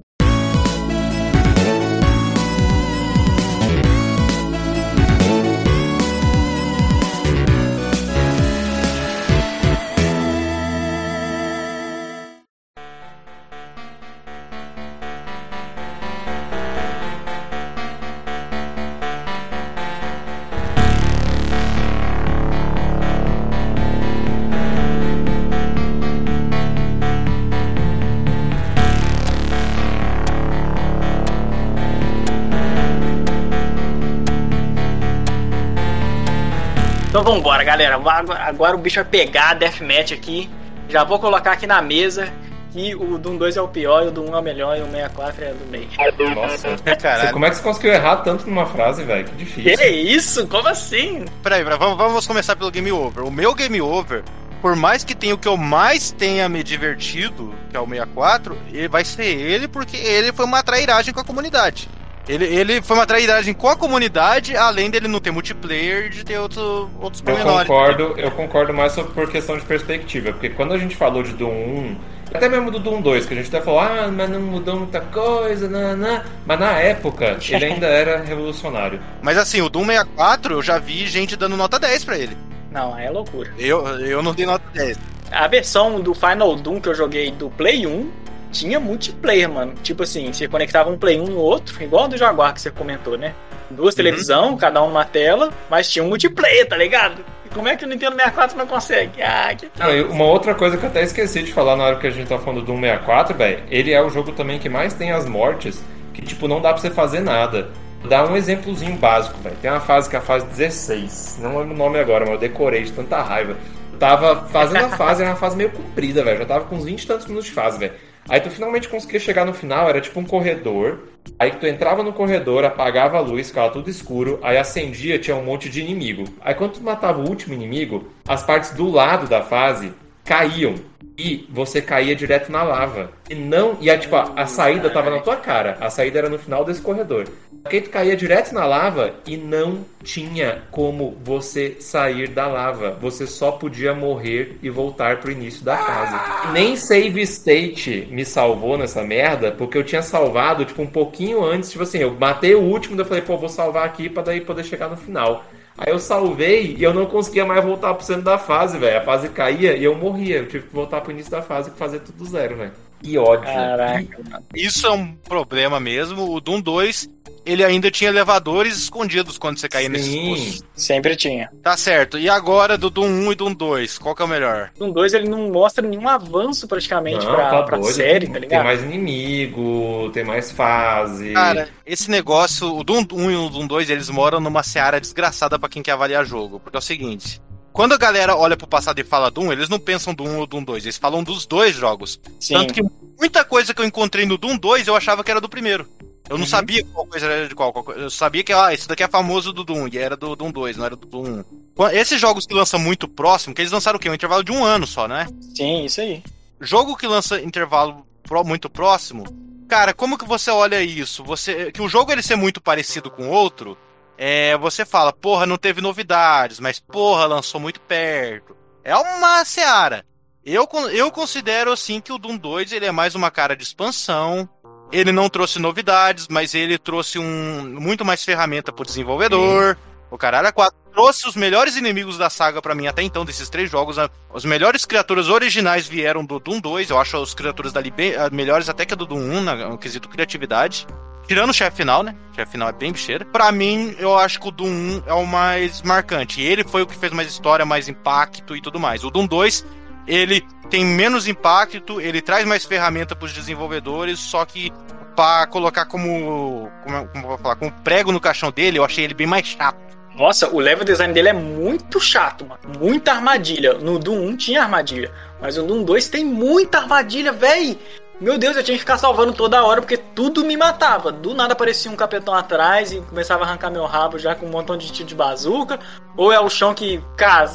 Então vamos embora, galera. Agora, agora o bicho vai pegar a Deathmatch aqui. Já vou colocar aqui na mesa que o Doom 2 é o pior, e o Doom 1 é o melhor e o 64 é do meio. Nossa. Caralho. Você- como é que você conseguiu errar tanto numa frase, velho? Que difícil. Que isso? Como assim? Peraí, peraí, vamos, vamos começar pelo Game Over. O meu Game Over, por mais que tenha o que eu mais tenha me divertido, que é o 64, ele vai ser ele porque ele foi uma trairagem com a comunidade. Ele, ele foi uma trairagem com a comunidade, além dele não ter multiplayer e de ter outro, outros Eu pormenores. concordo, eu concordo mais sobre por questão de perspectiva, porque quando a gente falou de Doom 1, até mesmo do Doom 2, que a gente até falou, ah, mas não mudou muita coisa, nanã, mas na época ele ainda era revolucionário. Mas assim, o Doom 64 eu já vi gente dando nota 10 pra ele. Não, é loucura. Eu, eu não dei nota 10. A versão do Final Doom que eu joguei do Play 1 tinha multiplayer, mano. Tipo assim, você conectava um Play 1 no outro, igual do Jaguar que você comentou, né? Duas televisão, cada um numa tela, mas tinha um multiplayer, tá ligado? E como é que o Nintendo 64 não consegue? Ah, que Não, e uma outra coisa que eu até esqueci de falar na hora que a gente tá falando do Doom 64, velho, ele é o jogo também que mais tem as mortes, que tipo, não dá pra você fazer nada. Dar um exemplozinho básico, velho. Tem uma fase que é a fase 16, não lembro o nome agora, mas eu decorei de tanta raiva. Eu tava fazendo a fase, era uma fase meio comprida, velho. Já tava com uns 20 e tantos minutos de fase, velho. Aí tu finalmente conseguia chegar no final, era tipo um corredor. Aí tu entrava no corredor, apagava a luz, ficava tudo escuro, aí acendia, tinha um monte de inimigo. Aí quando tu matava o último inimigo, as partes do lado da fase caíam. E você caía direto na lava. E não. E a, tipo, a, a saída tava na tua cara. A saída era no final desse corredor. Porque tu caía direto na lava e não tinha como você sair da lava. Você só podia morrer e voltar pro início da fase. Nem save state me salvou nessa merda, porque eu tinha salvado, tipo, um pouquinho antes. Tipo assim, eu matei o último, daí eu falei, pô, vou salvar aqui pra daí poder chegar no final. Aí eu salvei e eu não conseguia mais voltar pro centro da fase, velho. A fase caía e eu morria. Eu tive que voltar pro início da fase e fazer tudo zero, velho. Que ódio. Caraca. Isso é um problema mesmo. O Doom 2, ele ainda tinha elevadores escondidos quando você caía nesses Sim. poços. Sempre tinha. Tá certo. E agora do Doom 1 e Doom 2, qual que é o melhor? No 2 ele não mostra nenhum avanço praticamente Não, pra, tá pra doido. série, tem, tá tem ligado? mais inimigo, tem mais fase. Cara, esse negócio, o Doom 1 e o Doom 2, eles moram numa seara desgraçada pra quem quer avaliar jogo. Porque é o seguinte. Quando a galera olha pro passado e fala Doom, eles não pensam Doom 1 ou Doom 2, eles falam dos dois jogos. Sim. Tanto que muita coisa que eu encontrei no Doom 2 eu achava que era do primeiro. Eu não Uhum. sabia qual coisa era de qual, qual coisa- Eu sabia que, ah, esse daqui é famoso do Doom, e era do Doom 2, não era do Doom 1. Quan- Esses jogos que lançam muito próximo, que eles lançaram o quê? Um intervalo de um ano só, né? Sim, isso aí. Jogo que lança intervalo muito próximo, cara, como que você olha isso? Você que o jogo ele ser muito parecido com o outro, é, você fala, porra, não teve novidades, mas porra, lançou muito perto. É uma seara. Eu, eu considero assim que o Doom 2 ele é mais uma cara de expansão. Ele não trouxe novidades, mas ele trouxe um muito mais ferramenta pro desenvolvedor. O caralho é 4 trouxe os melhores inimigos da saga pra mim até então, desses três jogos. A- As melhores criaturas originais vieram do Doom 2. Eu acho as criaturas dali bem, ah, melhores até que a do Doom 1, na- no quesito criatividade. Tirando o chefe final, né? O chefe final é bem bicheira. Pra mim, eu acho que o Doom 1 é o mais marcante. Ele foi o que fez mais história, mais impacto e tudo mais. O Doom 2, ele tem menos impacto, ele traz mais ferramenta pros desenvolvedores, só que pra colocar como, como, como falar, como prego no caixão dele, eu achei ele bem mais chato. Nossa, o level design dele é muito chato, mano. Muita armadilha. No Doom 1 tinha armadilha, mas no Doom 2 tem muita armadilha, véi. Meu Deus, eu tinha que ficar salvando toda hora porque tudo me matava. Do nada aparecia um capetão atrás e começava a arrancar meu rabo já com um montão de tiro de bazuca. Ou é o chão que ca-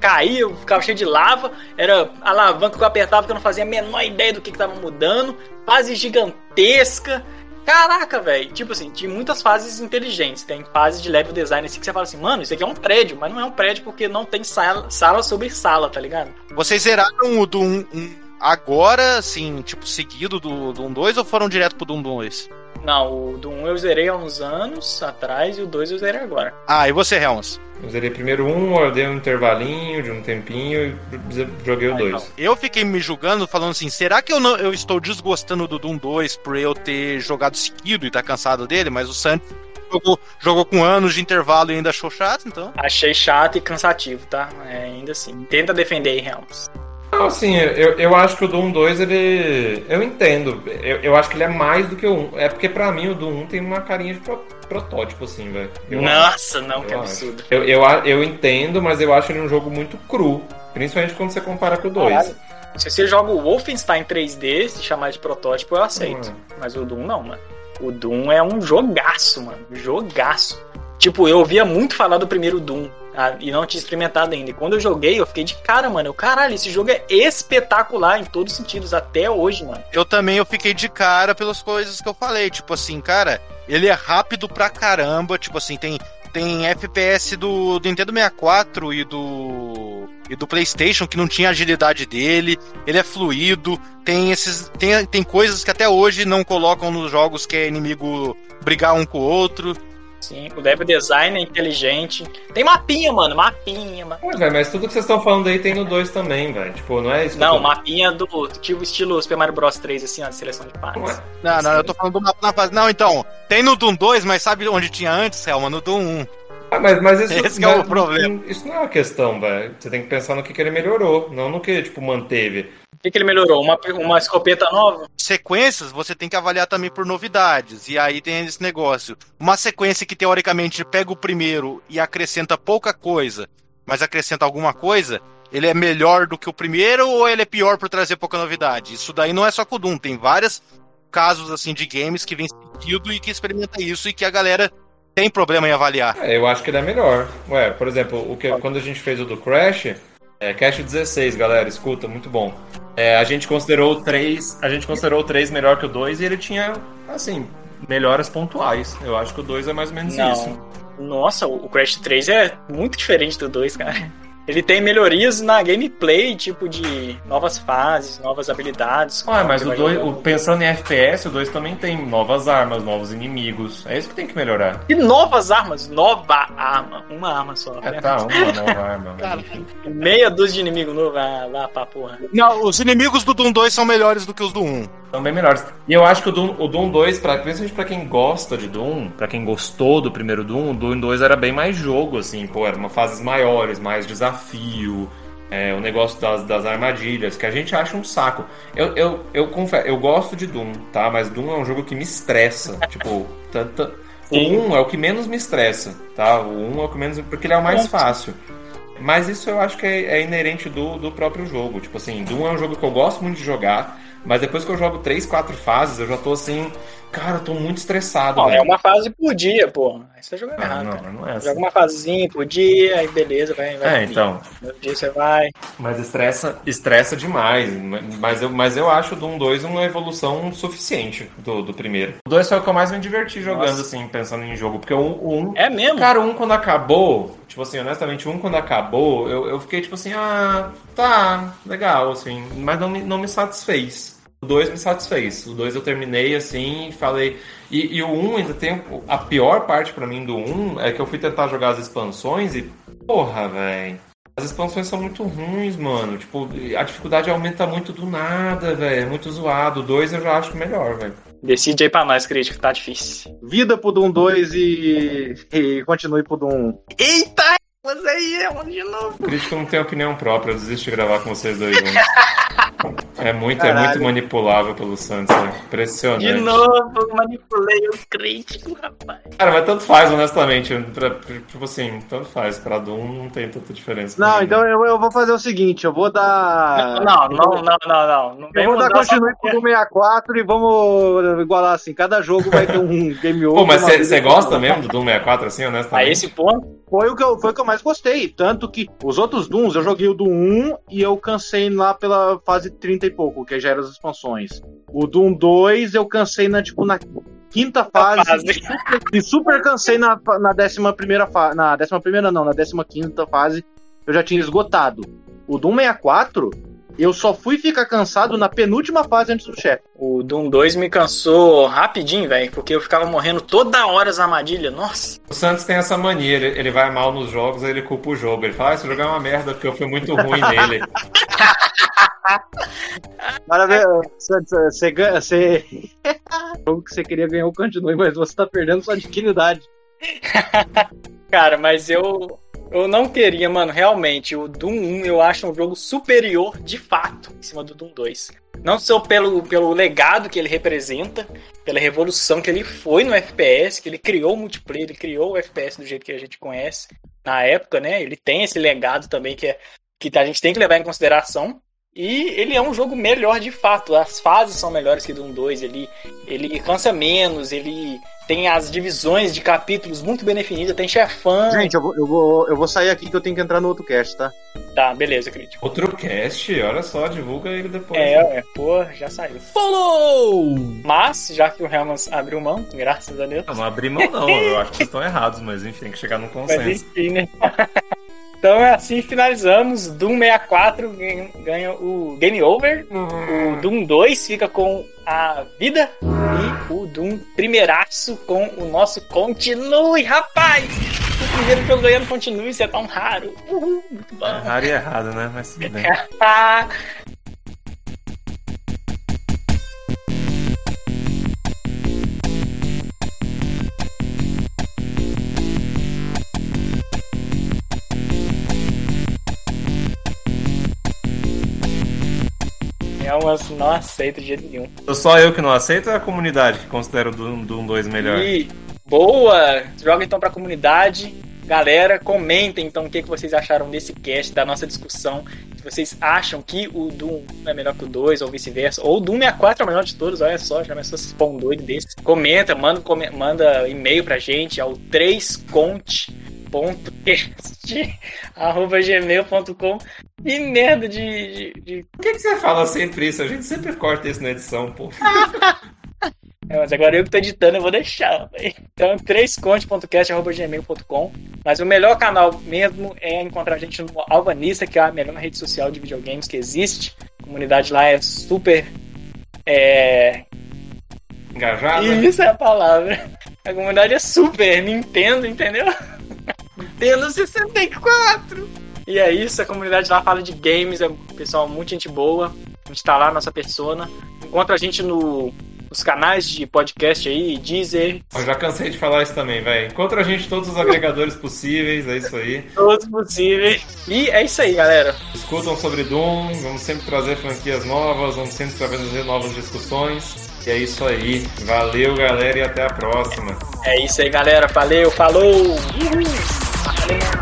caía, eu ficava cheio de lava. Era a alavanca que eu apertava que eu não fazia a menor ideia do que, que tava mudando. Fase gigantesca. Caraca, velho. Tipo assim, tinha muitas fases inteligentes. Tem fase de level design assim que você fala assim, mano, isso aqui é um prédio, mas não é um prédio porque não tem sala, sala sobre sala, tá ligado? Vocês zeraram o Doom 1 agora, assim, tipo, seguido do Doom 2 ou foram direto pro Doom 2? Não, o do 1 eu zerei há uns anos atrás e o 2 eu zerei agora. Ah, e você, Helms? Eu zerei primeiro um, eu dei um intervalinho de um tempinho e joguei o Aí, dois. Eu fiquei me julgando, falando assim, será que eu, não, eu estou desgostando do Doom 2 por eu ter jogado seguido e tá cansado dele, mas o Santos jogou, jogou com anos de intervalo e ainda achou chato, então... Achei chato e cansativo, tá? É, ainda assim. Tenta defender aí, Helms. Não, assim, eu, eu acho que o Doom 2, ele. Eu entendo. Eu, eu acho que ele é mais do que o 1. É porque pra mim o Doom 1 tem uma carinha de pro- protótipo, assim, velho. Eu acho. Nossa, não, que Eu absurdo. Eu, eu, eu entendo, mas eu acho ele um jogo muito cru. Principalmente quando você compara com o 2. Caralho. Se você joga o Wolfenstein 3D, se chamar de protótipo, eu aceito. Hum. Mas o Doom não, mano. O Doom é um jogaço, mano. Jogaço. Tipo, eu ouvia muito falar do primeiro Doom. Ah, e não tinha experimentado ainda. E quando eu joguei, eu fiquei de cara, mano. Eu, caralho, esse jogo é espetacular em todos os sentidos, até hoje, mano. Eu também eu fiquei de cara pelas coisas que eu falei. Tipo assim, cara, ele é rápido pra caramba. Tipo assim, tem, tem FPS do, do Nintendo 64 e do. E do PlayStation que não tinha agilidade dele, ele é fluido, tem esses tem, tem coisas que até hoje não colocam nos jogos que é inimigo brigar um com o outro. Sim, o level design é inteligente. Tem mapinha, mano, mapinha. mapinha. Ué, velho, mas tudo que vocês estão falando aí tem no 2 também, velho. Tipo, não é isso Não, mapinha do tipo estilo Super Mario Bros 3, assim, ó, de seleção de. Ué. Não, não, eu tô falando do mapa na fase. Não, então, tem no Doom 2, mas sabe onde tinha antes, Selma? No Doom 1. Ah, mas, mas isso, Esse que é o mas problema. Isso não é uma questão, velho. Você tem que pensar no que, que ele melhorou, não no que, tipo, manteve. O que, que ele melhorou? Uma, uma escopeta nova? Sequências você tem que avaliar também por novidades. E aí tem esse negócio. Uma sequência que teoricamente pega o primeiro e acrescenta pouca coisa, mas acrescenta alguma coisa, ele é melhor do que o primeiro ou ele é pior por trazer pouca novidade? Isso daí não é só com o Doom, tem vários casos assim de games que vem seguido e que experimenta isso e que a galera tem problema em avaliar. É, eu acho que ele é melhor. Ué, por exemplo, o que, quando a gente fez o do Crash, é, Crash 16, galera, escuta, muito bom. É, a gente considerou o 3, a gente considerou o 3 melhor que o 2 e ele tinha, assim, melhoras pontuais. Eu acho que o 2 é mais ou menos Não. isso. Nossa, o Crash 3 é muito diferente do 2, cara. Ele tem melhorias na gameplay, tipo de novas fases, novas habilidades. Ah, mas o vai 2, jogando. o- pensando em FPS, o 2 também tem novas armas, novos inimigos. É isso que tem que melhorar. E novas armas, nova arma, uma arma só. É, né? tá, uma nova arma. Cara, Meia dúzia de inimigo novo, ah, lá pra porra. Não, os inimigos do Doom 2 são melhores do que os do 1. São bem melhores. E eu acho que o Doom, o Doom 2, pra, principalmente pra quem gosta de Doom, pra quem gostou do primeiro Doom, o Doom 2 era bem mais jogo, assim, pô, era uma fases maiores, mais desafio, é, o negócio das, das armadilhas, que a gente acha um saco. Eu, eu, eu confesso, eu gosto de Doom, tá? Mas Doom é um jogo que me estressa. tipo, tanta. O Sim. 1 é o que menos me estressa, tá? O 1 é o que menos. Porque ele é o mais fácil. Mas isso eu acho que é, é inerente do, do próprio jogo. Tipo assim, Doom é um jogo que eu gosto muito de jogar, mas depois que eu jogo 3, 4 fases, eu já tô assim. Cara, eu tô muito estressado. Não, é uma fase por dia, pô. Aí você tá jogando Ah, errado, não, cara. não é assim. Joga uma fasezinha por dia, aí beleza, vai, vai. É, então. No dia você vai. Mas estressa, estressa demais. Mas eu, mas eu acho o Doom 2 uma evolução suficiente do, do primeiro. O 2 foi o que eu mais me diverti jogando, Nossa. assim, pensando em jogo. Porque o 1. O um, É mesmo? Cara, o 1 quando acabou, tipo assim, honestamente, 1 quando acabou, eu, eu fiquei tipo assim, ah, tá, legal, assim, mas não me, não me satisfez. O 2 me satisfez. O 2 eu terminei assim e falei. E, e o 1 ainda tem. A pior parte pra mim do 1 é que eu fui tentar jogar as expansões e. Porra, velho. As expansões são muito ruins, mano. Tipo, a dificuldade aumenta muito do nada, velho. É muito zoado. O 2 eu já acho melhor, velho. Decide aí pra nós, crítico, tá difícil. Vida pro Doom 2 e, e continue pro Doom 1. Eita! Mas aí é onde de novo. O crítico não tem opinião própria, eu desisto de gravar com vocês dois juntos. É muito, é muito manipulável pelo Santos, né? Impressionante. De novo, manipulei o crítico, rapaz. Cara, mas tanto faz, honestamente. Pra, pra- tipo assim, tanto faz. Pra Doom não tem tanta diferença. Não, então eu, eu vou fazer o seguinte, eu vou dar... Não, não, não, não, não. Não vem Eu vou dar essa- continue pro Doom 64 e vamos igualar assim, cada jogo vai ter um game over. Pô, mas você gosta mesmo do Doom 64, assim, A honestamente? esse ponto, Foi o, que eu, foi o que eu mais gostei, tanto que os outros Dooms eu joguei o Doom 1 e eu cansei lá pela fase 30 e pouco, que já eram as expansões. O Doom 2 eu cansei na, tipo, na quinta fase, fase. e super cansei na, na décima primeira fase, na décima primeira não, na décima quinta fase eu já tinha esgotado. O Doom 64 eu só fui ficar cansado na penúltima fase antes do chefe. o Doom 2 me cansou rapidinho, velho, porque eu ficava morrendo toda hora as armadilhas. Nossa. O Santos tem essa mania, ele, ele vai mal nos jogos, aí ele culpa o jogo. Ele fala, ah, esse jogo é uma merda, porque eu fui muito ruim nele. Maravilha, você, você, ganha- você... o jogo que você queria ganhar o continue, mas você tá perdendo sua dignidade. Cara, mas eu. Eu não queria, mano, realmente. O Doom 1 eu acho um jogo superior de fato em cima do Doom 2. Não só pelo, pelo legado que ele representa, pela revolução que ele foi no FPS, que ele criou o multiplayer, ele criou o FPS do jeito que a gente conhece na época, né? Ele tem esse legado também que, é, que a gente tem que levar em consideração. E ele é um jogo melhor de fato. As fases são melhores que Doom 2. Ele, ele cansa menos, ele tem as divisões de capítulos muito bem definidas, tem chefão. Gente, eu vou, eu, vou, eu vou sair aqui que eu tenho que entrar no outro cast, tá? Tá, beleza, crítico. Outro cast, olha só, divulga ele depois. É, é, pô, já saiu. Follow! Mas, já que o Helmans abriu mão, graças a Deus. Não, não abri mão não, eu acho que vocês estão errados, mas enfim, tem que chegar num Mas consenso. enfim, né? Então é assim finalizamos. Doom 64 ganha, o Game Over. O Doom 2 fica com a vida. E o Doom primeiraço com o nosso Continue, rapaz! O primeiro jogo ganhando Continue, isso é tão raro. Uhul, muito bom. É raro e errado, né? Mas tudo bem. É umas não aceito de jeito nenhum. Sou só eu que não aceito ou é a comunidade que considera o Doom, Doom 2 melhor? E boa! Joga então pra comunidade. Galera, comentem então o que, que vocês acharam desse cast, da nossa discussão. Se vocês acham que o Doom é melhor que o 2 ou vice-versa, ou o Doom 64 é o melhor de todos, olha só, já começou pôr um doido desse. Comenta, manda, manda e-mail pra gente ao 3conte.cast.gmail.com Que merda de- de- de Por que, que você fala sempre isso? A gente sempre corta isso na edição, pô. É, mas agora eu que tô editando, eu vou deixar. Então, 3conte.cast.gmail.com. Mas o melhor canal mesmo é encontrar a gente no Alvanista, que é a melhor rede social de videogames que existe. A comunidade lá é super. É. Engajado? Isso é a palavra. A comunidade é super Nintendo, entendeu? Nintendo 64! E é isso, a comunidade lá fala de games, é um pessoal muito gente boa. A gente tá lá, nossa persona. Encontra a gente no, nos canais de podcast aí, Deezer, Eu já cansei de falar isso também, velho. Encontra a gente em todos os agregadores possíveis, é isso aí. todos possíveis. E é isso aí, galera. Escutam sobre Doom, vamos sempre trazer franquias novas, vamos sempre trazer novas discussões. E é isso aí. Valeu, galera, e até a próxima. É isso aí, galera. Valeu, falou! Uhul. Continue.